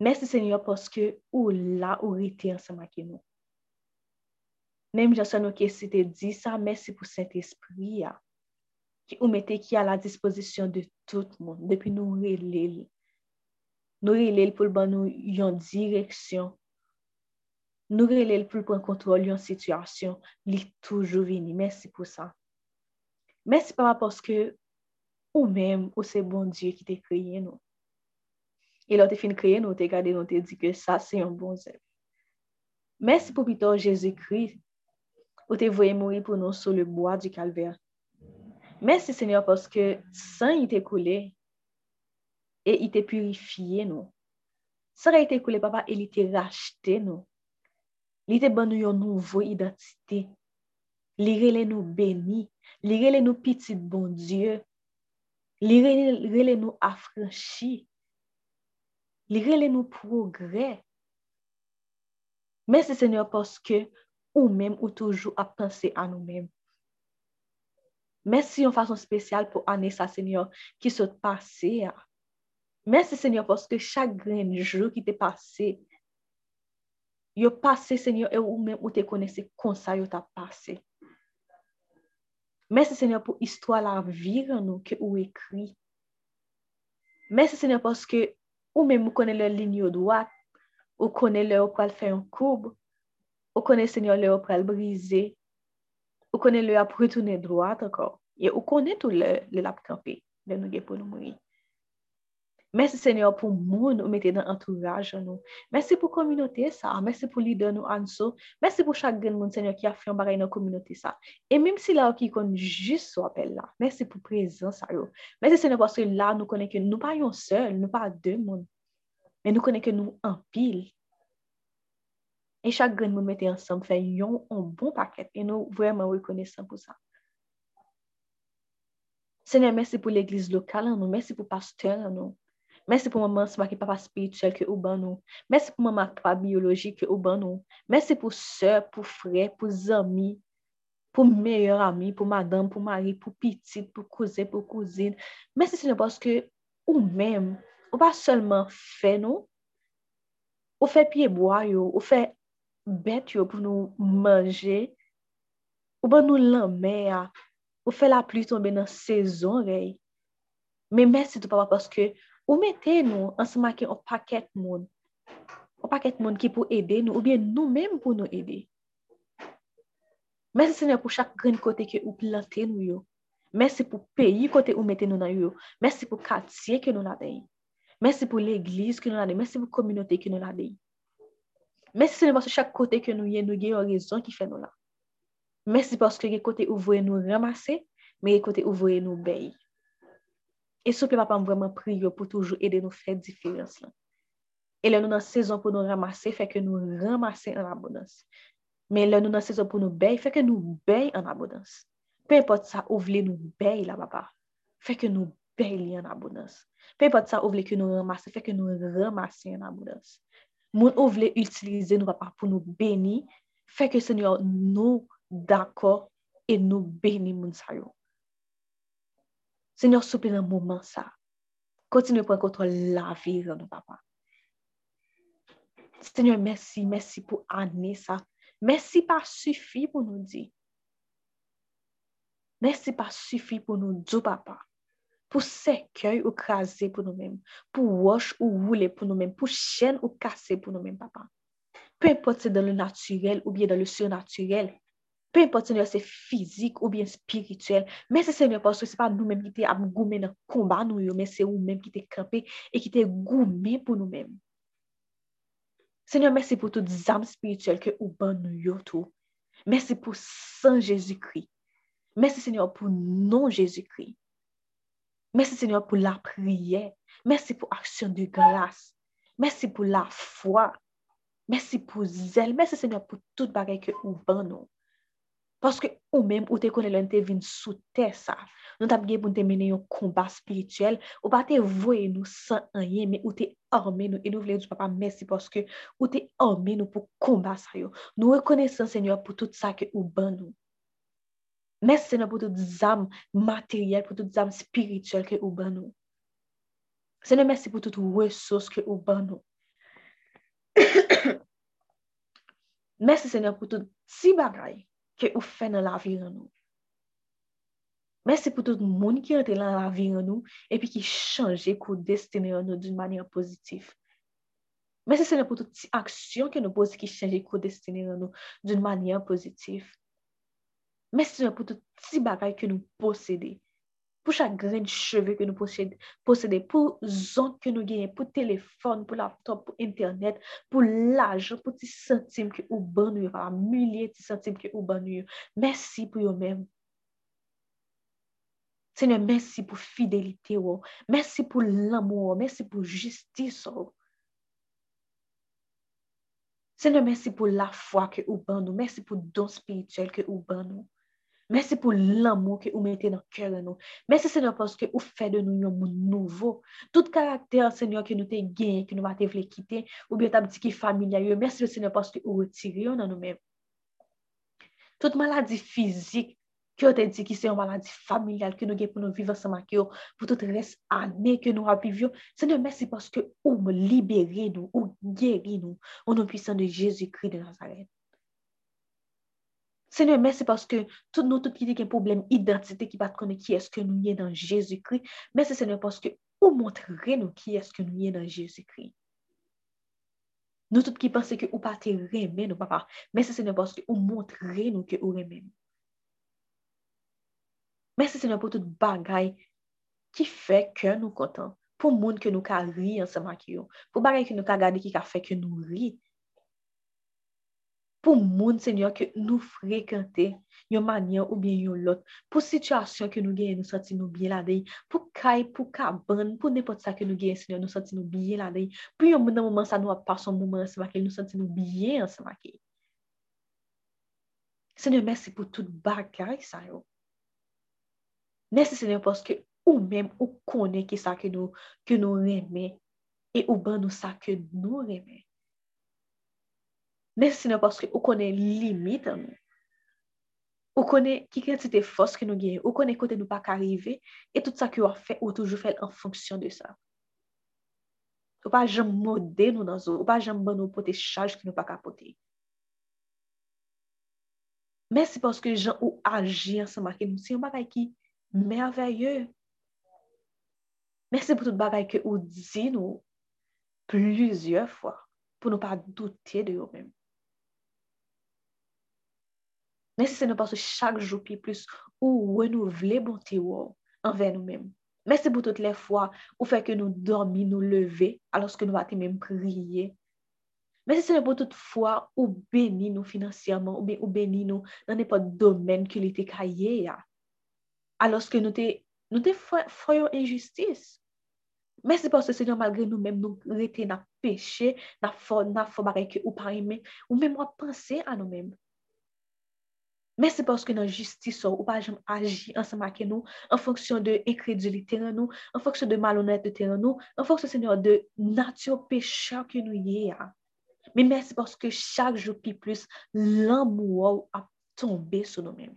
Mersi Senyor poske ou la ou rete ansama ke nou. Mem jason nou ke si te di sa, mersi pou sent espri ya. Ki ou mette ki a la disposisyon de tout moun. Depi nou relel. Nou relel pou ban nou yon direksyon. Nou relel pou pran kontrol yon situasyon. Li toujou vini. Mersi pou sa. Mersi papa poske ou mèm ou se bon Diyo ki te kreye nou. E lò te fin kreye nou, te gade nou te di ke sa se yon bon zèv. Mèsi pou pito Jezikri, ou te voye mouri pou nou sou le boa di kalver. Mèsi Senyor, poske san yi te koule, e yi te purifiye nou. San yi te koule, papa, e li te rachete nou. Li te ban nou yon nouvo identite. Li rele nou beni, li rele nou pitit bon Diyo, Li rele nou afranchi. Li rele nou progre. Mersi Senyor poske ou mèm ou toujou ap pense an nou mèm. Mersi yon fason spesyal pou ane sa Senyor ki sot pase ya. Mersi Senyor poske chak grenjou ki te pase. Yo pase Senyor e ou mèm ou te konese konsa yo ta pase. Mersi Senyor pou histwa la vir nou ke ou ekri. Mersi Senyor poske ou mèm ou konen lè lin yo dwat, ou konen lè ou pral fè yon koub, ou konen Senyor lè ou pral brize, ou konen lè ap retounen dwat ankor. Ye ou konen tou lè lè ap kampe, lè nou gen pou nou moui. Mersi Senyor pou moun ou mette nan entouraj an nou. Mersi pou kominote sa. Mersi pou lider nou an sou. Mersi pou chak gen moun Senyor ki a fyon baray nan kominote sa. E mim si la ou ki kon jis sou apel la. Mersi pou prezans a yo. Mersi Senyor pou se la nou konen ke nou pa yon sel, nou pa de moun. Men nou konen ke nou an pil. E chak gen moun mette ansam fe yon an bon paket. E nou vwèman wè konesan pou sa. Senyor, mersi pou l'eglise lokal an nou. Mersi pou pasteur an nou. Mersi pou maman seman ki papa spirituel ke ou ban nou. Mersi pou maman papa biyologik ke ou ban nou. Mersi pou sè, pou frè, pou zami, pou meyor ami, pou madame, pou mari, pou pitit, pou kouze, pou kouzine. Mersi seman paske ou mèm, ou pa solman fè nou, ou fè pieboa yo, ou fè bet yo pou nou manje, ou ban nou lanmè ya, ou fè la pli tombe nan sezon rey. Men mersi tou papa paske Ou mette nou ansama ki an paket moun. An paket moun ki pou ede nou ou bien nou menm pou nou ede. Mersi Senyor pou chak gren kote ki ou plante nou yo. Mersi pou peyi kote ou mette nou nan yo. Mersi pou katye ki nou la dey. Mersi pou l'eglise ki nou la dey. Mersi pou kominote ki nou la dey. Mersi Senyor pou chak kote ki nou ye nou ge yon rezon ki fe nou la. Mersi paske ge kote ou voye nou ramase, me ge kote ou voye nou beyi. E souple papa m vreman priyo pou toujou ede nou fè diferans lan. E lè nou nan sezon pou nou ramase, fè ke nou ramase an abodans. Men lè nou nan sezon pou nou bey, fè ke nou bey an abodans. Pe impot sa ou vle nou bey la papa, fè ke nou bey li an abodans. Pe impot sa ou vle ke nou ramase, fè ke nou ramase an abodans. Moun ou vle utilize nou papa pou nou beni, fè ke senyor nou dako e nou beni moun sayo. Yo. Seigneur, souple le moment ça. Continue à prendre contrôle la vie nos papa. Seigneur, merci, merci pour année ça. Merci pas suffit pour nous dire. Merci pas suffit pour nous dire, papa. Pour cercueil ou craser pour nous-mêmes. Pour wash ou rouler pour nous-mêmes. Pour chaîne ou casser pour nous-mêmes, papa. Peu importe c'est dans le naturel ou bien dans le surnaturel. Pe import senyor se fizik ou bien spirituel. Mersi senyor paswe se pa nou menm ki te ap goumen nan komba nou yo. Men se ou menm ki te krepe e ki te goumen pou nou menm. Senyor mersi pou tout zam spirituel ke ou ban nou yo tou. Mersi pou san Jezikri. Mersi senyor pou non Jezikri. Mersi senyor pou la priye. Mersi pou aksyon de glas. Mersi pou la fwa. Mersi pou zel. Mersi senyor pou tout bagay ke ou ban nou. Paske ou menm ou te konen lwen te vin sou te sa. Nou tap gen pou te mene yon kombat spirituel. Ou pa te voye nou san anye, men ou te orme nou. E nou vle di papa mersi paske ou te orme nou pou kombat sa yo. Nou rekone san senyor pou tout sa ke ou ban nou. Mersi senyor pou tout zam materyel, pou tout zam spirituel ke ou ban nou. Senyor mersi pou tout wesos ke ou ban nou. mersi senyor pou tout si bagay. ke ou fè nan la vi an nou. Mersi pou tout moun ki an te lan la vi an nou, epi ki chanje kou destine an nou d'un manyan pozitif. Mersi se nan pou tout ti aksyon ki an nou pose ki chanje kou destine an nou d'un manyan pozitif. Mersi se nan pou tout ti bagay ki nou posede, pou chak gren cheve ke nou posede, pou zon ke nou genye, pou telefon, pou laptop, pou internet, pou laj, pou ti sentim ki ou ban nou yon, a mulye ti sentim ki ou ban nou yon. Mersi pou yon men. Senye, mersi pou fidelite ou, oh. mersi pou l'amou ou, mersi pou justice ou. Senye, mersi pou la fwa ke ou ban nou, mersi pou don spirituel ke ou ban nou. Oh. Mersi pou l'amou ki ou mette nan kèren nou. Mersi, Senyor, paske ou fè de nou yon moun nouvo. Tout karakter, Senyor, ki nou te gen, ki nou mate vle kite, ou biye tabdi ki familia yo. Mersi, Senyor, paske ou retire yo nan nou men. Tout maladi fizik, ki yo te di ki se yon maladi familial, ki nou gen pou nou vive sa mak yo, pou tout res ane ki nou apiv yo. Senyor, mersi paske ou me libere nou, ou geri nou, ou nou pisan de Jezu kri de Nazaret. Seigneur, merci parce que tout nous, tout qui dit qu'il y a un problème d'identité qui va connaître qui est-ce que nous y est dans Jésus-Christ. Merci Seigneur parce que ou montrez-nous qui est-ce que nous y est dans Jésus-Christ. Nous tous qui pensons que ou pas te remet, nous papa. Merci Seigneur parce que ou montrez-nous que ou remet. Merci Seigneur pour tout bagay qui fait que nous content. Pour monde que nous ka ri ensemble avec eux. Pour bagay que nous ka gade qui ka fait que nous ri. pou moun, Senyor, ke nou frekante yon manyan ou bien yon lot, pou situasyon ke nou genye nou soti nou biye la dey, pou kay, pou kaban, pou nepot sa ke nou genye, Senyor, nou soti nou biye la dey, pou yon moun nan mouman sa nou ap pa son mouman anseman ke, nou soti nou biye anseman ke. Senyor, mersi pou tout bagay sa yo. Mersi, Senyor, poske ou mèm ou konen ki sa ke nou, ke nou reme, e ou ban nou sa ke nou reme. Nesine paske ou konen limit an nou. Ou konen ki kretite fos ki nou gen, ou konen kote nou pa karive, e tout sa ki ou a fe, ou toujou fel an fonksyon de sa. Ou pa jem mode nou nan zo, ou pa jem ban nou pote chaj ki nou pa kapote. Men se paske jen ou aji ansama ki nou, se yon bagay ki merveye. Men se pou tout bagay ki ou di nou plizye fwa, pou nou pa doute de yo menm. Mè se nou pasou chak jou pi plus ou wè nou vle bonte wò anve nou mèm. Mè se pou tout lè fwa ou fè ke nou dormi, nou leve, aloske nou ati mèm priye. Mè se se nou pou tout fwa ou beni nou finansyèman, ou, be, ou beni nou nan ne pa domen ki li te kaye ya. Aloske nou te, nou te fwayon injustis. Mè se pasou se nou malgre nou mèm nou rete na peche, na fwa, na fwa bareke ou parime, ou mèm wap pense an nou mèm. Men se porske nan jistis ou ou pa jem aji ansama ke nou, an fonksyon de ekredili teran nou, an fonksyon de malonet de teran nou, an fonksyon senyor de natyo pecha ke nou ye ya. Men men se porske chak jou pi plus, lan mou ou ap tombe sou nou men.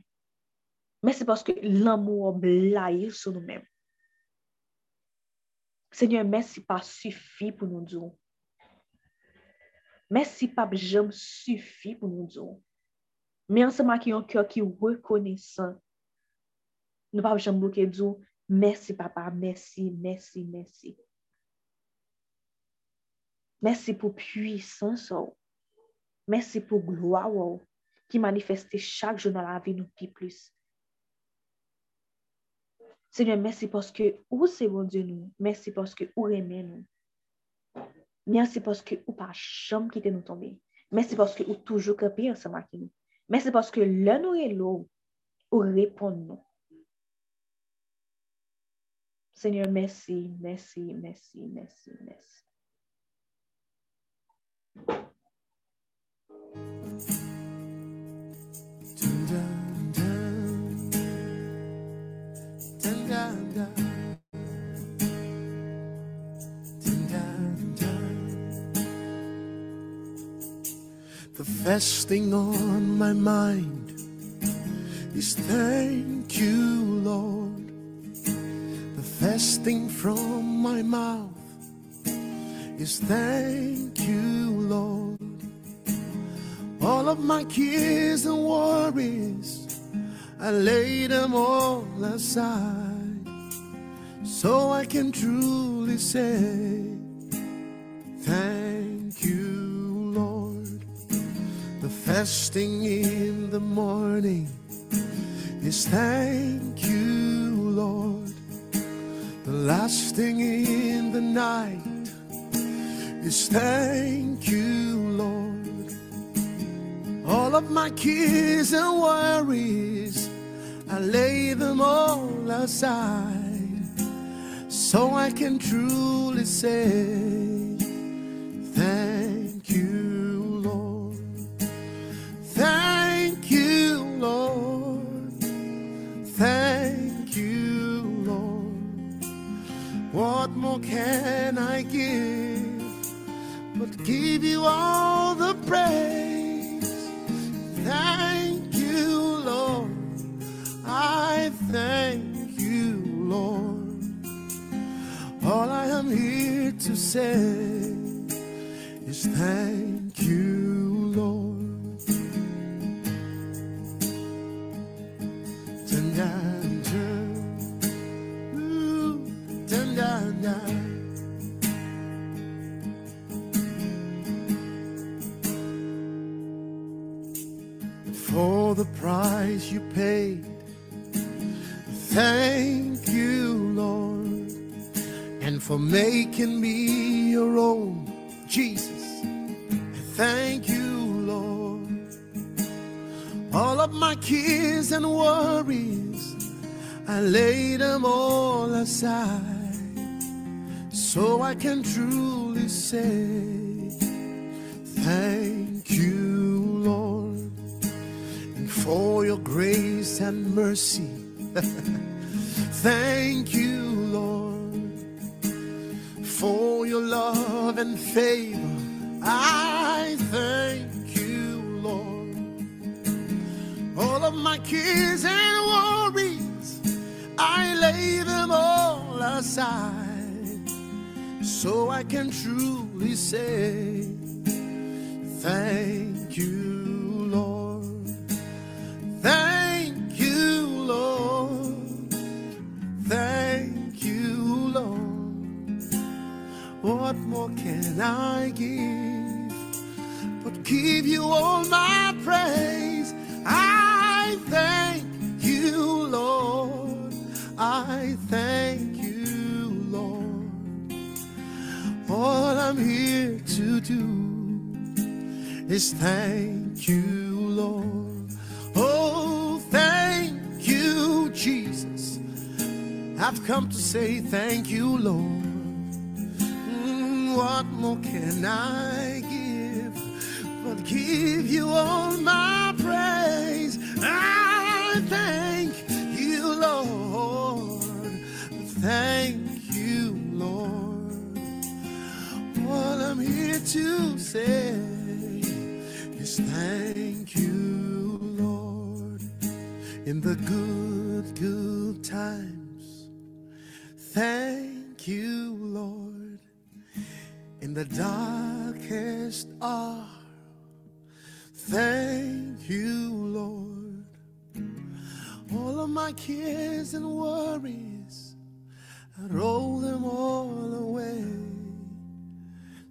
Men se porske lan mou ou blaye sou nou men. Senyor men si pa sufi pou nou djou. Men si pa jem sufi pou nou djou. Mais ensemble avec un cœur qui est reconnaissant, nous pas jamais bloquer dire merci papa, merci, merci, merci. Merci pour puissance. Merci pour gloire qui manifeste chaque jour dans la vie nous plus. Seigneur, merci parce que où c'est bon Dieu nous. Merci parce que où aimez nous. Merci parce que ou pas jamais quitter nous tomber. Merci parce que ou toujours capé ensemble avec nous. Merci parce que l'un nous est l'eau répond nous. Seigneur, merci, merci, merci, merci, merci. First thing on my mind is thank you, Lord. The first thing from my mouth is thank you, Lord. All of my cares and worries, I lay them all aside so I can truly say thank Thing in the morning is thank you, Lord. The last thing in the night is thank you, Lord. All of my cares and worries, I lay them all aside so I can truly say What more can I give but give you all the praise? Thank you, Lord. I thank you, Lord. All I am here to say is thank you, paid, Thank you, Lord, and for making me your own, Jesus. Thank you, Lord. All of my cares and worries, I lay them all aside so I can truly say, Thank for your grace and mercy. Thank you, Lord, for your love and favor. I thank you, Lord. All of my cares and worries, I lay them all aside so I can truly say, Thank What more can I give but give you all my praise? I thank you, Lord. I thank you, Lord. All I'm here to do is thank you, Lord. Oh, thank you, Jesus. I've come to say thank you, Lord. What more can I give but give you all my praise? I thank you, Lord. Thank you, Lord. What I'm here to say is thank you, Lord. In the good, good times, thank you, Lord. The darkest hour, thank you, Lord. All of my cares and worries, I roll them all away.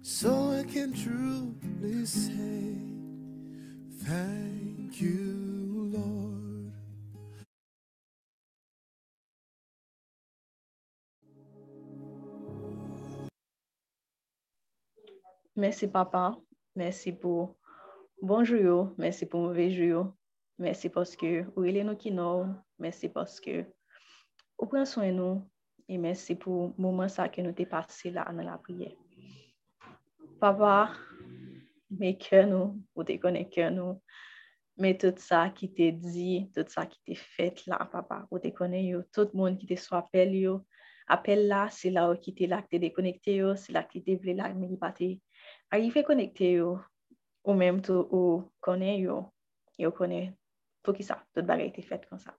So I can truly say, Thank you, Merci, papa. Merci pour bonjour, yo. merci pour mauvais jour. Merci parce que vous êtes nous qui nous. Merci parce que vous prenez soin de nous. Et merci pour le moment ça que nous t'ai passé là dans la prière. Papa, mes cœurs nous, vous connaissez cœur nous. Mais tout ça qui t'est dit, tout ça qui t'est fait là, papa, vous yo. Tout le monde qui te soit appel yo. Appel là, c'est là où qui t'es là, qui t'es déconnecté. C'est là qui t'es venu là, mais Arrive konekte yo ou menm tou ou konen yo, yo konen pou ki sa, tout bagay te fet kon sa.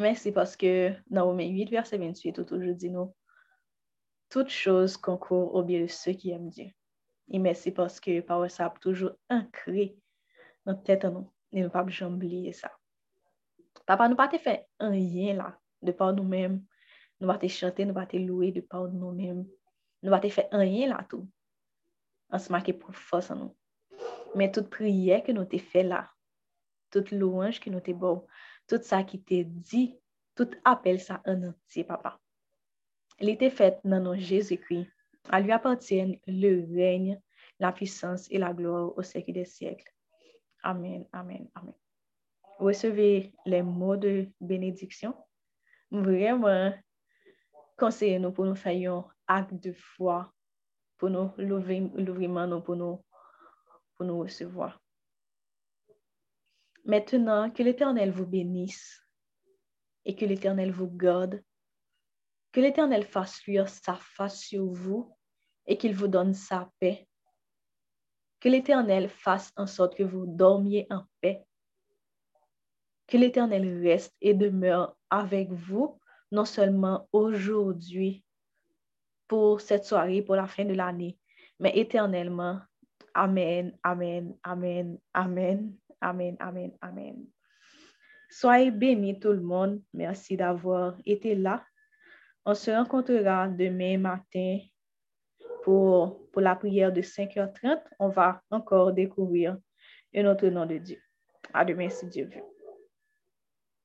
Men se paske nan ou men 8 verse 28 ou toujou di nou, tout chose konkour ou biye se ki yam di. E men se paske pa wè sa ap toujou ankre nan tèt an nou, ne nou pa bjom bliye sa. Papa nou pa te fe an yen la, de pa nou menm, nou pa te chante, nou pa te loue, de pa nou menm, nou pa te fe an yen la tou. On se marque pour force en nous. Mais toute prière que nous t'ai fait là, toute louange que nous t'ai beau, tout ça qui t'est dit, tout appel ça en entier, papa. Il était fait dans nos Jésus-Christ. À lui appartiennent le règne, la puissance et la gloire au siècle des siècles. Amen, amen, amen. Recevez les mots de bénédiction. Vraiment, conseillez-nous pour nous faire un acte de foi, nous l'ouvrir, l'ouvrement, nous, pour nous, pour nous recevoir. Maintenant, que l'Éternel vous bénisse et que l'Éternel vous garde, que l'Éternel fasse luire sa face sur vous et qu'il vous donne sa paix. Que l'Éternel fasse en sorte que vous dormiez en paix. Que l'Éternel reste et demeure avec vous, non seulement aujourd'hui, pour cette soirée, pour la fin de l'année, mais éternellement. Amen, amen, amen, amen, amen, amen, amen. Soyez bénis tout le monde. Merci d'avoir été là. On se rencontrera demain matin pour, la prière de 5h30. On va encore découvrir un autre nom de Dieu. À demain si Dieu veut.